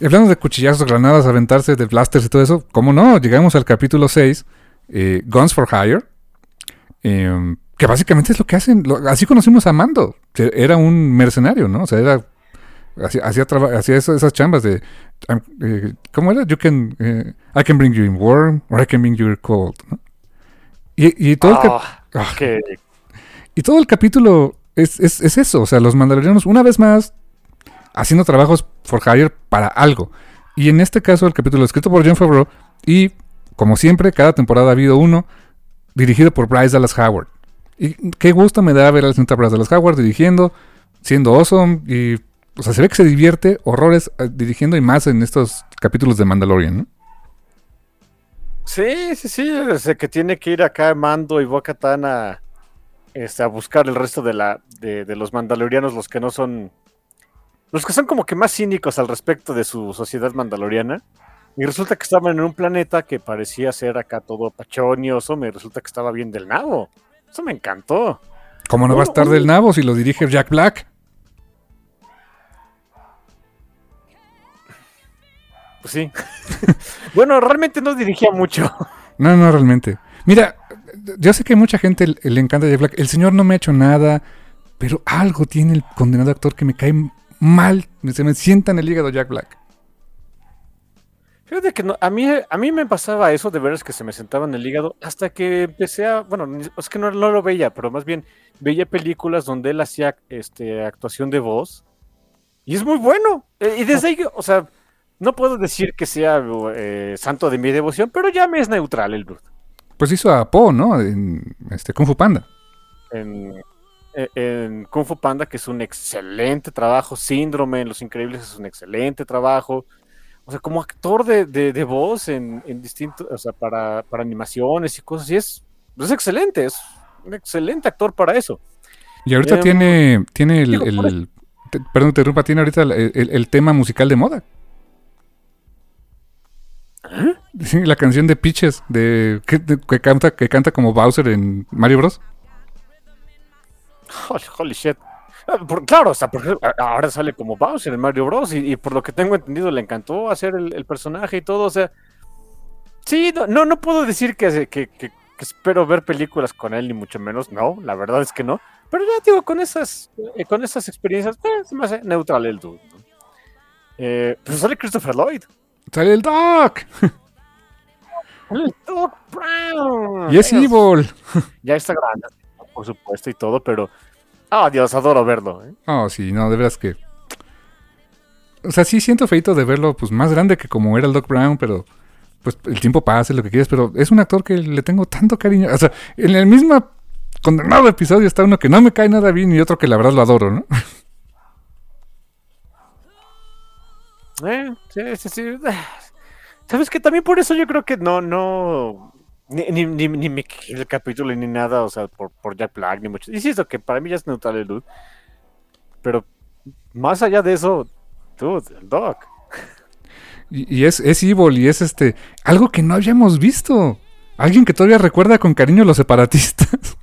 hablando de cuchillazos, granadas, aventarse de blasters y todo eso, ¿cómo no? Llegamos al capítulo 6, eh, Guns for Hire, em, que básicamente es lo que hacen, así conocimos a Mando, era un mercenario, ¿no? O sea, era, hacía, hacía, esas, chambas de, eh, ¿cómo era? You can, eh, I can bring you in warm, or I can bring you cold, ¿no? Y, todo, el ah, ah. y todo el capítulo es, es, es, eso, o sea, los mandalorianos una vez más haciendo trabajos for hire para algo. Y en este caso, el capítulo escrito por John Favreau y, como siempre, cada temporada ha habido uno dirigido por Bryce Dallas Howard. Y qué gusto me da ver al señor Bryce Dallas Howard dirigiendo, siendo awesome y, o sea, se ve que se divierte horrores eh, dirigiendo y más en estos capítulos de Mandalorian, ¿no? Sí, sí, sí, desde que tiene que ir acá Mando y Boca a, este, a buscar el resto de, la, de, de los mandalorianos, los que no son los que son como que más cínicos al respecto de su sociedad mandaloriana. Y resulta que estaban en un planeta que parecía ser acá todo pachonioso. Me resulta que estaba bien del nabo. Eso me encantó. ¿Cómo no va a estar del nabo si lo dirige Jack Black? Pues sí. [laughs] bueno, realmente no dirigía mucho. No, no, realmente. Mira, Yo sé que a mucha gente le encanta Jack Black. El señor no me ha hecho nada, pero algo tiene el condenado actor que me cae mal. Se me sienta en el hígado Jack Black. Fíjate que no, a, mí, a mí me pasaba eso de veras que se me sentaba en el hígado hasta que empecé a. Bueno, es que no, no lo veía, pero más bien veía películas donde él hacía este, actuación de voz. Y es muy bueno. Eh, Y desde ahí, o sea, no puedo decir que sea eh, santo de mi devoción, pero ya me es neutral el dude. Pues hizo a Po, ¿no? En este Kung Fu Panda. En, en Kung Fu Panda, que es un excelente trabajo. Síndrome en Los Increíbles es un excelente trabajo. O sea, como actor de, de- de voz en, en distintos, o sea, para, para animaciones y cosas, y es, es excelente, es un excelente actor para eso. Y ahorita Em, tiene, tiene el, te- perdón, te interrumpa, tiene ahorita el, el- tema musical de moda. ¿Eh? [laughs] La canción de que, de- que canta, que canta como Bowser en Mario Bros. Holy, holy shit. Ah, por- claro, o sea, por ahora sale como Bowser en Mario Bros. Y, y por lo que tengo entendido, le encantó hacer el, el personaje y todo. O sea, sí, no, no, no puedo decir que, que, que- que espero ver películas con él, ni mucho menos. No, la verdad es que no. Pero ya digo, con esas, eh, con esas experiencias, eh, se me hace neutral el dude. ¿no? Eh, pues sale Christopher Lloyd. Sale el Doc. [laughs] Sale el Doc Brown. Y es Evil. Ya está grande, por supuesto, y todo, pero. Ah, Dios, adoro verlo. ¿eh? Oh, sí, no, de veras que. O sea, sí siento feito de verlo, pues más grande que como era el Doc Brown, pero pues el tiempo pasa, lo que quieras, pero es un actor que le tengo tanto cariño. O sea, en el mismo condenado episodio está uno que no me cae nada bien y otro que la verdad lo adoro, ¿no? [laughs] Eh, sí, sí, sí. [sighs] ¿Sabes que También por eso yo creo que no, no. Ni, ni, ni, ni el capítulo ni nada, o sea, por, por Jack Black, ni mucho. Insisto que para mí ya es neutral el dude. Pero más allá de eso, dude, el Doc. Y, y es, es Evil y es este. Algo que no habíamos visto. Alguien que todavía recuerda con cariño a los separatistas. [laughs]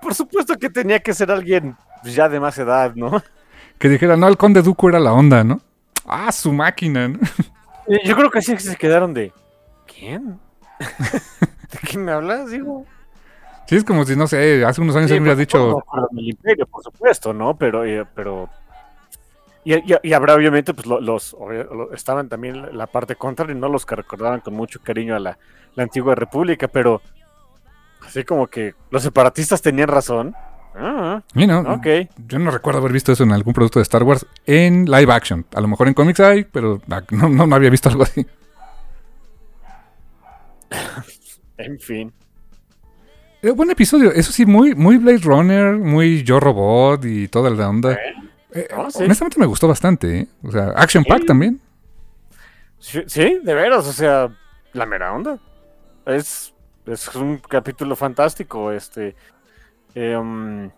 Por supuesto que tenía que ser alguien ya de más edad, ¿no? Que dijera, no, el conde Duco era la onda, ¿no? Ah, su máquina, ¿no? [laughs] Y Yo creo que así se quedaron de. ¿Quién? [laughs] ¿De quién me hablas? Digo. Sí, es como si, no sé, hace unos años Sí, él me hubiera por supuesto, dicho, del imperio, por supuesto, ¿no? Pero, eh, pero y, y- y habrá obviamente, pues lo- los estaban también la- la parte contraria, no los que recordaban con mucho cariño a la, la antigua república, pero así como que los separatistas tenían razón. Ah, you know, ok. Yo no recuerdo haber visto eso en algún producto de Star Wars en live action. A lo mejor en cómics hay, pero ah, no, no, no había visto algo así. [laughs] En fin. Eh, buen episodio. Eso sí, muy, muy Blade Runner, muy Yo Robot y toda la onda. Eh, sí. Honestamente me gustó bastante. ¿eh? O sea, Action Pack también. Sí, sí, de veras, o sea, la mera onda. Es, es un capítulo fantástico, este. Em,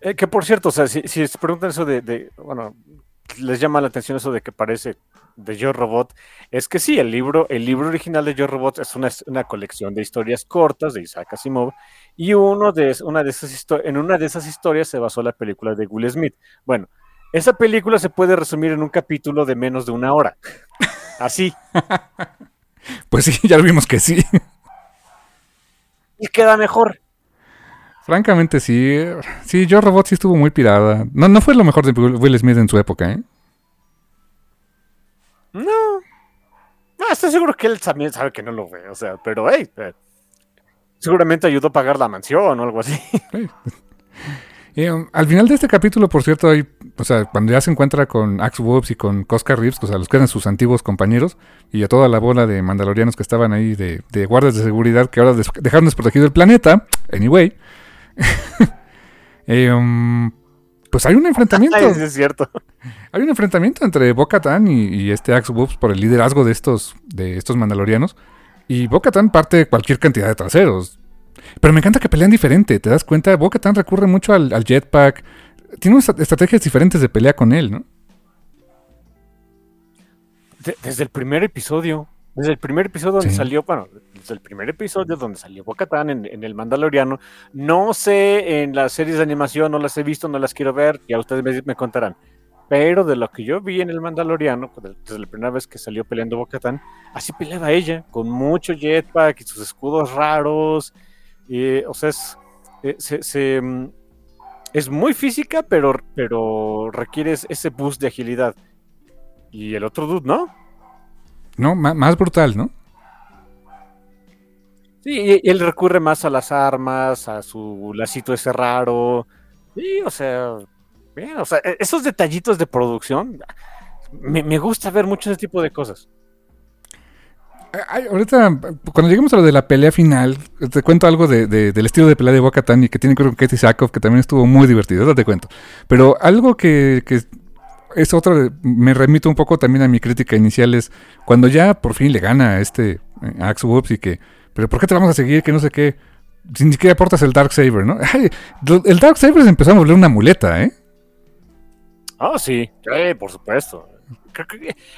eh, que por cierto, o sea, si, si se preguntan eso de, de- bueno, les llama la atención eso de que parece de Yo Robot, es que sí, el libro, el libro original de Yo Robot es una, una colección de historias cortas de Isaac Asimov, y uno de, una de esas en una de esas historias se basó la película de Will Smith. Bueno, esa película se puede resumir en un capítulo de menos de una hora. Así. [laughs] Pues sí, ya vimos que sí. Y queda mejor. Francamente sí. Sí, Yo Robot sí estuvo muy pirada. No, no fue lo mejor de Will Smith en su época, ¿eh? No. No, estoy seguro que él también sabe que no lo ve. O sea, pero hey, eh, seguramente ayudó a pagar la mansión o algo así. [laughs] Y, um, al final de este capítulo, por cierto, hay, o sea, cuando ya se encuentra con Axe Woods y con Cosca Reeves, o sea, los que eran sus antiguos compañeros, y a toda la bola de mandalorianos que estaban ahí de, de guardias de seguridad que ahora dejaron desprotegido el planeta, anyway, [laughs] eh, um, pues hay un enfrentamiento. [laughs] Ay, es cierto. Hay un enfrentamiento entre Bo-Katan y, y este Axe Woods por el liderazgo de estos, de estos mandalorianos. Y Bo-Katan parte cualquier cantidad de traseros. Pero me encanta que pelean diferente, ¿te das cuenta? Bo-Katan recurre mucho al, al jetpack. Tiene unas estrategias diferentes de pelea con él, ¿no? De- desde el primer episodio. Desde el primer episodio donde Sí. salió, bueno, desde el primer episodio donde salió Bo-Katan en, en el Mandaloriano. No sé en las series de animación, no las he visto, no las quiero ver, ya ustedes me, me contarán. pero de lo que yo vi en el Mandaloriano, desde la primera vez que salió peleando Bocatán, así peleaba ella, con mucho jetpack y sus escudos raros. Y, o sea, es, eh, mm, es muy física, pero, pero requiere ese boost de agilidad. Y el otro dude, ¿no? No, más brutal, ¿no? Sí, él recurre más a las armas, a su lacito ese raro. Sí, o sea, bien, o sea, e, esos detallitos de producción, me, gusta ver mucho ese tipo de cosas. ahorita, cuando lleguemos a lo de la pelea final, te cuento algo de, del estilo de pelea de Boca y que tiene que ver con Katie Sackhoff, que también estuvo muy divertido, te cuento. Pero algo que, que es otra, me remito un poco también a mi crítica inicial, es cuando ya por fin le gana a este a Axe Whoops y que pero ¿por qué te vamos a seguir? Que no sé qué. Sin siquiera aportas el Dark Saber, ¿no? [laughs] el Dark Saber se empezó a volver una muleta, ¿eh? Ah, sí, sí, por supuesto.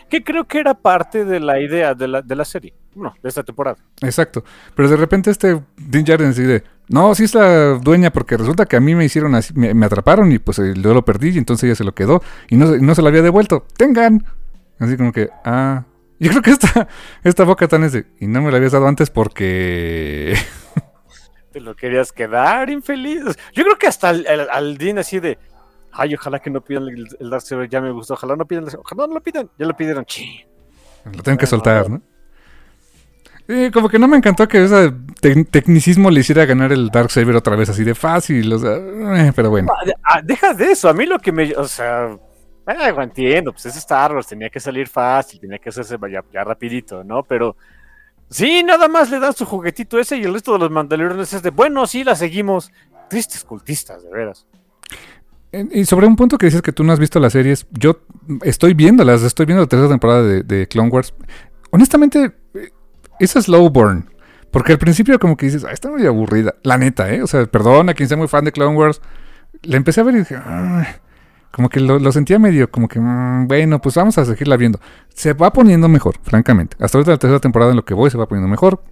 Que, creo que era parte de la idea de la, de la serie, no, de esta temporada. Exacto, pero de repente este Dean Jarden decide, no, sí es la dueña porque resulta que a mí me hicieron así, me, atraparon y pues yo lo perdí y entonces ella se lo quedó y no, no se lo había devuelto. Tengan. Así como que, ah, yo creo que esta, esta boca tan es de. Y no me la habías dado antes porque. [laughs] Te lo querías quedar, infeliz. Yo creo que hasta al, Dean así de. Ay, ojalá que no pidan el, el Dark Saber, ya me gustó. Ojalá no pidan el, Ojalá no lo pidan. Ya lo pidieron. Lo tengo que soltar, ¿no? Como que no me encantó que ese tecnicismo le hiciera ganar el Dark Saber otra vez así de fácil, o sea, eh, pero bueno. Ah, ah, deja de eso, a mí lo que me, o sea, bueno, entiendo, pues es Star Wars, tenía que salir fácil, tenía que hacerse ya, ya rapidito, ¿no? Pero sí, nada más le dan su juguetito ese y el resto de los mandalorianos es de, bueno, sí, la seguimos. Tristes cultistas, de veras. Y sobre un punto que dices que tú no has visto las series, yo estoy viéndolas, estoy viendo la tercera temporada de, Clone Wars. Honestamente, es slow burn. Porque al principio como que dices, ah, está muy aburrida. La neta, ¿eh? O sea, perdona quien sea muy fan de Clone Wars. La empecé a ver y dije, como que lo, sentía medio, como que, mm, bueno, pues vamos a seguirla viendo. Se va poniendo mejor, francamente. Hasta ahorita la tercera temporada en lo que voy se va poniendo mejor.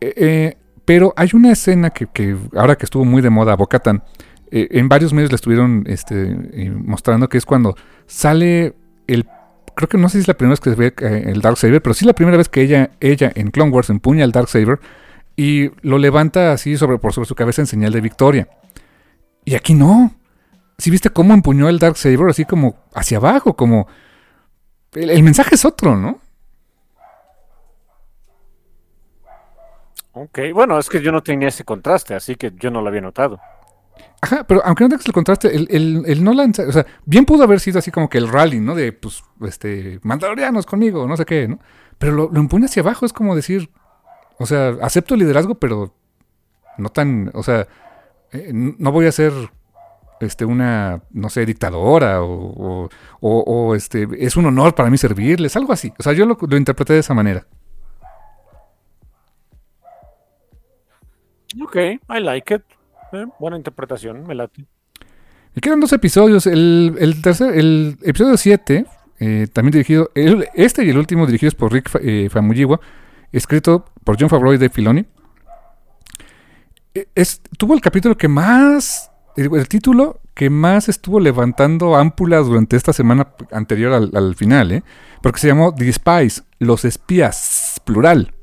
Eh, eh, pero hay una escena que, ahora que estuvo muy de moda, Bocatan, eh, en varios medios la estuvieron este, mostrando, que es cuando sale el... Creo que no sé si es la primera vez que se ve el Dark Saber, pero sí la primera vez que ella, ella en Clone Wars empuña el Dark Saber y lo levanta así sobre, por sobre su cabeza en señal de victoria. Y aquí no si viste cómo empuñó el Dark Saber así como hacia abajo, como... El, mensaje es otro, ¿no? Ok, bueno, es que yo no tenía ese contraste, así que yo no lo había notado. Ajá, pero aunque no tengas el contraste, el, no lanza, o sea, bien pudo haber sido así como que el rally, ¿no? De, pues, este, mandalorianos conmigo, no sé qué, ¿no? Pero lo, lo empuña hacia abajo, es como decir, o sea, acepto el liderazgo, pero no tan, o sea, eh, no voy a ser este, una, no sé, dictadora o, o, este, es un honor para mí servirles, algo así. O sea, yo lo, interpreté de esa manera. Ok, I like it. Eh, buena interpretación, me late. Y quedan dos episodios. El, el tercer, el episodio 7, eh, también dirigido, este y el último dirigidos por Rick eh, Famuyiwa, escrito por John Favreau y Dave Filoni. E, es, tuvo el capítulo que más el, título que más estuvo levantando ámpulas durante esta semana anterior al, final, ¿eh? Porque se llamó The Spies, los espías, plural.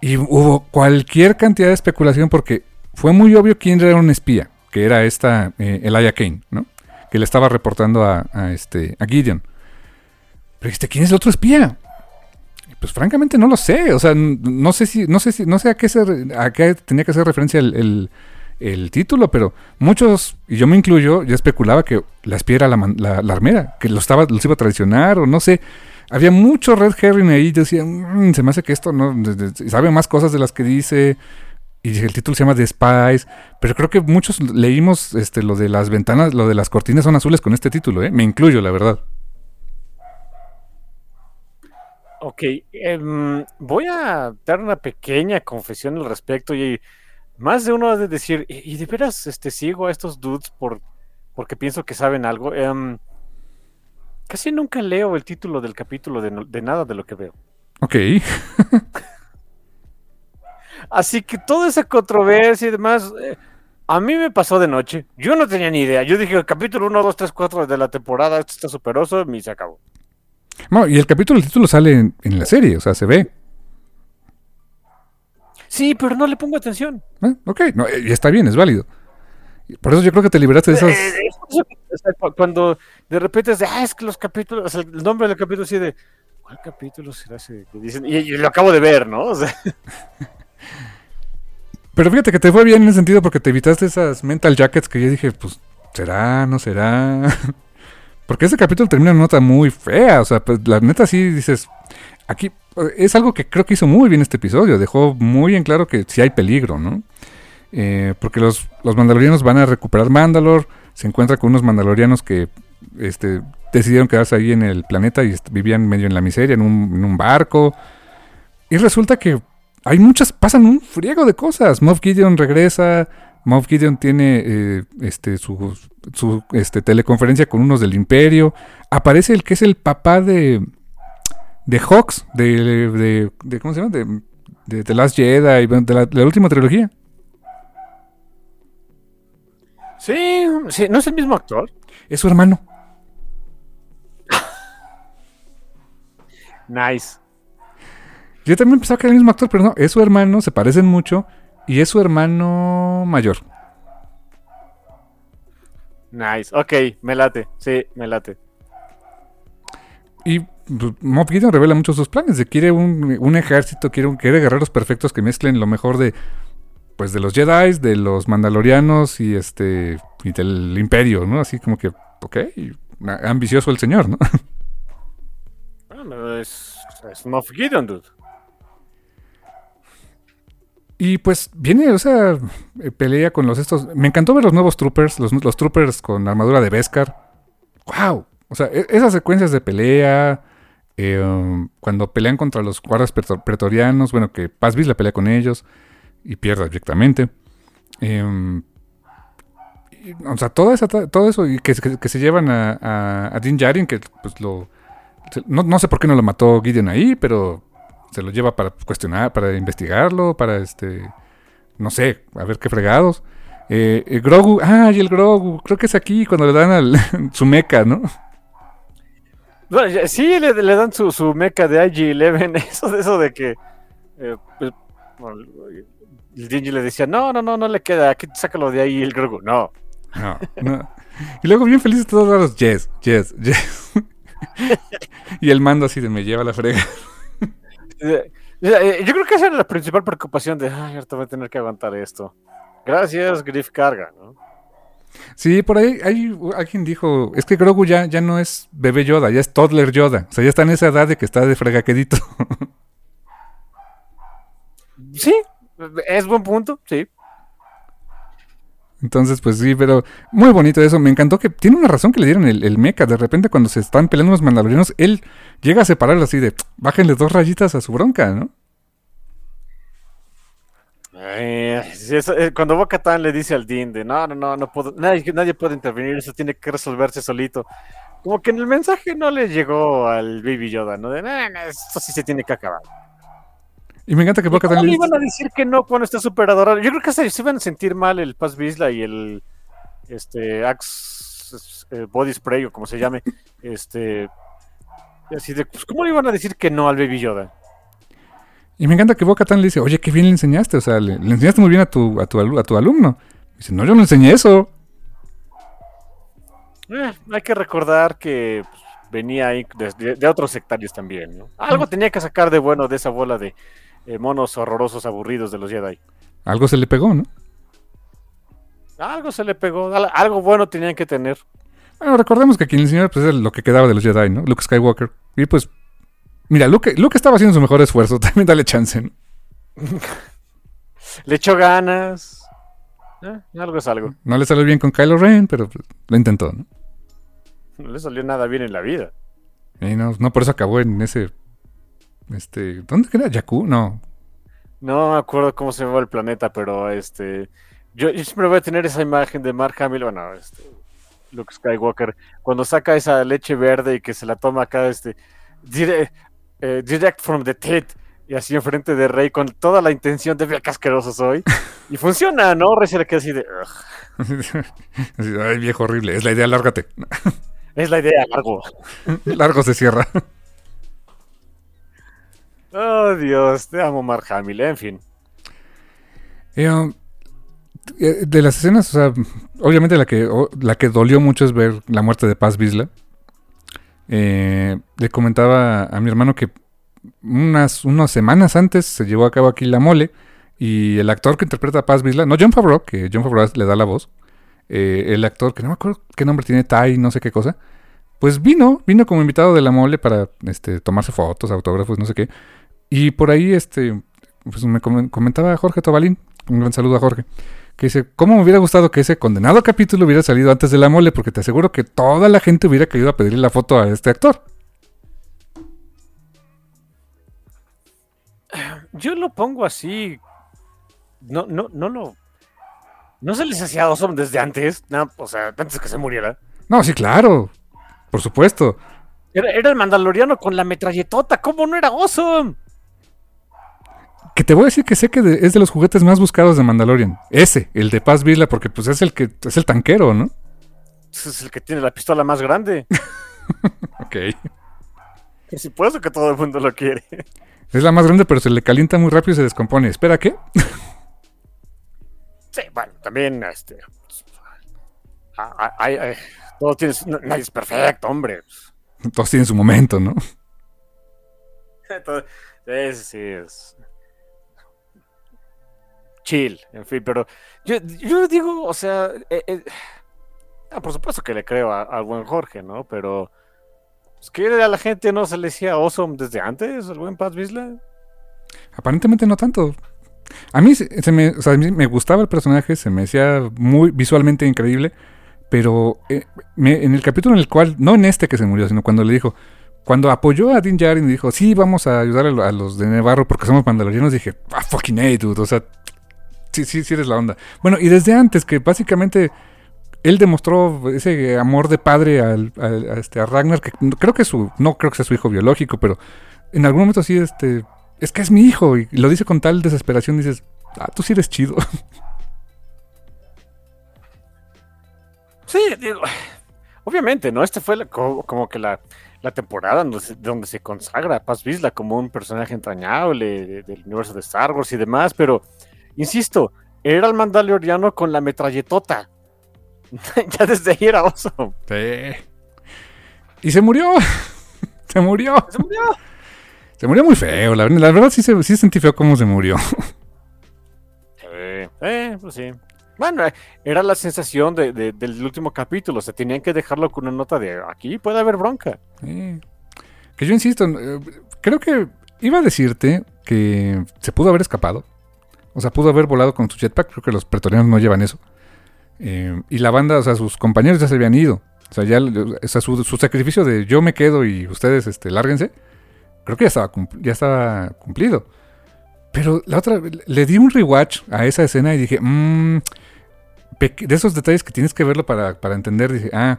Y hubo cualquier cantidad de especulación porque fue muy obvio quién era un espía, que era esta eh, Elia Kane, ¿no? Que le estaba reportando a, este, a Gideon. Pero dijiste, ¿quién es el otro espía? Pues francamente no lo sé, o sea, no sé si, no sé si, no sé a qué, a qué tenía que hacer referencia el el título, pero muchos, y yo me incluyo, yo especulaba que la espía era la, la, armera, que lo estaba, los iba a traicionar, o no sé. Había mucho red herring ahí, yo decía, mm, se me hace que esto no, sabe más cosas de las que dice, y el título se llama The Spies, pero creo que muchos leímos este, lo de las ventanas, lo de las cortinas son azules con este título, ¿eh? me incluyo, la verdad. Ok, em, voy a dar una pequeña confesión al respecto y más de uno ha de decir, ¿y, de veras este, sigo a estos dudes por, porque pienso que saben algo? Em, casi nunca leo el título del capítulo de, nada de lo que veo. Ok. [laughs] Así que toda esa controversia y demás, eh, A mí me pasó de noche. Yo no tenía ni idea. Yo dije, el capítulo 1, 2, 3, 4 de la temporada, esto está superoso, y se acabó. No, y el capítulo, el título sale en, en, la serie, o sea, se ve. Sí, pero no le pongo atención. ¿Eh? Ok, no, y está bien, es válido. Por eso yo creo que te liberaste de esas. Eh, eh, cuando de repente es de, ah, es que los capítulos, o sea, el nombre del capítulo así de, ¿cuál capítulo será ese? Que dicen, y, y, lo acabo de ver, ¿no? O sea. [laughs] Pero fíjate que te fue bien en ese sentido porque te evitaste esas mental jackets que yo dije, pues, ¿será? ¿No será? [laughs] porque ese capítulo termina en una nota muy fea. O sea, pues la neta sí dices, aquí es algo que creo que hizo muy bien este episodio. Dejó muy en claro que sí hay peligro, ¿no? Eh, porque los, los mandalorianos van a recuperar Mandalor. Se encuentra con unos mandalorianos que este, decidieron quedarse ahí en el planeta y vivían medio en la miseria, en un, en un barco. Y resulta que hay muchas, pasan un friego de cosas. Moff Gideon regresa, Moff Gideon tiene eh, este, su, su este, teleconferencia con unos del Imperio. Aparece el que es el papá de, de Hawks, de, de, de ¿cómo se llama? De, de The Last Jedi, de la, de la última trilogía. Sí, sí, ¿no es el mismo actor? Es su hermano. [laughs] nice. Yo también pensaba que era el mismo actor, pero no, es su hermano, se parecen mucho y es su hermano mayor. Nice, ok, me late, sí, me late. Y pues, Moff Gideon revela muchos sus planes, de quiere un, un ejército, quiere, quiere guerreros perfectos que mezclen lo mejor de pues de los Jedi, de los Mandalorianos y este y del Imperio, ¿no? Así como que, ok, ambicioso el señor, ¿no? [laughs] Bueno, es, es Moff Gideon, dude. Y pues viene, o sea, eh, pelea con los estos. Me encantó ver los nuevos troopers, los, los troopers con armadura de Beskar. ¡Wow! O sea, e, esas secuencias de pelea. Eh, um, cuando pelean contra los guardas pretorianos, bueno, que Paz la pelea con ellos y pierde directamente. Y, o sea, todo eso, todo eso y que, que, se llevan a, a, a, Din que pues lo... No, no sé por qué no lo mató Gideon ahí, pero se lo lleva para cuestionar, para investigarlo, para este, no sé, a ver qué fregados. Eh, el Grogu, ah, y el Grogu, creo que es aquí cuando le dan al, [laughs] su meca, ¿no? Sí, le, le, dan su, su meca de IG-11, [laughs] eso, eso de que eh, pues, bueno, el Dingy le decía, no, no, no, no le queda, aquí sácalo de ahí el Grogu, no. No, no. Y luego bien felices todos los yes, yes, yes. y el mando así de me lleva la frega. Eh, yo creo que esa era la principal preocupación de, ay, ahorita voy a tener que aguantar esto. Gracias, Griff Carga, ¿no? Sí, por ahí hay, alguien dijo, es que Grogu ya, ya no es bebé Yoda, ya es toddler Yoda. O sea, ya está en esa edad de que está de fregaquedito. sí, es buen punto, sí. Entonces, pues sí, pero muy bonito eso. Me encantó que tiene una razón que le dieron el, el mecha. De repente, cuando se están peleando los mandalorianos, él llega a separarlo así de bájenle dos rayitas a su bronca, ¿no? Eh, eh, cuando Boca Tan le dice al Dean de no, no, no, no puedo, nadie, nadie puede intervenir, eso tiene que resolverse solito. Como que en el mensaje no le llegó al Baby Yoda, ¿no? De no, no, esto sí se tiene que acabar. Y me encanta que Boca le iban a decir que no cuando está súper adorado. Yo creo que se, se iban a sentir mal el Paz Vizla y el este Axe eh, Body Spray o como se llame. Este así de, pues, ¿cómo le iban a decir que no al Baby Yoda? Y me encanta que Boca Tan le dice, oye, qué bien le enseñaste, o sea, le, le enseñaste muy bien a tu, a tu, a tu alumno. Y dice, no, yo no enseñé eso. Eh, hay que recordar que pues, venía ahí de, de, otros sectarios también, ¿no? Algo tenía que sacar de bueno de esa bola de eh, monos horrorosos, aburridos de los Jedi. Algo se le pegó, ¿no? Algo se le pegó, algo bueno tenían que tener. Bueno, recordemos que quien le enseñó pues, es lo que quedaba de los Jedi, ¿no? Luke Skywalker. Y pues, mira, Luke, Luke estaba haciendo su mejor esfuerzo, [laughs] también dale chance, ¿no? [laughs] le echó ganas. Eh, algo es algo. No le salió bien con Kylo Ren, pero pues, lo intentó, ¿no? No le salió nada bien en la vida. Y no, no por eso acabó en ese este, ¿dónde queda? ¿Jakku? No. No me acuerdo cómo se llama el planeta, pero este. Yo, yo, siempre voy a tener esa imagen de Mark Hamill, bueno, este, Luke Skywalker, cuando saca esa leche verde y que se la toma acá, este. Direct, eh, direct from the tit. y así enfrente de Rey con toda la intención de ver qué asqueroso soy. [laughs] Y funciona, ¿no? Rey se le queda [laughs] así de. Ay, viejo horrible. Es la idea, lárgate. Es la idea, largo. [laughs] Largo se cierra. Oh, Dios, te amo, Mark Hamill. En fin. Eh, um, eh, de las escenas, o sea, obviamente la que, la que dolió mucho es ver la muerte de Paz Vizla. Eh, le comentaba a mi hermano que unas, unas semanas antes se llevó a cabo aquí la mole y el actor que interpreta a Paz Vizla, no John Favreau, que John Favreau le da la voz, el actor que no me acuerdo qué nombre tiene, Tai, no sé qué cosa, pues vino, vino como invitado de la mole para este, tomarse fotos, autógrafos, no sé qué. Y por ahí este, pues me comen- comentaba Jorge Tobalín, un gran saludo a Jorge, que dice, ¿cómo me hubiera gustado que ese condenado capítulo hubiera salido antes de la mole? Porque te aseguro que toda la gente hubiera querido a pedirle la foto a este actor. Yo lo pongo así. No, no, no lo. No se les hacía Awesome desde antes. No, o sea, antes que se muriera. No, sí, claro, por supuesto. Era, era el mandaloriano con la metralletota. ¿Cómo no era Awesome? Que te voy a decir que sé que de- es de los juguetes más buscados de Mandalorian. Ese, el de Paz Vizla, porque pues es el que es el tanquero, ¿no? Ese Es el que tiene la pistola más grande. [laughs] Ok. Por supuesto que todo el mundo lo quiere. Es la más grande, pero se le calienta muy rápido y se descompone. Espera, ¿qué? Sí, bueno, también, este. ay, todo tiene. nadie es perfecto, hombre. Todos tienen su momento, ¿no? [laughs] Todo- sí, sí, es. Chill, en fin, pero yo, yo digo, o sea, eh, eh, ah, por supuesto que le creo al buen Jorge, ¿no? Pero es que a la gente no se le decía awesome desde antes, al buen Paz Vizla. Aparentemente no tanto. A mí se, me, a mí me gustaba el personaje, se me hacía muy visualmente increíble, pero eh, me- en el capítulo en el cual, no en este que se murió, sino cuando le dijo, cuando apoyó a Din Djarin y dijo, sí, vamos a ayudar a los de Nevarro porque somos mandalorianos, dije, ah, fucking hey, dude, o sea, sí, sí, sí eres la onda. Bueno, y desde antes, que básicamente él demostró ese amor de padre al, a, este, a Ragnar, que creo que su, no creo que sea su hijo biológico, pero en algún momento sí, este, es que es mi hijo, y lo dice con tal desesperación, dices, ah, tú sí eres chido. [laughs] Sí, obviamente, ¿no? Este fue la- co- como que la, la temporada donde se, donde se consagra a Paz Vizla como un personaje entrañable de- del universo de Star Wars y demás, pero, insisto, era el mandaloriano con la metralletota. [laughs] ya desde ahí era awesome. Sí. Y se murió. [laughs] se murió. Se murió. Se murió muy feo. La, la verdad sí, se, sí sentí feo cómo se murió. Sí, eh, pues sí. Bueno, eh, era la sensación de- de- del último capítulo. O sea, tenían que dejarlo con una nota de aquí puede haber bronca. Sí. Que yo insisto, eh, creo que iba a decirte que se pudo haber escapado. O sea, pudo haber volado con su jetpack. Creo que los pretorianos no llevan eso. Eh, y la banda, o sea, sus compañeros ya se habían ido. O sea, ya o sea, su, sacrificio de yo me quedo y ustedes este, lárguense. Creo que ya estaba, ya estaba cumplido. Pero la otra, le di un rewatch a esa escena y dije, mmm, de esos detalles que tienes que verlo para, para entender, dije, ah,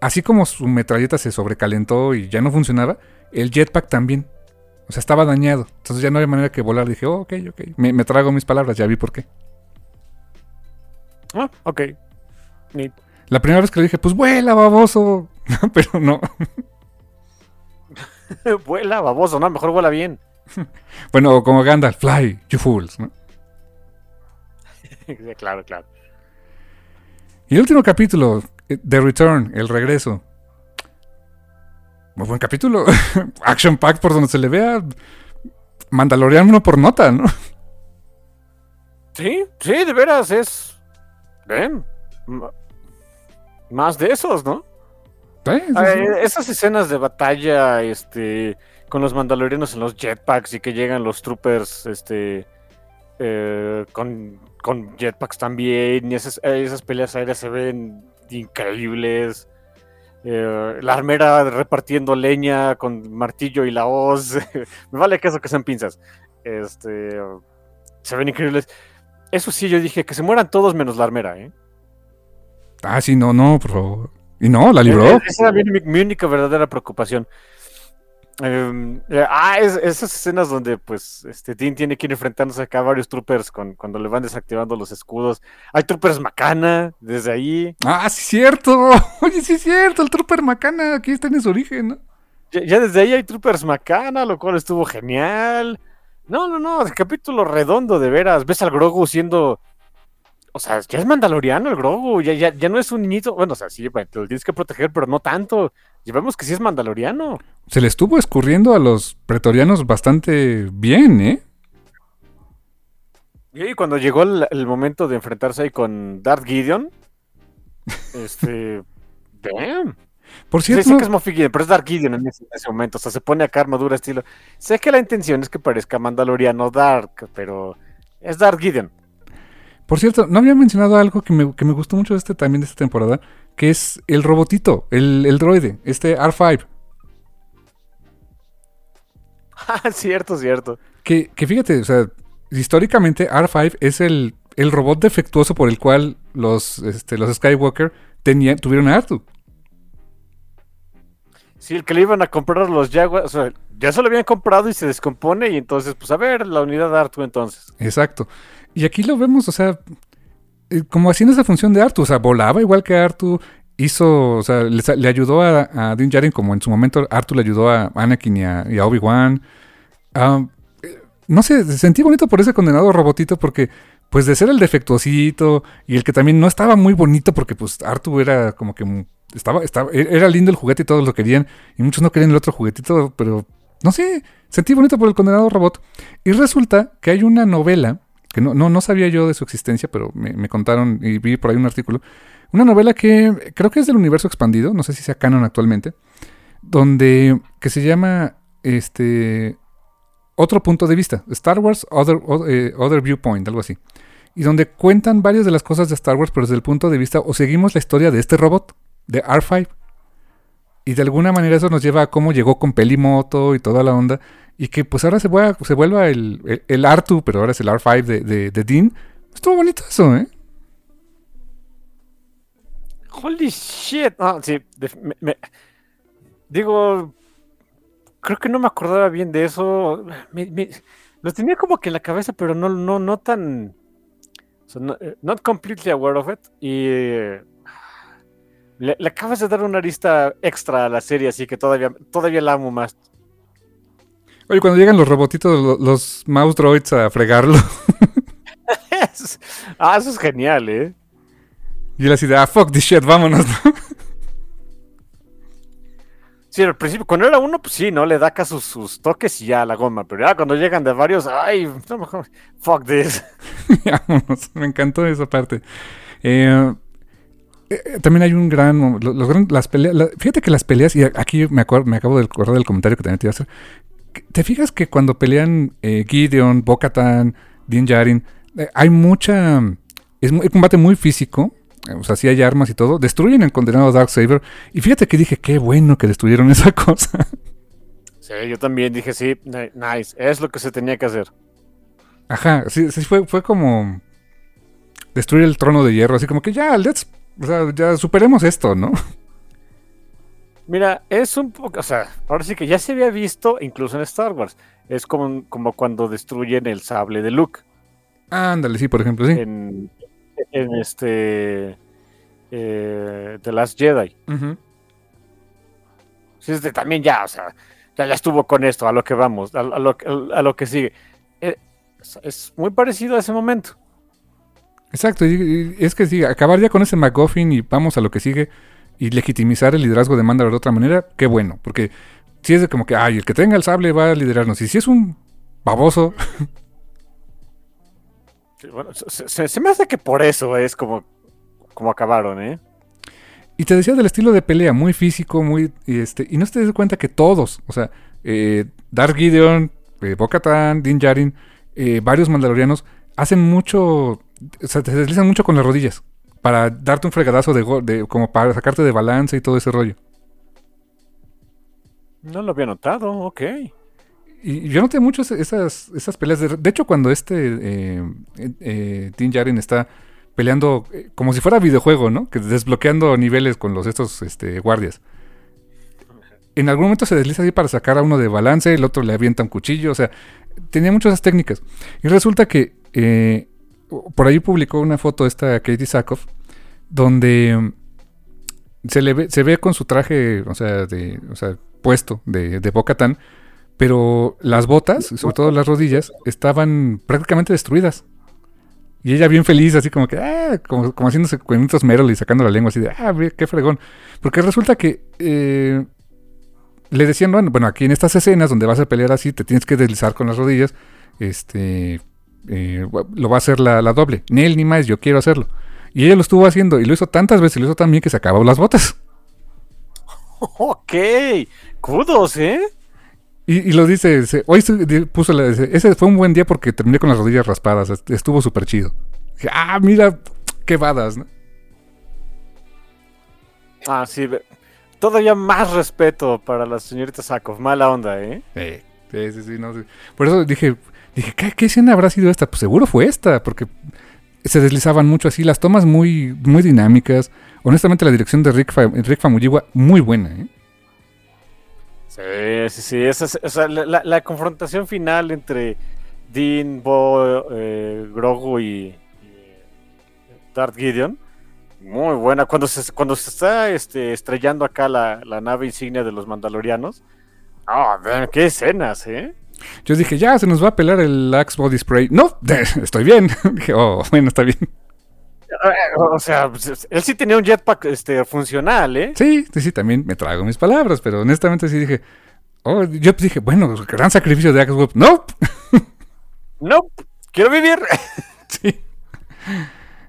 así como su metralleta se sobrecalentó y ya no funcionaba, el jetpack también. O sea, estaba dañado. Entonces ya no había manera que volar. Dije, oh, ok, ok. Me, me trago mis palabras, ya vi por qué. Ah, ok. Neat. La primera vez que le dije, pues vuela, baboso. [laughs] Pero no. [laughs] vuela, baboso, ¿no? Mejor vuela bien. [laughs] Bueno, como Gandalf, fly, you fools. ¿no? Claro, claro. Y el último capítulo, eh, The Return, el regreso. Muy buen capítulo. [laughs] Action Pack por donde se le vea. Mandaloriano por nota, ¿no? Sí, sí, de veras es. Ven. Más de esos, ¿no? Sí, sí, Ah, sí. eh, esas escenas de batalla, este, con los mandalorianos en los jetpacks y que llegan los troopers, este, eh, con, con jetpacks también, y esas, eh, esas peleas aéreas se ven increíbles. Eh, la armera repartiendo leña con martillo y la hoz. [laughs] Me vale que eso que sean pinzas. Este, se ven increíbles. Eso sí, yo dije que se mueran todos menos la armera, ¿eh? Ah, sí, no, no, por favor. Y no, la libró. Eh, Esa era mi, mi única verdadera preocupación. Em, eh, ah, es- esas escenas donde pues este Dean tiene que ir enfrentándose acá a varios troopers con, cuando le van desactivando los escudos. Hay troopers macana desde ahí. Ah, sí, cierto. [laughs] Oye, sí, cierto. El Trooper Macana aquí está en su origen, ¿no? Ya, ya desde ahí hay troopers macana, lo cual estuvo genial. No, no, no, el capítulo redondo de veras. Ves al Grogu siendo. O sea, ya es mandaloriano el Grogu, ya, ya, ya no es un niñito. Bueno, o sea, sí, te lo tienes que proteger, pero no tanto. Llevamos que sí es mandaloriano. Se le estuvo escurriendo a los pretorianos bastante bien, ¿eh? Y cuando llegó el, el momento de enfrentarse ahí con Darth Gideon, [laughs] este. Damn. Por Sí, cierto, sé no- que es Moffy Gideon, pero es Darth Gideon en ese, en ese momento. O sea, se pone acá armadura estilo. Sé que la intención es que parezca Mandaloriano Dark, pero es Darth Gideon. por cierto, no había mencionado algo que me, que me gustó mucho este, también de esta temporada, que es el robotito, el, el droide, este R5. [laughs] Ah, cierto, cierto. Que, que fíjate, o sea, históricamente R5 es el, el robot defectuoso por el cual los, este, los Skywalker tenían, tuvieron a Artu. Sí, el que le iban a comprar los Jaguars, o sea, ya se lo habían comprado y se descompone y entonces, pues a ver, la unidad de Artu entonces. Exacto. Y aquí lo vemos, o sea, como haciendo esa función de Artu, o sea, volaba igual que Artu, hizo, o sea, le, ayudó a, a Din Djarin como en su momento Artu le ayudó a Anakin y a, Obi-Wan. Eh, no sé, sentí bonito por ese condenado robotito porque, pues de ser el defectuosito y el que también no estaba muy bonito porque, pues, Artu era como que mu- estaba, estaba, e- era lindo el juguete y todos lo querían y muchos no querían el otro juguetito, pero no sé, sentí bonito por el condenado robot. Y resulta que hay una novela, que no, no, no sabía yo de su existencia, pero me, me contaron y vi por ahí un artículo. Una novela que creo que es del universo expandido, no sé si sea canon actualmente, donde que se llama este otro punto de vista, Star Wars Other, o- eh, Other Viewpoint, algo así. Y donde cuentan varias de las cosas de Star Wars, pero desde el punto de vista, o seguimos la historia de este robot, de R5. Y de alguna manera eso nos lleva a cómo llegó con Pelimoto y toda la onda. Y que pues ahora se, vuelva, se vuelva el, el, el R2, pero ahora es el R5 de, de, de Dean. Estuvo bonito eso, ¿eh? Holy shit. Ah, sí, me- digo, creo que no me acordaba bien de eso. Me- me- lo tenía como que en la cabeza, pero no, no, no tan. no- eh, not completely aware of it. Y le, le acabas de dar una arista extra a la serie, así que todavía, todavía la amo más. Oye, cuando llegan los robotitos, lo- los mouse droids a fregarlo. [laughs] ah, eso es genial, ¿eh? y él así de, ah, fuck this shit, vámonos. ¿no? Sí, al principio, cuando era uno, pues sí, ¿no? Le da acá sus, sus toques y ya la goma. Pero ya cuando llegan de varios, ay, no, fuck this. [laughs] Vámonos, me encantó esa parte. Eh, eh, también hay un gran. Los, gran- las peleas, la- fíjate que las peleas, y aquí me, acuer- me acabo de acordar del comentario que también te iba a hacer. ¿Te fijas que cuando pelean eh, Gideon, Bo-Katan, Din Djarin, eh, hay mucha. Es un combate muy físico. eh, O sea, sí hay armas y todo. Destruyen el condenado Darksaber. Y fíjate que dije, qué bueno que destruyeron [laughs] esa cosa. Sí, yo también dije, sí, ni- nice, es lo que se tenía que hacer. Ajá, sí, sí fue, fue como destruir el trono de hierro, así como que ya, let's, o sea, ya superemos esto, ¿no? Mira, es un poco, o sea, ahora sí que ya se había visto incluso en Star Wars. Es como, como cuando destruyen el sable de Luke Ándale, sí, por ejemplo, sí. en, en este eh, The Last Jedi. Sí, es de- también ya, o sea, ya, ya estuvo con esto, a lo que vamos, a, a lo, a lo que sigue. Eh, es muy parecido a ese momento. Exacto, y, y es que sí, acabar ya con ese McGuffin y vamos a lo que sigue y legitimizar el liderazgo de Mandalore de otra manera, qué bueno, porque si es de como que, ay, el que tenga el sable va a liderarnos, y si es un baboso, [laughs] Sí, bueno, se, se- se me hace que por eso es como, como acabaron, ¿eh? Y te decía del estilo de pelea, muy físico, muy. y Este, y no te das cuenta que todos, o sea, eh, Darth Gideon, eh, Bo-Katan, Din Djarin, eh, varios mandalorianos, hacen mucho. O sea, te deslizan mucho con las rodillas. Para darte un fregadazo de, como para sacarte de balance y todo ese rollo. No lo había notado, ok. Y yo noté mucho esas, esas peleas. De, de hecho, cuando este eh, eh, Din Djarin está peleando eh, como si fuera videojuego, ¿no? Que desbloqueando niveles con los estos este, guardias. en algún momento se desliza así para sacar a uno de balance, el otro le avienta un cuchillo, o sea, tenía muchas técnicas. Y resulta que eh, por ahí publicó una foto esta Katie Sackhoff, donde mm, se, le ve, se ve con su traje, o sea, de, o sea puesto de, de Tan, pero las botas, sobre todo las rodillas, estaban prácticamente destruidas. Y ella bien feliz, así como que, ah, como, como haciéndose cuenitos Merol y sacando la lengua así de, ah, qué fregón. Porque resulta que eh, le decían, bueno, aquí en estas escenas donde vas a pelear así, te tienes que deslizar con las rodillas, este, eh, lo va a hacer la, doble. Ni él ni más, yo quiero hacerlo. Y ella lo estuvo haciendo y lo hizo tantas veces y lo hizo tan bien que se acabó las botas. [laughs] Ok, kudos, ¿eh? Y, lo dice, hoy puso la, ese fue un buen día porque terminé con las rodillas raspadas, estuvo súper chido. ah, mira, qué badas, ¿no? Ah, sí, todavía más respeto para la señorita Sakov, mala onda, ¿eh? sí, sí, sí, no, Por eso dije, dije, ¿qué, escena habrá sido esta? Pues seguro fue esta, porque se deslizaban mucho así, las tomas muy, muy dinámicas. Honestamente, la dirección de Rick, Rick Famuyiwa, muy buena, ¿eh? Sí, sí, sí. Esa, la, confrontación final entre Dean, Bo, eh, Grogu y, Darth Gideon. Muy buena. Cuando se, cuando se está este, estrellando acá la, nave insignia de los Mandalorianos. Ah, qué escenas, ¿eh? Yo dije, ya se nos va a pelar el Axe Body Spray. No, [laughs] estoy bien. [laughs] dije, oh, bueno, está bien. O sea, pues, él sí tenía un jetpack este, funcional, ¿eh? Sí, sí, sí, también me trago mis palabras, pero honestamente sí dije, oh, yo dije, bueno, gran sacrificio de Axwell. No. [laughs] no, quiero vivir. sí.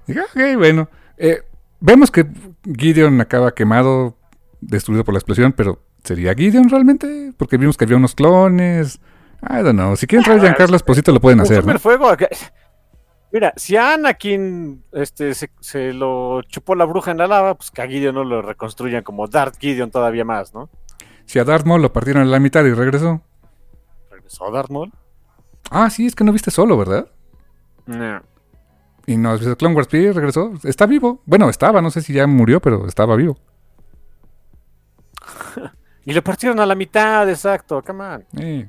Dije, ok, bueno. Eh, vemos que Gideon acaba quemado, destruido por la explosión, pero ¿sería Gideon realmente? Porque vimos que había unos clones. I don't know. Si quieren traer a Giancarlo Esposito, lo pueden hacer. ¿no? fuego. Mira, si a Anakin este, se, lo chupó la bruja en la lava, pues que a Gideon no lo reconstruyan como Darth Gideon todavía más, ¿no? Si a Darth Maul lo partieron en la mitad y regresó. ¿Regresó Darth Maul? Ah, sí, es que no viste solo, ¿verdad? No. Y no, Clone Wars sí, regresó. Está vivo. Bueno, estaba, no sé si ya murió, pero estaba vivo. [laughs] y lo partieron a la mitad, exacto, come on. Sí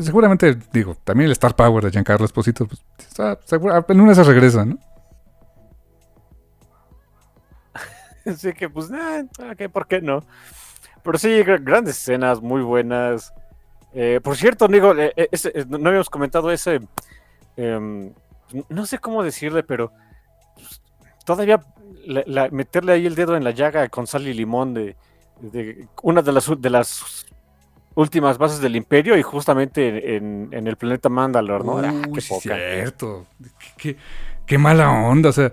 seguramente, digo, también el Star Power de Giancarlo Esposito, pues, en una se regresa, ¿no? [laughs] Así que, pues, ¿por qué no? Pero sí, grandes escenas, muy buenas. Eh, por cierto, digo, eh, eh, no habíamos comentado ese. Em, no sé cómo decirle, pero pues, todavía meterle ahí el dedo en la llaga con sal y limón de, de una de las, de las últimas bases del Imperio y justamente en, el planeta Mandalor, ¿no? Ah, qué cierto. Qué, mala onda, o sea.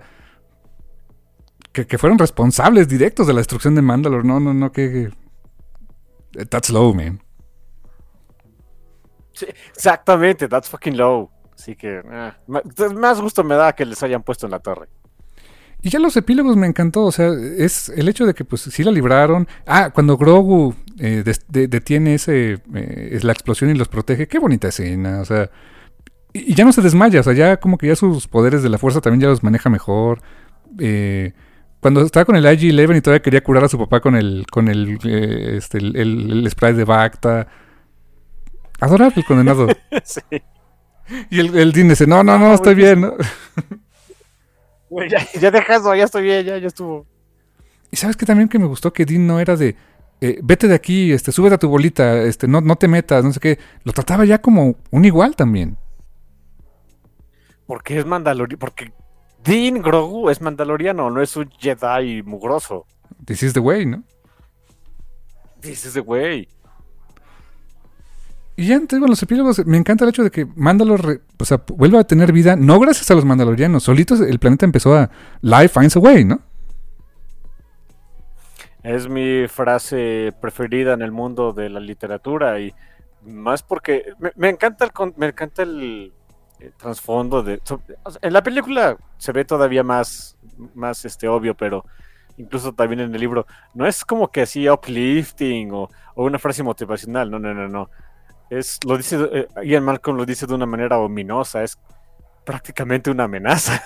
Que, fueron responsables directos de la destrucción de Mandalor. No, no, no, que. That's low, man. exactamente, that's fucking low. Así que. Ah, más gusto me da que les hayan puesto en la torre. Y ya los epílogos me encantó, o sea, es el hecho de que pues sí la libraron. Ah, cuando Grogu eh, detiene ese, eh, la explosión y los protege, qué bonita escena, o sea, y, ya no se desmaya, o sea, ya como que ya sus poderes de la fuerza también ya los maneja mejor. Eh, cuando estaba con el IG-11 y todavía quería curar a su papá con el, con el, este, el, spray de Bacta. Adorable el condenado. [laughs] sí. Y el, el Dean dice, no, no, no, estoy bien, ya, ya deja eso, ya estoy bien, ya, ya estuvo. Y sabes que también que me gustó que Dean no era de eh, vete de aquí, este, súbete a tu bolita, este, no, no te metas, no sé qué. Lo trataba ya como un igual también. Porque es mandaloriano, porque Dean Grogu es mandaloriano, no es un Jedi mugroso. This is the way, ¿no? This is the way. Y ya te digo, los epílogos me encanta el hecho de que Mandalor o sea, vuelva a tener vida, no gracias a los mandalorianos, solitos el planeta empezó a Life finds a way, ¿no? Es mi frase preferida en el mundo de la literatura y más porque me, encanta el me encanta el, trasfondo de en la película se ve todavía más más este obvio, pero incluso también en el libro no es como que así uplifting o, o una frase motivacional, no, no, no, no es, lo dice, eh, Ian Malcolm lo dice de una manera ominosa, es prácticamente una amenaza.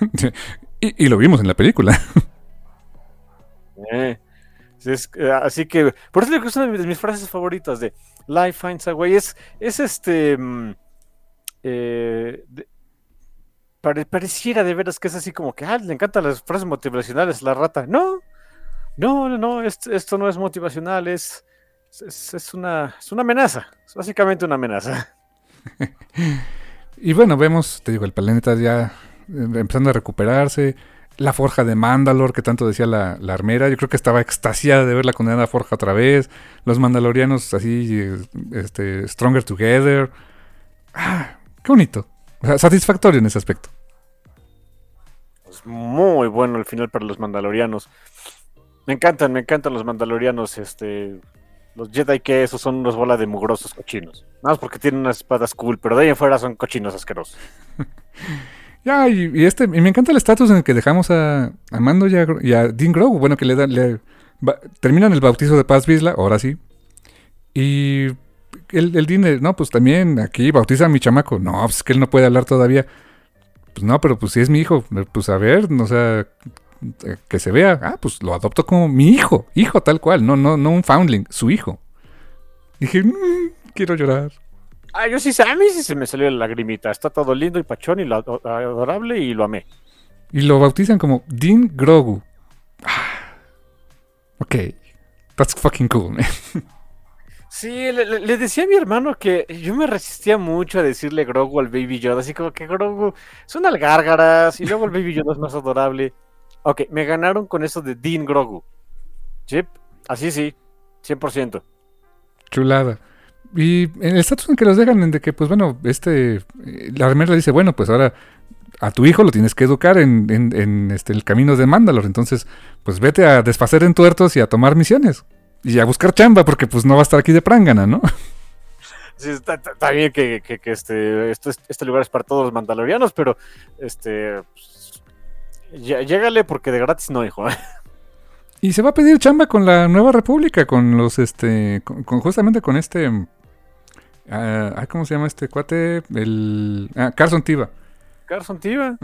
[laughs] y, lo vimos en la película. [laughs] Eh, Eh, así que, por eso es una de mis frases favoritas de Life finds a way. Es, es este. Mm, eh, pareciera de veras que es así como que, ah, le encantan las frases motivacionales, la rata. No, no, no, no, esto, no es motivacional, es, es, una, es una amenaza, es básicamente una amenaza. [laughs] y bueno, vemos, te digo, el planeta ya empezando a recuperarse. La forja de Mandalor, que tanto decía la, armera. Yo creo que estaba extasiada de ver la condenada forja otra vez. Los mandalorianos así, este, Stronger Together. Ah, qué bonito. satisfactorio en ese aspecto. Es muy bueno el final para los mandalorianos. Me encantan, me encantan los mandalorianos. Este, los Jedi que esos son unos bolas de mugrosos cochinos. Nada más porque tienen unas espadas cool, pero de ahí en fuera son cochinos asquerosos. [laughs] Ya, y, este, y me encanta el estatus en el que dejamos a, a Mando y a, Dean Grogu. Bueno, que le dan, le, terminan el bautizo de Paz Vizla, ahora sí. Y el, el Dean, no, pues también aquí bautiza a mi chamaco. No, pues que él no puede hablar todavía. Pues no, pero pues si es mi hijo, pues a ver, no sea, que se vea. Ah, pues lo adopto como mi hijo, hijo tal cual, no, no, no un foundling, su hijo. Dije, mm, quiero llorar. Ah, yo sí, a mí sí se me salió la lagrimita. Está todo lindo y pachón y lo, adorable y lo amé. Y lo bautizan como Dean Grogu. Ah, ok. That's fucking cool, man. Sí, le, decía a mi hermano que yo me resistía mucho a decirle Grogu al Baby Yoda, así como que Grogu son algárgaras y luego el Baby Yoda es más adorable. Ok, me ganaron con eso de Dean Grogu. Chip, así sí, 100%. Chulada. Y en el estatus en que los dejan, de que, pues bueno, este, eh, la le dice, bueno, pues ahora a tu hijo lo tienes que educar en, en, este, el camino de Mandalor. Entonces, pues vete a desfacer en tuertos y a tomar misiones. Y a buscar chamba, porque pues no va a estar aquí de prángana, ¿no? [laughs] Sí, está, bien que, que, este, este lugar es para todos los mandalorianos, pero este, pues, llégale porque de gratis no, hijo. Y se va a pedir chamba con la Nueva República, con los, este, con justamente con este Ah, ¿Cómo se llama este cuate? El. Ah, Carson Tiva. Carson Tiva.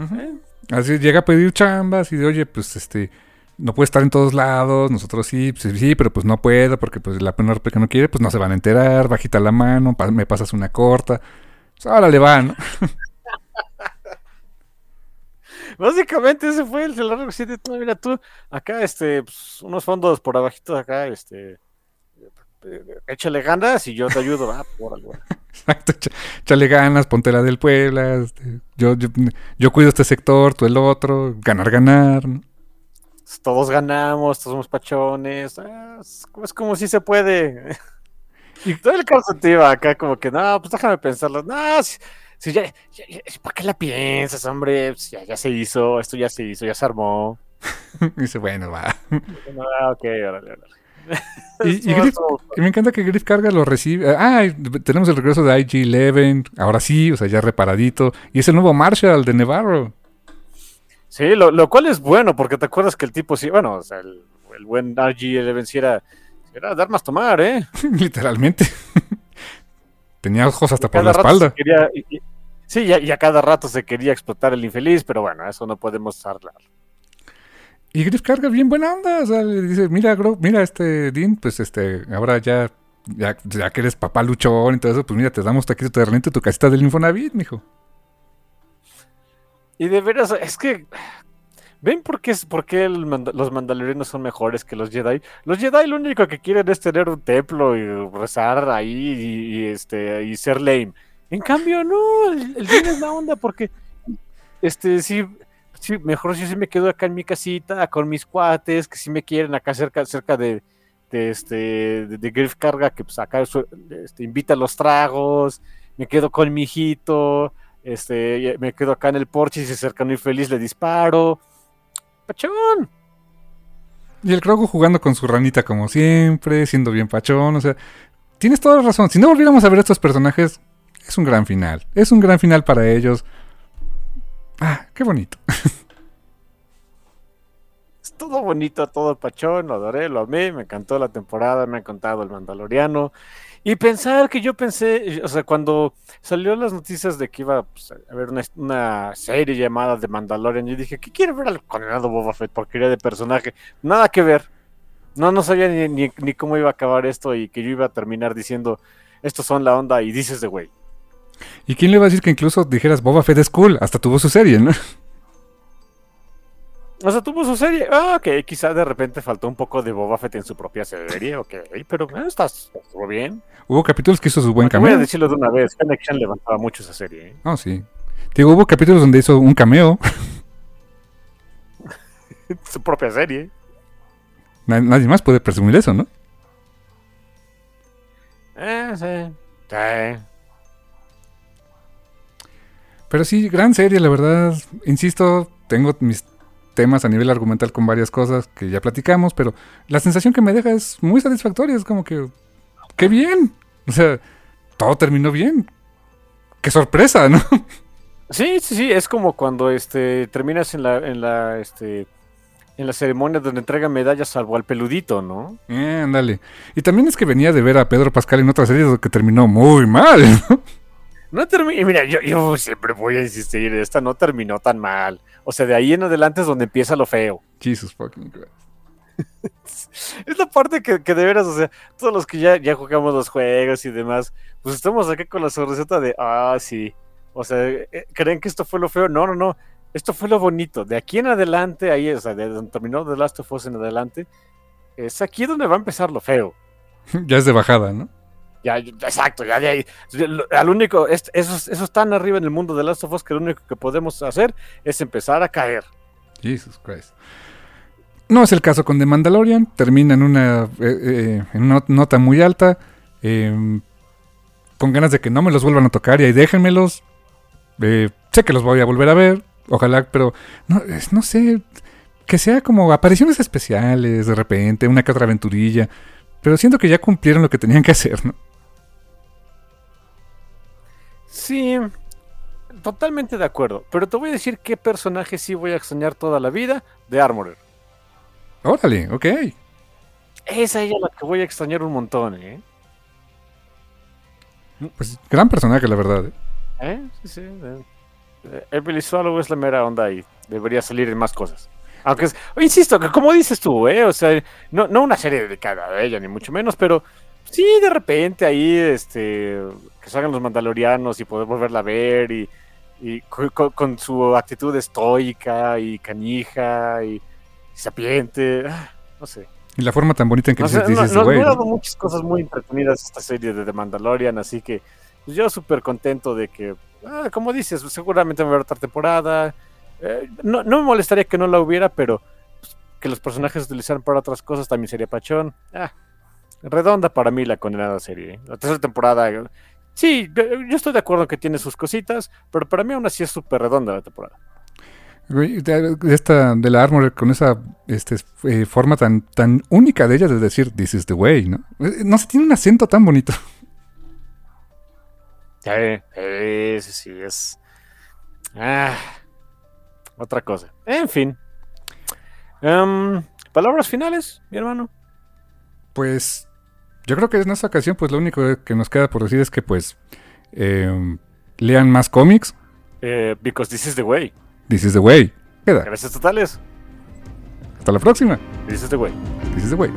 Así llega a pedir chambas y de, oye, pues este. No puede estar en todos lados, nosotros sí, pues, sí, pero pues no puedo porque pues la pena que no quiere, pues no se van a enterar, bajita la mano, me pasas una corta. Pues ahora le van. [laughs] Básicamente ese fue el largo Mira tú, acá este, pues, unos fondos por abajito acá, este, échale ganas y yo te ayudo. Ah, [laughs] Exacto, échale ganas, ponte la del Puebla. Este, yo, yo, cuido este sector, tú el otro, ganar, ganar. Todos ganamos, todos somos pachones. Ah, es, como si se puede. [laughs] y todo el caso te iba acá, como que, no, pues déjame pensarlo. No, si, ya, ¿para qué la piensas, hombre? Pues ya, ya se hizo, esto ya se hizo, ya se armó. [laughs] dice, bueno, va. [laughs] Ah, ok, órale, órale. [laughs] y, me encanta que Griff Carga lo recibe. Ah, tenemos el regreso de IG-11. Ahora sí, o sea, ya reparadito. Y es el nuevo Marshall de Nevarro. Sí, lo, cual es bueno, porque te acuerdas que el tipo sí, bueno, o sea, el, buen IG-11 sí era, era dar más tomar, ¿eh? Literalmente. Tenía ojos hasta por la espalda. sí, y a, cada rato se quería explotar el infeliz, pero bueno, eso no podemos hablar. Y Griff carga bien buena onda. O sea, le dice, mira, mira, este Dean, pues este, ahora ya, ya, que eres papá luchón y todo eso, pues mira, te damos aquí tu terrenito, tu casita del Infonavit, mijo. Y de veras, es que. ¿Ven por qué, por qué los mandalorianos son mejores que los Jedi? Los Jedi lo único que quieren es tener un templo y rezar ahí y, este, y ser lame. En cambio, no, el, el es la onda porque este, sí, sí, mejor si sí me quedo acá en mi casita con mis cuates, que si me quieren acá cerca, cerca de, este, de, Griff Carga, que pues acá este, invita a los tragos, me quedo con mi hijito, este, me quedo acá en el porche y si se acerca muy feliz le disparo. ¡Pachón! Y el Krogu jugando con su ranita como siempre, siendo bien pachón, o sea, tienes toda la razón. Si no volviéramos a ver estos personajes, es un gran final. Es un gran final para ellos. Ah, qué bonito. [laughs] es todo bonito, todo pachón, lo adoré, lo amé, me encantó la temporada, me ha contado el Mandaloriano. Y pensar que yo pensé, o sea, cuando salió las noticias de que iba pues, a haber una, serie llamada de Mandalorian, yo dije, ¿qué quiere ver al condenado Boba Fett? Porquería de personaje. Nada que ver. No, no sabía ni, ni- ni cómo iba a acabar esto y que yo iba a terminar diciendo, estos son la onda y dices de güey. ¿Y quién le va a decir que incluso dijeras Boba Fett es cool? Hasta tuvo su serie, ¿no? O sea, tuvo su serie. Ah, ok, quizá de repente faltó un poco de Boba Fett en su propia serie, ok, pero eh, estás, estuvo bien. Hubo capítulos que hizo su buen Te voy a cameo. decirlo de una vez, Fennec Shan levantaba mucho esa serie. ¿eh? Oh, sí. Te digo, hubo capítulos donde hizo un cameo. [laughs] su propia serie. Na- Nadie más puede presumir eso, ¿no? Eh, sí. Sí. Pero sí, gran serie, la verdad. Insisto, tengo mis temas a nivel argumental con varias cosas que ya platicamos, pero la sensación que me deja es muy satisfactoria. Es como que, ¡qué bien! O sea, todo terminó bien. ¡Qué sorpresa, ¿no? Sí, sí, sí, es como cuando este terminas en la, en la, este, en la ceremonia donde entregan medallas salvo al peludito, ¿no? Eh, ándale. Y también es que venía de ver a Pedro Pascal en otra serie que terminó muy mal. ¿no? No termina, mira, yo, yo siempre voy a insistir, esta no terminó tan mal. O sea, de ahí en adelante es donde empieza lo feo. Jesus fucking Christ. [laughs] Es la parte que, que de veras, o sea, todos los que ya, ya jugamos los juegos y demás, pues estamos acá con la sonriseta de, ah, sí. O sea, eh, ¿creen que esto fue lo feo? No, no, no. Esto fue lo bonito. De aquí en adelante, ahí, o sea, de donde terminó The Last of Us en adelante, es aquí donde va a empezar lo feo. [laughs] ya es de bajada, ¿no? Ya, ya- exacto, ya ahí. Lo- Al único, es- esos, esos tan arriba en el mundo de Last of Us que lo único que podemos hacer es empezar a caer. Jesus Christ. No es el caso con The Mandalorian. Termina en una, eh, eh, en una nota muy alta. eh, con ganas de que no me los vuelvan a tocar y ahí déjenmelos. Eh, sé que los voy a volver a ver. Ojalá, pero no, es- no sé. Que sea como apariciones especiales de repente, una que otra aventurilla. Pero siento que ya cumplieron lo que tenían que hacer, ¿no? Sí, totalmente de acuerdo. Pero te voy a decir qué personaje sí voy a extrañar toda la vida de Armorer. Órale, ok. Es a ella la que voy a extrañar un montón, ¿eh? Pues gran personaje, la verdad. ¿eh? ¿Eh? Sí, sí. eh. Eh, Emily Swallow es la mera onda y debería salir en más cosas. Aunque, es, insisto, que como dices tú, ¿eh? O sea, no, no una serie dedicada a ella, ni mucho menos, pero sí, de repente ahí, este, que salgan los mandalorianos y poder volverla a ver y, y co- co- con, su actitud estoica y canija y, sapiente, ah, no sé. Y la forma tan bonita en que No, dices, dices, no- muchas cosas muy entretenidas esta serie de The Mandalorian, así que pues, yo súper contento de que, ah, como dices, seguramente va a haber otra temporada. Eh, no, no me molestaría que no la hubiera, pero pues, que los personajes se utilizaran para otras cosas también sería pachón. Ah, redonda para mí la condenada serie. ¿eh? La tercera temporada, eh, sí, yo estoy de acuerdo que tiene sus cositas, pero para mí aún así es súper redonda la temporada. De, esta, de la Armor con esa este, eh, forma tan, tan única de ella de decir, this is the way, ¿no? No sé, tiene un acento tan bonito. Sí, sí, sí, sí, es. Ah, otra cosa. En fin. Em, Palabras finales, mi hermano. Pues yo creo que en esta ocasión, pues lo único que nos queda por decir es que, pues, eh, lean más cómics. Eh, because this is the way. This is the way. Queda. Gracias totales. Hasta la próxima. This is the way. This is the way.